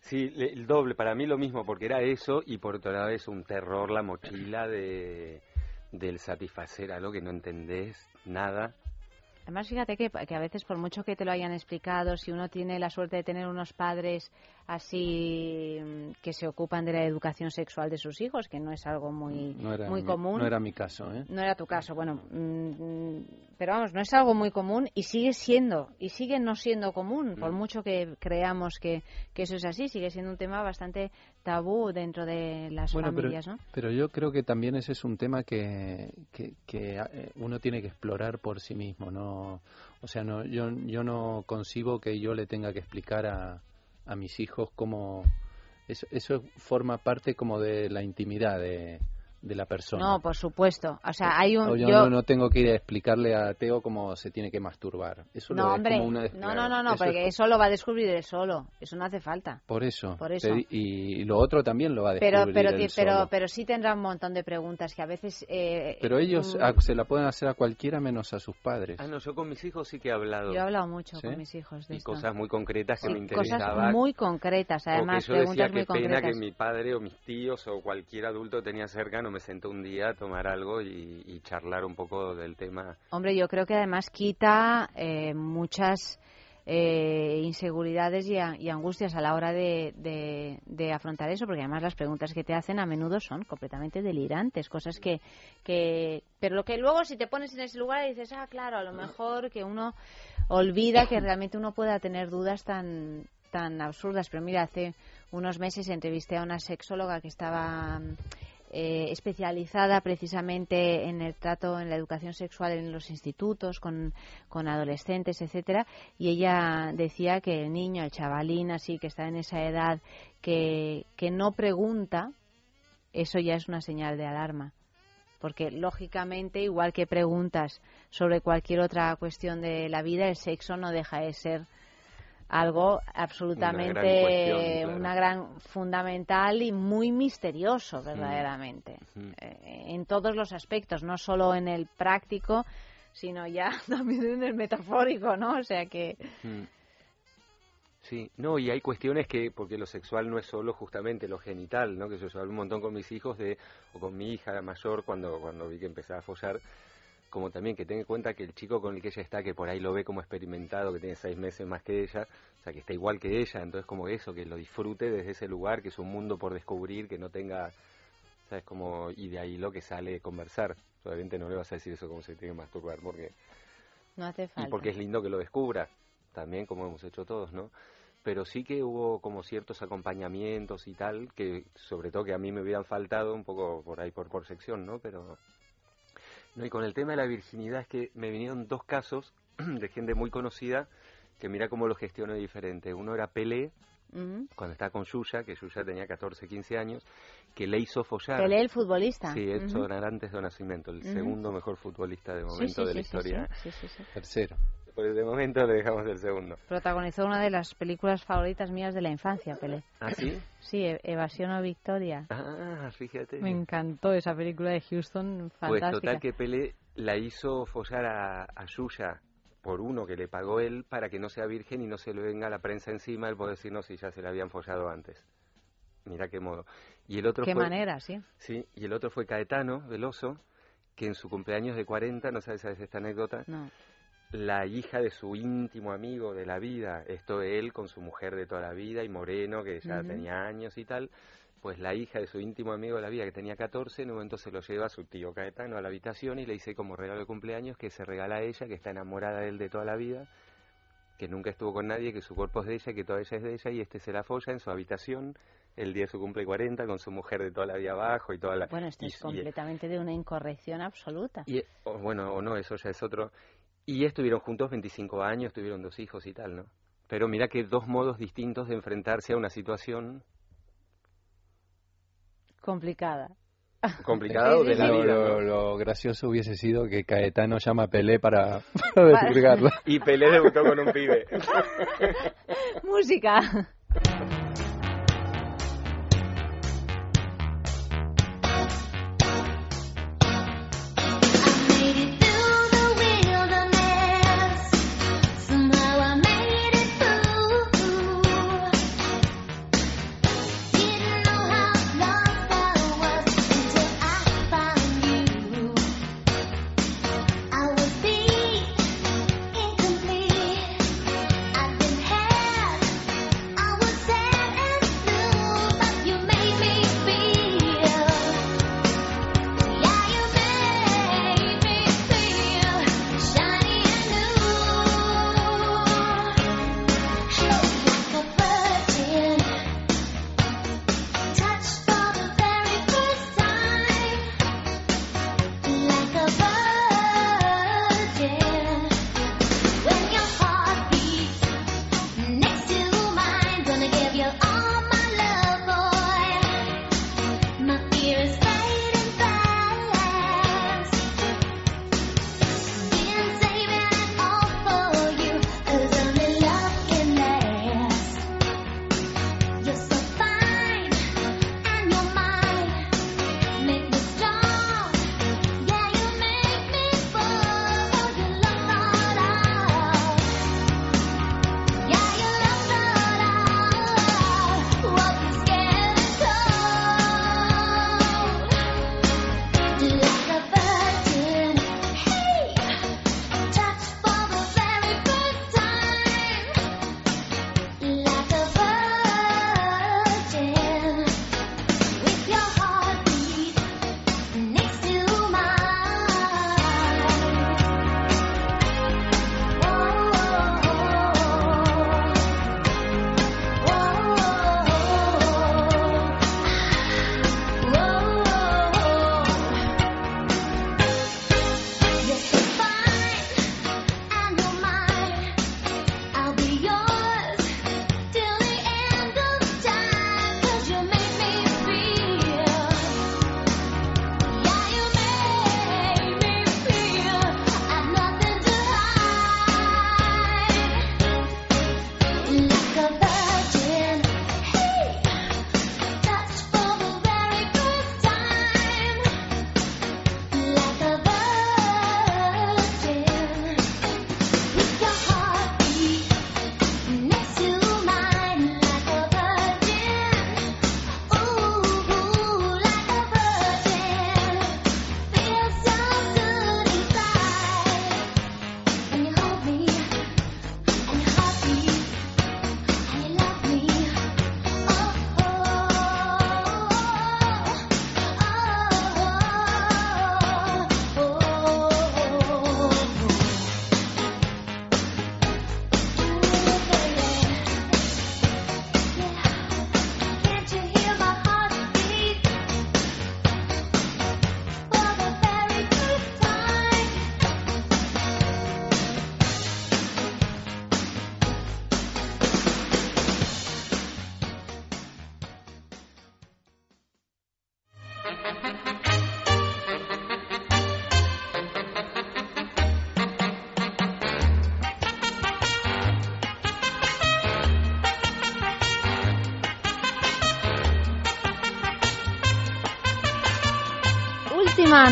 Sí, el doble, para mí lo mismo, porque era eso y por otra vez un terror, la mochila de del satisfacer algo que no entendés nada. Además, fíjate que, que a veces, por mucho que te lo hayan explicado, si uno tiene la suerte de tener unos padres así mm, que se ocupan de la educación sexual de sus hijos, que no es algo muy, no era muy común. no era mi caso ¿eh? No era tu caso, bueno, mm, pero vamos, no es algo muy común y sigue siendo, y sigue no siendo común, por mucho que creamos que, que eso es así, sigue siendo un tema bastante tabú dentro de las Bueno, pero, familias, ¿no? pero yo creo que también ese es un tema que, que, que, eh, uno tiene que explorar por sí mismo, no, o sea, no, yo, yo no concibo que yo le tenga que explicar a, a mis hijos cómo eso, eso forma parte como de la intimidad de, de la persona. No, por supuesto, o sea, hay O un... yo, yo- no, no tengo que ir a explicarle a Teo cómo se tiene que masturbar. Eso lo No, es hombre, como una no, no, no, no, eso es porque eso lo va a descubrir él solo, eso no hace falta. Por eso. Por eso. Y, y lo otro también lo va a descubrir Pero, pero, él ti- pero, solo. pero sí tendrá un montón de preguntas que a veces... eh, Pero ellos mm, a- se la pueden hacer a cualquiera menos a sus padres. Ah, no, yo con mis hijos sí que he hablado. Yo he hablado mucho ¿Sí? con mis hijos de y esto. cosas muy concretas que Sí, me interesaban. cosas muy concretas, O además, que yo decía que pena concretas. que mi padre o mis tíos o cualquier adulto tenía cerca me sentó un día a tomar algo y, y charlar un poco del tema. Hombre, yo creo que además quita eh, muchas eh, inseguridades y, a- y angustias a la hora de, de- de afrontar eso, porque además las preguntas que te hacen a menudo son completamente delirantes, cosas que, que... Pero lo que luego si te pones en ese lugar y dices, ah, claro, a lo mejor que uno olvida que realmente uno pueda tener dudas tan tan absurdas. Pero mira, hace unos meses entrevisté a una sexóloga que estaba eh, especializada precisamente en el trato, en la educación sexual en los institutos, con, con adolescentes, etcétera, y ella decía que el niño, el chavalín, así que está en esa edad, que, que no pregunta, eso ya es una señal de alarma. Porque, lógicamente, igual que preguntas sobre cualquier otra cuestión de la vida, el sexo no deja de ser algo absolutamente una gran fundamental y muy misterioso verdaderamente. Eh, en todos los aspectos no solo en el práctico sino ya también en el metafórico no o sea que. Sí, no, y hay cuestiones que, porque lo sexual no es solo justamente lo genital, ¿no? Que yo, yo hablo un montón con mis hijos de, o con mi hija mayor cuando, cuando vi que empezaba a follar, como también que tenga en cuenta que el chico con el que ella está, que por ahí lo ve como experimentado, que tiene seis meses más que ella, o sea, que está igual que ella, entonces como eso, que lo disfrute desde ese lugar, que es un mundo por descubrir, que no tenga, ¿sabes? Como, y de ahí lo que sale conversar. Obviamente no le vas a decir eso como se tiene que masturbar, porque no hace falta y porque es lindo que lo descubra, también como hemos hecho todos, ¿no? Pero sí que hubo como ciertos acompañamientos y tal, que sobre todo que a mí me hubieran faltado un poco por ahí por, por sección, ¿no? Pero... No, y con el tema de la virginidad es que me vinieron dos casos de gente muy conocida que mira cómo lo gestionó diferente. Uno era Pelé, Ujú. cuando estaba con Yuya, que Yuya tenía 14, 15 años, que le hizo follar. Pelé el futbolista Sí, Ujú. Edson Arantes de Nacimiento, el segundo mejor futbolista de momento sí, de la sí, sí, historia. sí, sí, sí, sí. Tercero. Pues de momento le dejamos el segundo. protagonizó una de las películas favoritas mías de la infancia Pelé ¿Ah, sí? sí E- Evasión o Victoria Ah, fíjate. me encantó esa película de Houston Pues fantástica total que Pelé la hizo follar a, a Yuya por uno que le pagó él para que no sea virgen y no se le venga la prensa encima el poder decir no si ya se la habían follado antes. Mira qué modo. Y el otro qué fue, manera sí Sí, y el otro fue Caetano Veloso, que en su cumpleaños de 40, no sabes, sabes esta anécdota, no la hija de su íntimo amigo de la vida, esto él con su mujer de toda la vida y Moreno, que ya tenía años y tal, pues la hija de su íntimo amigo de la vida, que tenía 14, en un momento se lo lleva a su tío Caetano a la habitación y le dice como regalo de cumpleaños que se regala a ella, que está enamorada de él de toda la vida, que nunca estuvo con nadie, que su cuerpo es de ella, que toda ella es de ella y este se la folla en su habitación el día de su cumple 40 con su mujer de toda la vida abajo y toda la... bueno esto y- es y- completamente de una incorrección absoluta y, o bueno, o no, eso ya es otro. Y estuvieron juntos 25 años, tuvieron dos hijos y tal, ¿no? Pero mira que dos modos distintos de enfrentarse a una situación complicada complicada o de la Lo, vida. lo- lo gracioso hubiese sido que Caetano llama a Pelé para, para desvirgarla. Y Pelé debutó con un pibe. música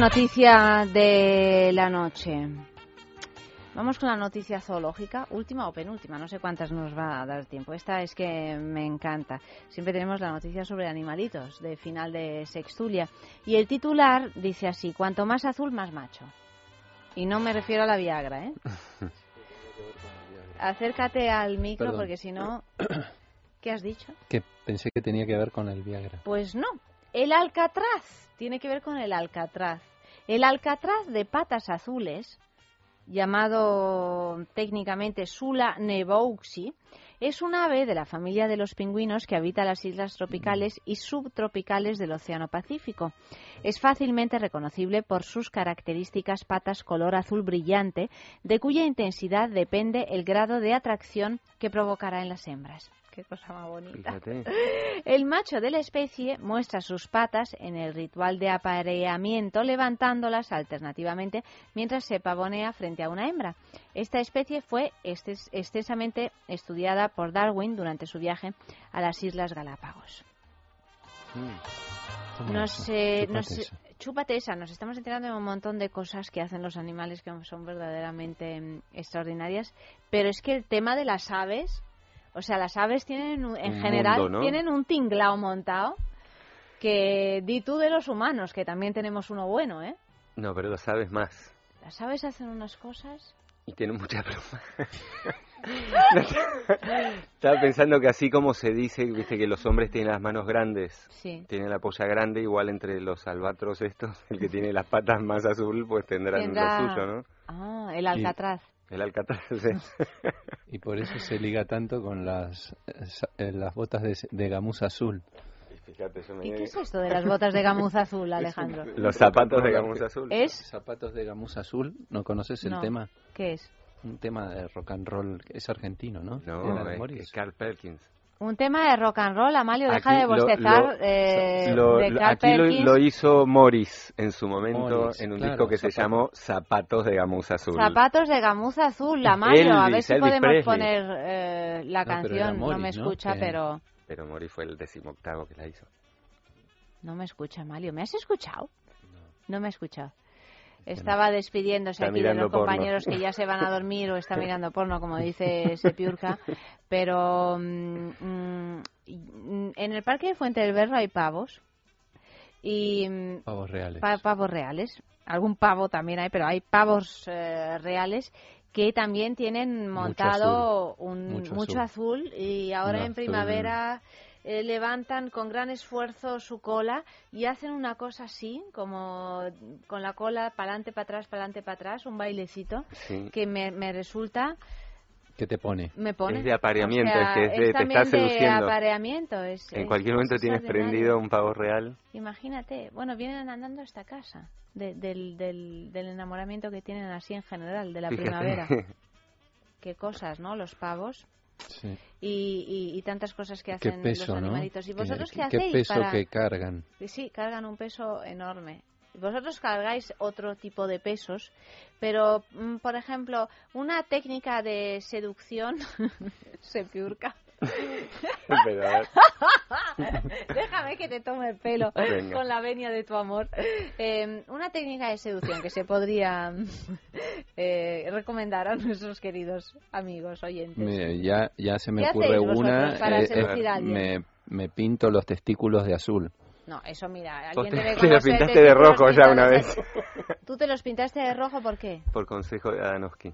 Noticia de la noche. Vamos con la noticia zoológica, última o penúltima, no sé cuántas nos va a dar tiempo. Esta es que me encanta. Siempre tenemos la noticia sobre animalitos de final de Sextulia. Y el titular dice así, cuanto más azul, más macho. Y no me refiero a la Viagra, ¿eh? Acércate al micro Perdón. porque si no... ¿Qué has dicho? Que pensé que tenía que ver con el Viagra. Pues no, el alcatraz tiene que ver con el alcatraz. El alcatraz de patas azules, llamado técnicamente Sula nebouxi, es un ave de la familia de los pingüinos que habita las islas tropicales y subtropicales del Océano Pacífico. Es fácilmente reconocible por sus características patas color azul brillante, de cuya intensidad depende el grado de atracción que provocará en las hembras. Qué cosa más bonita. Fíjate. El macho de la especie muestra sus patas en el ritual de apareamiento levantándolas alternativamente mientras se pavonea frente a una hembra. Esta especie fue extensamente estudiada por Darwin durante su viaje a las Islas Galápagos. Chúpate nos- eso. chúpate esa, nos estamos enterando de un montón de cosas que hacen los animales que son verdaderamente mm, extraordinarias, pero es que el tema de las aves, o sea, las aves tienen en Un general mundo, ¿no? tienen un tinglao montado que di tú de los humanos, que también tenemos uno bueno, ¿eh? No, pero lo sabes más. Las aves hacen unas cosas. Y tienen mucha pluma. Estaba pensando que así como se dice, viste que los hombres tienen las manos grandes, Sí. tienen la polla grande, igual entre los albatros estos, el que tiene las patas más azul, pues tendrán Tendrá- lo suyo, ¿no? Ah, el alcatraz. El alcatraz. sí. Y por eso se liga tanto con las, eh, eh, las botas de, de gamuza azul. Fíjate, me- ¿Y qué es esto de las botas de gamuza azul, Alejandro? Los zapatos de gamuza azul. ¿Es? Zapatos de gamuza azul, ¿no conoces el No. tema? ¿Qué es? Un tema de rock and roll, es argentino, ¿no? No, es, es Carl Perkins. Un tema de rock and roll, Amalio, deja de bostezar lo- eh, lo- de lo- Carl aquí lo, hizo Morris en su momento Morris, en un claro, disco que se llamó Zapatos de gamuza azul. Zapatos de gamuza azul, Amalio, a ver Elvis, si Elvis podemos Presley. poner eh, la No, canción. No me Morris, ¿no? escucha, Que- pero... Pero Morris fue el decimoctavo que la hizo. No me escucha, Amalio. ¿Me has escuchado? No me ha escuchado. Estaba despidiéndose Está aquí de los porno. compañeros que ya se van a dormir o está mirando porno, como dice Sepiurca. Pero mm, mm, en el parque de Fuente del Berro hay pavos. Y mm, Pavos reales. pa- pavos reales. Algún pavo también hay, pero hay pavos eh, reales que también tienen montado un Mucho mucho azul. y ahora en azul. Eh, levantan con gran esfuerzo su cola y hacen una cosa así, como con la cola para adelante, para atrás, para adelante, para atrás, un bailecito Sí. que me, me resulta ¿Qué te pone? me pone Es de apareamiento, O sea, es que es de- te está de seduciendo. apareamiento es, En es- cualquier momento es tienes prendido un pavo real. Imagínate, bueno, vienen andando a esta casa de- del, del, del enamoramiento que tienen así en general, de la Fíjate. primavera. Qué cosas, ¿no? Los pavos Sí. y, y- y tantas cosas que hacen peso, los ¿no? animalitos. ¿Y vosotros qué, qué hacéis peso para...? que cargan. Sí, cargan un peso enorme. Vosotros cargáis otro tipo de pesos, pero, mm, por ejemplo, una técnica de seducción, se piurca, Pero. Déjame que te tome el pelo Venga. con la venia de tu amor. Eh, una técnica de seducción que se podría eh, recomendar a nuestros queridos amigos oyentes. Me- ya, ya se me ¿Qué ocurre una. para eh, me, me pinto los testículos de azul. No, eso mira, alguien te- debe te lo conocer pintaste de rojo ya una vez. ¿Tú te los pintaste de rojo por qué? Por consejo de Adanovsky.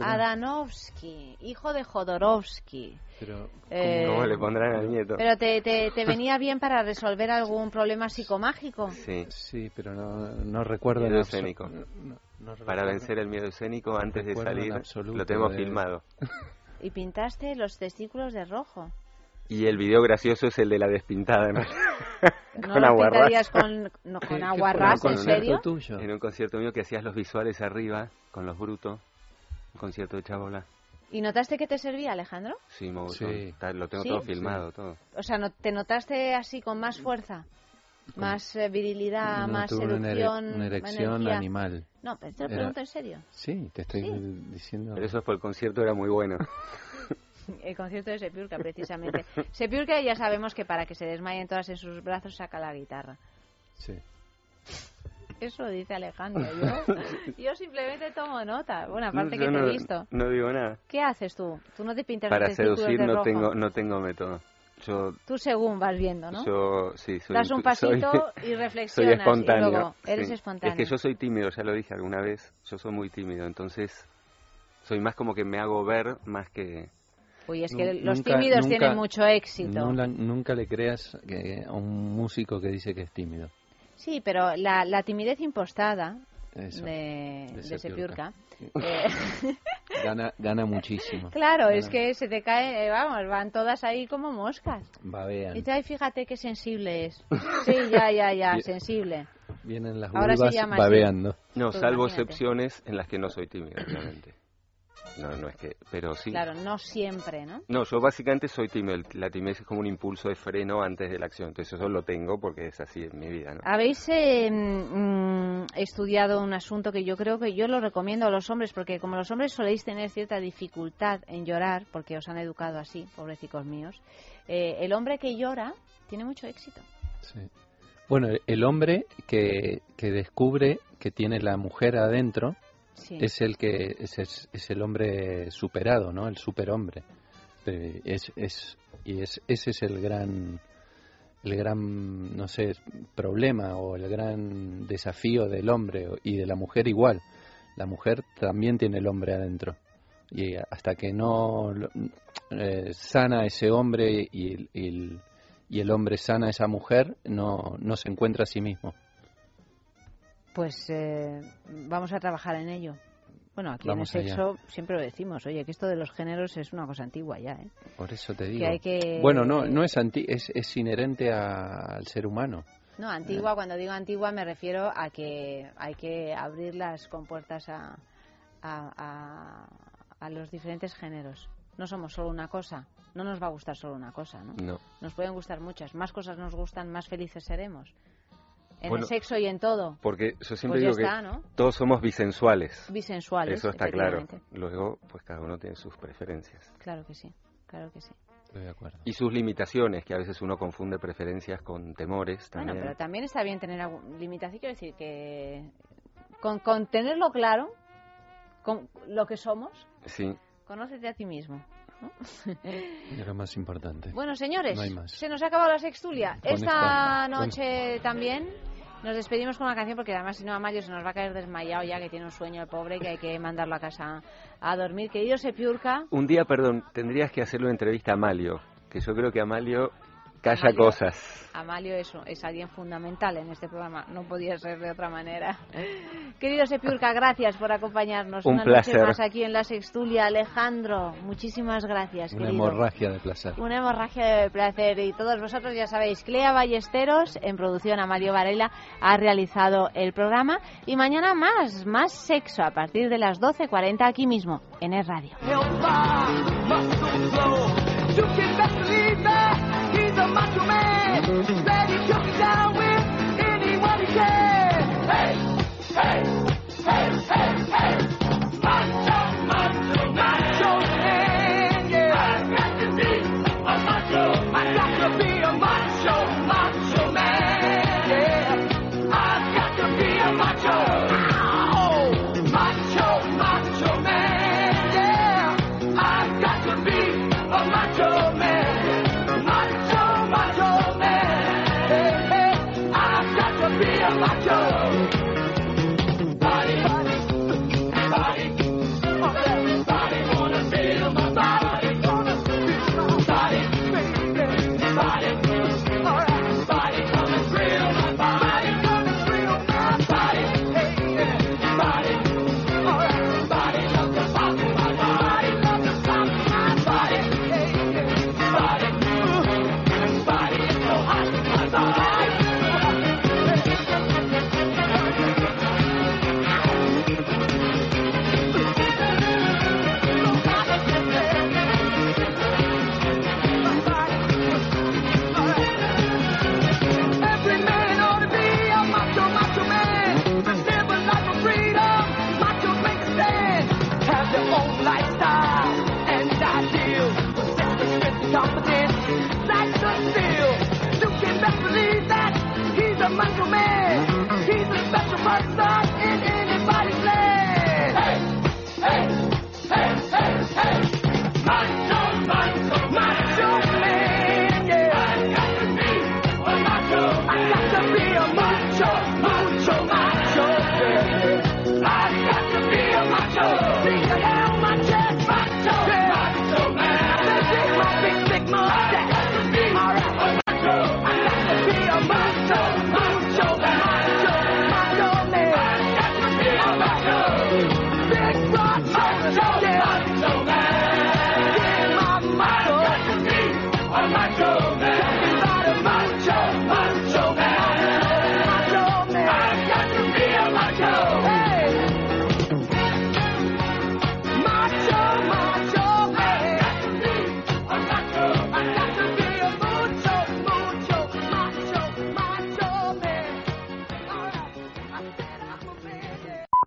Adanovsky, hijo de Jodorowsky. Pero, Eh, ¿Cómo le pondrán al nieto? Pero te, te, te venía bien para resolver algún problema psicomágico. Sí. Sí, pero no, no recuerdo Miedo escénico. no- no- Para vencer el miedo escénico antes de salir, lo tengo de- filmado. Y pintaste los testículos de rojo. Y el video gracioso es el de la despintada, ¿no? ¿No con aguarrás. pintarías con, no, con aguarrás, en serio? En un concierto mío que hacías los visuales arriba, con los brutos. Concierto de chabola. ¿Y notaste que te servía, Alejandro? Sí, me gustó. Sí. Lo tengo ¿Sí? todo filmado, todo. O sea, ¿no- ¿te notaste así con más fuerza? Más eh, virilidad, No, más tuve una, ere- seducción, una erección energía? animal. No, pero te lo Era- pregunto en serio. Sí, te estoy diciendo. Pero eso fue el concierto, era muy bueno. El concierto de Sepiurca, precisamente. Sepiurca ya sabemos que para que se desmayen todas en sus brazos saca la guitarra. Sí. Eso dice Alejandro. Yo, yo simplemente tomo nota. Bueno, aparte Yo que te no, he visto. no digo nada. ¿Qué haces tú? Tú no te pintas Para seducir de no rojo. tengo, no tengo método. Yo, Tú según vas viendo, ¿no? yo sí, soy... Das un soy- pasito y Soy reflexionas. espontáneo. Y luego eres sí. espontáneo. Es que yo soy tímido, ya lo dije alguna vez. Yo soy muy tímido, entonces soy más como que me hago ver más que... Uy, es que los nunca- tímidos nunca- tienen mucho éxito. Nunca, nunca le creas que a un músico que dice que es tímido. Sí, pero la, la timidez impostada Eso, de, de de Sepiurca. Sepiurca, eh, Gana, gana muchísimo. claro, es que se te cae, eh, vamos, van todas ahí como moscas. Babean. Y te, fíjate qué sensible es. Sí, ya, ya, ya, sensible. Vienen las Ahora se así. babeando. No, Pues salvo imagínate. excepciones en las que no soy tímido, obviamente. No, no es que... Pero sí. Claro, no siempre, ¿no? No, yo básicamente soy tímido. La timidez es como un impulso de freno antes de la acción. Entonces eso lo tengo porque es así en mi vida, ¿no? Habéis eh, mm, estudiado un asunto que yo creo que yo lo recomiendo a los hombres, porque como los hombres soléis tener cierta dificultad en llorar, porque os han educado así, pobrecicos míos, eh, el hombre que llora tiene mucho éxito. Sí. Bueno, el- el hombre que, que descubre que tiene la mujer adentro Es el que es, es, el hombre superado, ¿no? El superhombre. Eh, Es, es, y es, ese es el gran, el gran, no sé, problema o el gran desafío del hombre y de la mujer igual. La mujer también tiene el hombre adentro. Y hasta que no eh, sana ese hombre y el, y el hombre sana a esa mujer, no, no se encuentra a sí mismo. Pues eh, vamos a trabajar en ello. Bueno, aquí Vamos en el allá. sexo siempre lo decimos, oye, que esto de los géneros es una cosa antigua ya, ¿eh? Por eso te Que digo. hay que- Bueno, no, no es, anti, es, es inherente a- al ser humano. No, antigua, cuando digo antigua me refiero a que hay que abrir las compuertas a, a, a- a los diferentes géneros. No somos solo una cosa, no nos va a gustar solo una cosa, ¿no? No. Nos pueden gustar muchas, más cosas nos gustan, más felices seremos. En Bueno, el sexo y en todo. Porque yo siempre Pues digo que está, ¿no? todos somos bisensuales. Bisensuales, Eso está claro. Luego, pues cada uno tiene sus preferencias. Claro que sí, claro que sí. Estoy de acuerdo. Y sus limitaciones, que a veces uno confunde preferencias con temores Bueno, también. pero también está bien tener algún limitación, quiero decir que con, con tenerlo claro, con lo que somos, Sí. conócete a ti mismo. Lo más importante. Bueno, señores, No hay más. se nos ha acabado la sextulia. Con Esta esta- noche también nos despedimos con una canción porque además si no a Mayo se nos va a caer desmayado ya que tiene un sueño el pobre que hay que mandarlo a casa a dormir. Querido Sepiurca, Un día, perdón, tendrías que hacerle una entrevista a Amalio, que yo creo que Amalio calla Amalio- cosas. Amalio es, es alguien fundamental en este programa, no podía ser de otra manera. Querido Sepiurca, gracias por acompañarnos Un una placer. noche más aquí en la Sextulia. Alejandro, muchísimas gracias, Una querido. hemorragia de placer. Una hemorragia de placer. Y todos vosotros ya sabéis, Clea Ballesteros, en producción a Mario Varela, ha realizado el programa. Y mañana más, más sexo a partir de las 12.40 aquí mismo, en el radio.